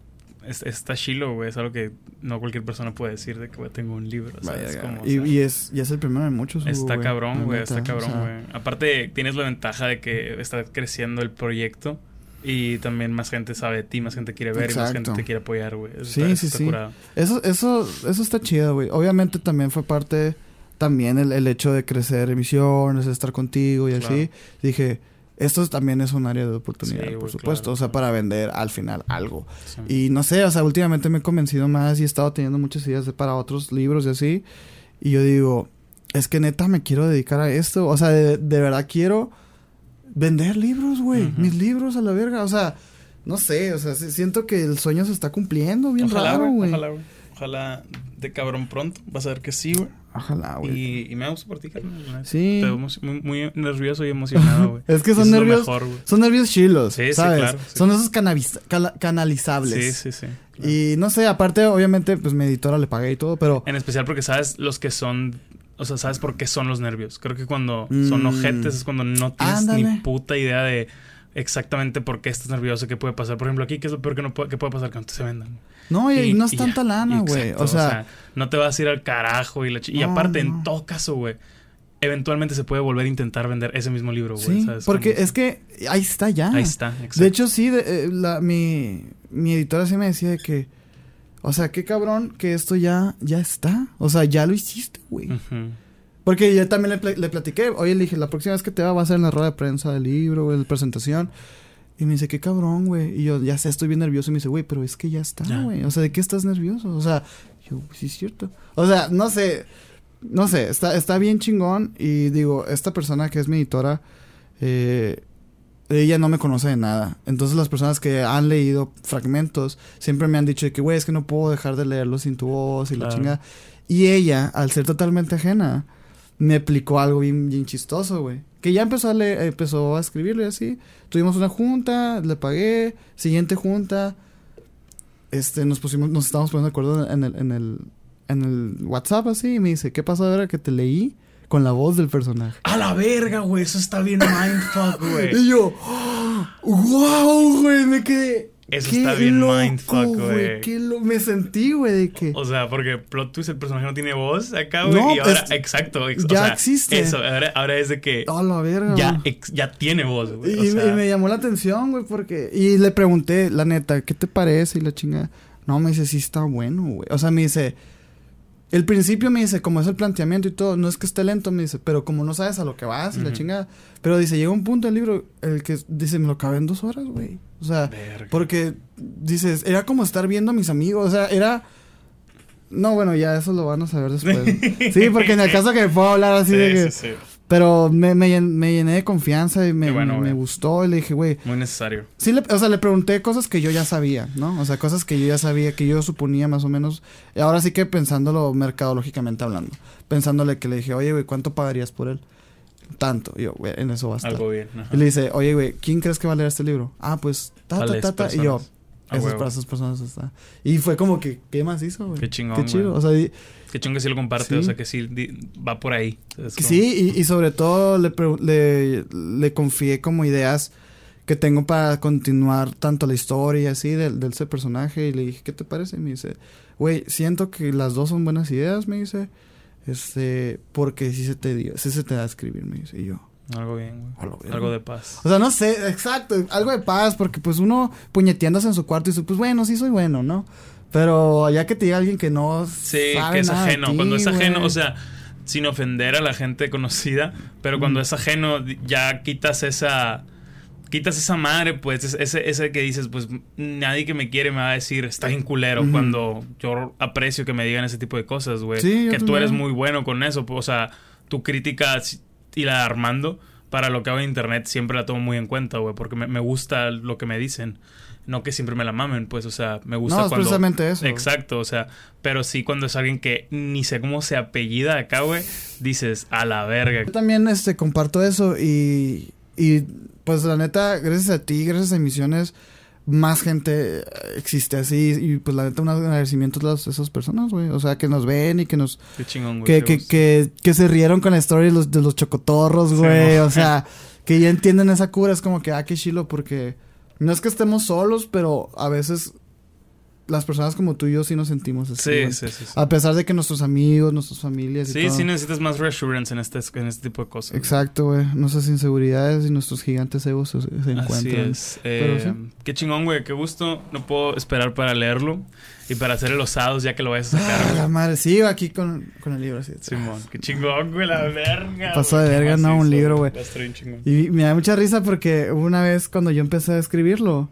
es- está chilo, güey. Es algo que no cualquier persona puede decir de que güey, tengo un libro. ¿sabes? Vaya, Como, o y, sea, y es, y es el primero de muchos. Está güey, cabrón, güey. Está o cabrón, sea, güey. Aparte, tienes la ventaja de que está creciendo el proyecto. Y también más gente sabe de ti, más gente quiere ver y más gente te quiere apoyar, güey. Eso Sí, está, sí, está sí. curado. Eso, eso, eso está chido, güey. Obviamente también fue parte, también el, el hecho de crecer emisiones, de estar contigo y Claro. así. Dije, esto también es un área de oportunidad, Sí, por supuesto. claro, o sea, claro. para vender al final algo. Sí. Y no sé, o sea, últimamente me he convencido más y he estado teniendo muchas ideas de- para otros libros y así. Y yo digo, es que neta me quiero dedicar a esto. O sea, de, de verdad quiero vender libros, güey. Mis libros a la verga. O sea, no sé, o sea, siento que el sueño se está cumpliendo bien Ojalá, raro, güey. Ojalá, güey. Ojalá de cabrón pronto. Vas a ver que sí, güey. Ojalá, güey. Y, y me da gusto por ti, carnal. Sí. Te muy, muy nervioso y emocionado, güey. [laughs] Es que son eso nervios. mejor, son nervios chilos, Sí, sí, ¿sabes? claro, sí. Son esos canalizables. Sí, sí, sí. Y no sé, aparte, obviamente, pues mi editora le pagué y todo, pero. En especial porque sabes los que son. O sea, sabes por qué son los nervios. Creo que cuando son Mm. ojetes es cuando no tienes Ándale. ni puta idea de exactamente por qué estás nervioso, qué puede pasar. Por ejemplo, aquí, ¿qué es lo peor que, no puede, que puede pasar que no te se vendan? No, y, y no es y tanta ya. lana, güey. O sea, no te vas a ir al carajo y la Y No, aparte, no. en todo caso, güey, eventualmente se puede volver a intentar vender ese mismo libro, güey. sí, ¿sabes? porque es que ahí está ya. Ahí está, exacto. De hecho, sí, de- eh, la, mi, mi editora sí me decía de que. O sea, qué cabrón que esto ya, ya está. O sea, ya lo hiciste, güey. Porque yo también le, le platiqué. Oye, le dije, la próxima vez que te va, va a ser en la rueda de prensa del libro, güey, de presentación. Y me dice, qué cabrón, güey. Y yo, ya sé, estoy bien nervioso. Y me dice, güey, pero es que ya está, güey. O sea, ¿de qué estás nervioso? O sea, yo, sí es cierto. O sea, no sé. No sé, está, está bien chingón. Y digo, esta persona que es mi editora, eh, ella no me conoce de nada. Entonces las personas que han leído fragmentos siempre me han dicho de que, güey, es que no puedo dejar de leerlo sin tu voz y la chingada. Y ella, al ser totalmente ajena, me explicó algo bien, bien chistoso, güey. Que ya empezó a leer, empezó a escribirle así. Tuvimos una junta, le pagué. Siguiente junta, este, nos pusimos, nos estábamos poniendo de acuerdo en el, en el, en el WhatsApp así. Y me dice, ¿qué pasó ahora que te leí? Con la voz del personaje. A la verga, güey. Eso está bien [laughs] mindfuck, güey. Y yo, wow, güey, me quedé. Eso qué está bien loco, mindfuck, güey. qué lo- me sentí, güey, de que. O sea, porque plot twist el personaje no tiene voz acá, güey. No, y ahora, exacto. ex- ya o sea, existe. Eso, ahora, ahora es de que Oh, la verga. ya, ex- ya tiene voz, güey. Y, O sea, y me llamó la atención, güey, porque. Y le pregunté, la neta, ¿qué te parece? Y la chinga. No, me dice, sí está bueno, güey. O sea, me dice. El principio me dice, como es el planteamiento y todo, no es que esté lento, me dice, pero como no sabes a lo que vas y la chingada. Pero dice, llega un punto del libro, el que dice, me lo acabé en dos horas, güey. O sea, verga. porque dices, era como estar viendo a mis amigos, o sea, era. No, bueno, ya eso lo van a saber después. [laughs] sí, porque en el caso que puedo hablar así Sí, de que. sí, sí. Pero me, me, me llené de confianza y me, bueno, me- me gustó. Y le dije, güey. Muy necesario. Sí, le- o sea, le pregunté cosas que yo ya sabía, ¿no? O sea, cosas que yo ya sabía, que yo suponía más o menos. Y ahora sí que pensándolo mercadológicamente hablando. Pensándole que le dije, oye, güey, ¿cuánto pagarías por él? Tanto. Y yo, güey, en eso va a estar. Algo bien. ajá. Y le dice, oye, güey, ¿quién crees que va a leer este libro? Ah, pues, ta, ta. Y yo, personas. A esas para esas personas está. Y fue como que, ¿qué más hizo, güey? Qué chingón, Qué chido. O sea, y- Qué chungo que sí lo comparte, Sí. o sea que sí di- va por ahí. Como- Sí, y, y sobre todo le, le, le confié como ideas que tengo para continuar tanto la historia y así del, del ese personaje. Y le dije, ¿qué te parece? Y me dice, güey, siento que las dos son buenas ideas, me dice. Este, porque sí se te dio, sí se te da a escribir, me dice. Y yo, Algo bien, güey. A la verga. Algo de paz. o sea, no sé, exacto, algo de paz, porque pues uno puñeteándose en su cuarto y dice, pues bueno, sí soy bueno, ¿no? Pero ya que te diga alguien que no Sí, sabe que es nada ajeno. ti, cuando es ajeno, güey. o sea, sin ofender a la gente conocida, pero cuando es ajeno, ya quitas esa. Quitas esa madre, pues, es- ese, ese que dices, pues, nadie que me quiere me va a decir, está bien culero, Ujú. cuando yo aprecio que me digan ese tipo de cosas, güey. Sí, que tú eres muy bueno con eso, o sea, tu crítica y la de Armando, para lo que hago en internet, siempre la tomo muy en cuenta, güey, porque me, me gusta lo que me dicen. No que siempre me la mamen, pues, o sea, me gusta No, es cuando... precisamente eso. Exacto, o sea, pero sí cuando es alguien que ni sé cómo se apellida acá, güey, dices, a la verga. Yo también este, comparto eso y, y pues la neta, gracias a ti, gracias a emisiones, más gente eh, existe así y pues la neta un agradecimiento a esas personas, güey. O sea, que nos ven y que nos... Qué chingón, güey. Que, que, que, que se rieron con la historia de los, de los chocotorros, güey. o sea, [laughs] que ya entienden esa cura. Es como que, ah, qué chilo, porque no es que estemos solos, pero a veces las personas como tú y yo sí nos sentimos así. Sí, sí, sí. sí. A pesar de que nuestros amigos, nuestras familias y Sí, todo. sí necesitas más reassurance en este, en este tipo de cosas. Exacto, güey. Nuestras inseguridades y nuestros gigantes egos se, se Así encuentran. es. Pero Eh, Qué chingón, güey. Qué gusto. No puedo esperar para leerlo y para hacer los osados ya que lo vayas a sacar. Ah, la madre. Sí, aquí con, con el libro así. Simón. Qué chingón, güey. La verga. Pasó de verga, ¿no? Un libro, güey. Y me da mucha risa porque una vez cuando yo empecé a escribirlo,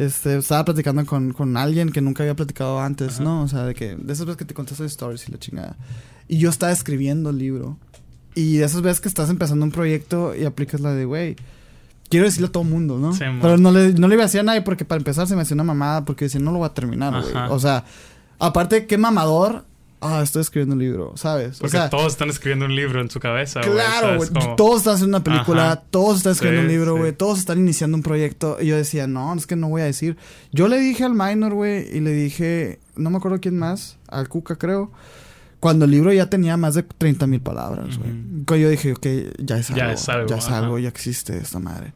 este, estaba platicando con, con alguien que nunca había platicado antes, Ajá. ¿no? O sea, de que, de esas veces que te contestan stories y la chingada. Y yo estaba escribiendo el libro. Y de esas veces que estás empezando un proyecto y aplicas la de, güey, quiero decirle a todo mundo, ¿no? Sí. Pero no le, no le iba a decir a nadie porque para empezar se me hacía una mamada porque decía, no lo voy a terminar, güey. O sea, aparte, qué mamador ah, estoy escribiendo un libro, ¿sabes? Porque todos están escribiendo un libro en su cabeza, güey. Claro, güey. Como... Todos están haciendo una película, Ajá. todos están escribiendo Sí, un libro, sí. güey. Todos están iniciando un proyecto. Y yo decía, no, es que no voy a decir. Yo le dije al minor, güey, y le dije, no me acuerdo quién más, al Cuca, creo. Cuando el libro ya tenía más de 30 mil palabras, güey. Que Yo dije, ok, ya es algo. Ya es algo, Ya es algo, ya existe esta madre.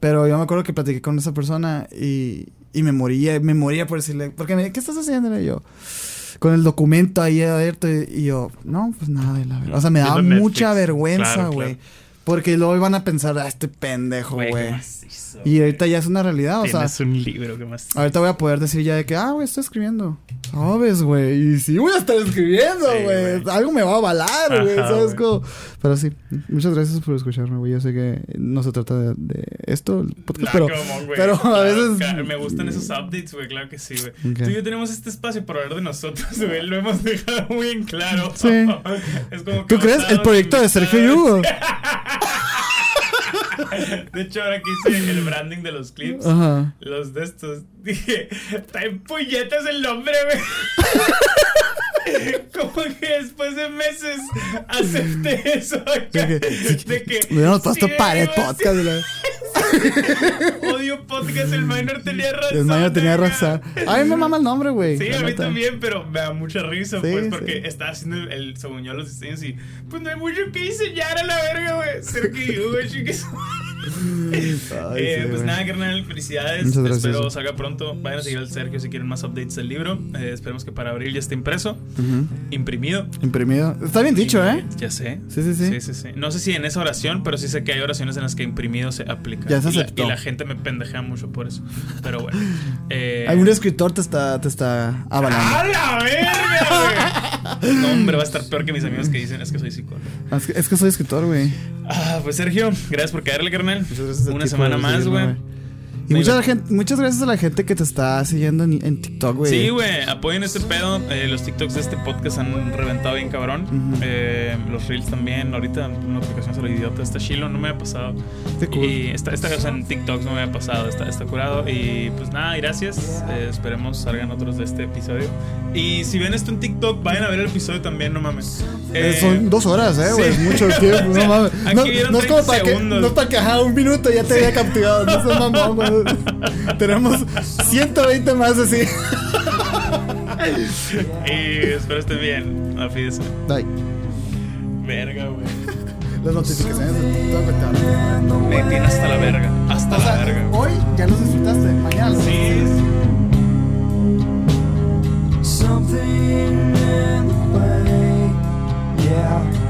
Pero yo me acuerdo que platiqué con esa persona y, y me moría, me moría por decirle, porque me ¿qué estás haciendo? Y yo, con el documento ahí abierto y, y yo, no, pues nada, de la verdad. O sea, me daba mucha Netflix. vergüenza, Claro, güey. claro. Porque luego iban a pensar, ah, este pendejo, Güey, güey. ¿qué más hizo, Y ahorita ya es una realidad, o sea, Tienes un libro, ¿qué más? ahorita voy a poder decir ya de que, ah, güey, estoy escribiendo. ¿Sabes, güey? Y sí voy a estar escribiendo, Sí, güey. güey. Algo me va a avalar, güey. ¿Sabes cómo? Pero sí, muchas gracias por escucharme, güey. Yo sé que no se trata de, de esto, el podcast, Nah, pero, pero a Claro, veces... claro, me gustan esos updates, güey, claro que sí, güey. Ok. Tú y yo tenemos este espacio para hablar de nosotros, [laughs] güey. Lo hemos dejado muy en claro. Sí. [laughs] es como que ¿Tú crees? El proyecto de Sergio amistades. Yugo. [laughs] [laughs] De hecho, ahora que hice el branding de los clips, Ajá. los de estos, [laughs] dije, está en puñetas el nombre. [laughs] Como que después de meses acepté eso. acá, De que- de que. Hubiéramos puesto sí, pared güey, podcast. [laughs] Odio podcast, el minor tenía razón. El mayo tenía razón. A mí me mama el nombre, güey. Sí, a mí también, pero me da mucha risa, Sí, pues, porque sí. estaba haciendo el, el, según yo, los diseños y, pues, no hay mucho que diseñar a la verga, güey. Sergio, güey, chiques. Ay, [laughs] Eh, sí, pues güey. nada, carnal, felicidades. Muchas gracias. Espero salga pronto. Vayan a seguir al Sergio si quieren más updates del libro. Eh, esperemos que para abril ya esté impreso, Ujú. imprimido. Imprimido. Está bien dicho, ¿eh? Ya sé. Sí, sí, sí. Sí, sí, sí. No sé si en esa oración, pero sí sé que hay oraciones en las que imprimido se aplica. Ya se Y la- aceptó. Y la, gente me pendejea mucho por eso. Pero bueno. [laughs] Eh, Algún escritor te está, te está avalando. ¡A la verga! [laughs] [laughs] No, hombre, va a estar peor que mis amigos que dicen es que soy psicólogo. Ah, Es que, es que soy escritor, güey. Ah, pues Sergio, gracias por caerle, carnal. Muchas gracias a Una ti semana por más, güey. Y mucha gente, muchas gracias a la gente que te está siguiendo en, en TikTok, güey. Sí, güey, apoyen este pedo. Eh, los TikToks de este podcast han reventado bien cabrón. Ujú. Eh, los Reels también. Ahorita notificaciones a lo idiota. Está chilo, no me ha pasado. Qué cool. Y esta, esta cosa en TikToks no me ha pasado. Está, está curado. Y pues nada, gracias. Eh, esperemos salgan otros de este episodio. Y si ven esto en TikTok, vayan a ver el episodio también, no mames. Eh, Eh, son dos horas, eh, güey. sí. Mucho [laughs] tiempo. No mames. aquí No, no es como 30 para que. segundos. No es para que, ajá, un minuto ya te había capturado. No seas mamón, güey. [laughs] [laughs] tenemos 120 más así. [laughs] y espero estén bien. Afídense. Bye. Verga, güey. Las notificaciones de todo conectado. Me tiene hasta la verga. Hasta la verga. Hoy ya los disfrutaste. Mañana sí. Something in the way, yeah.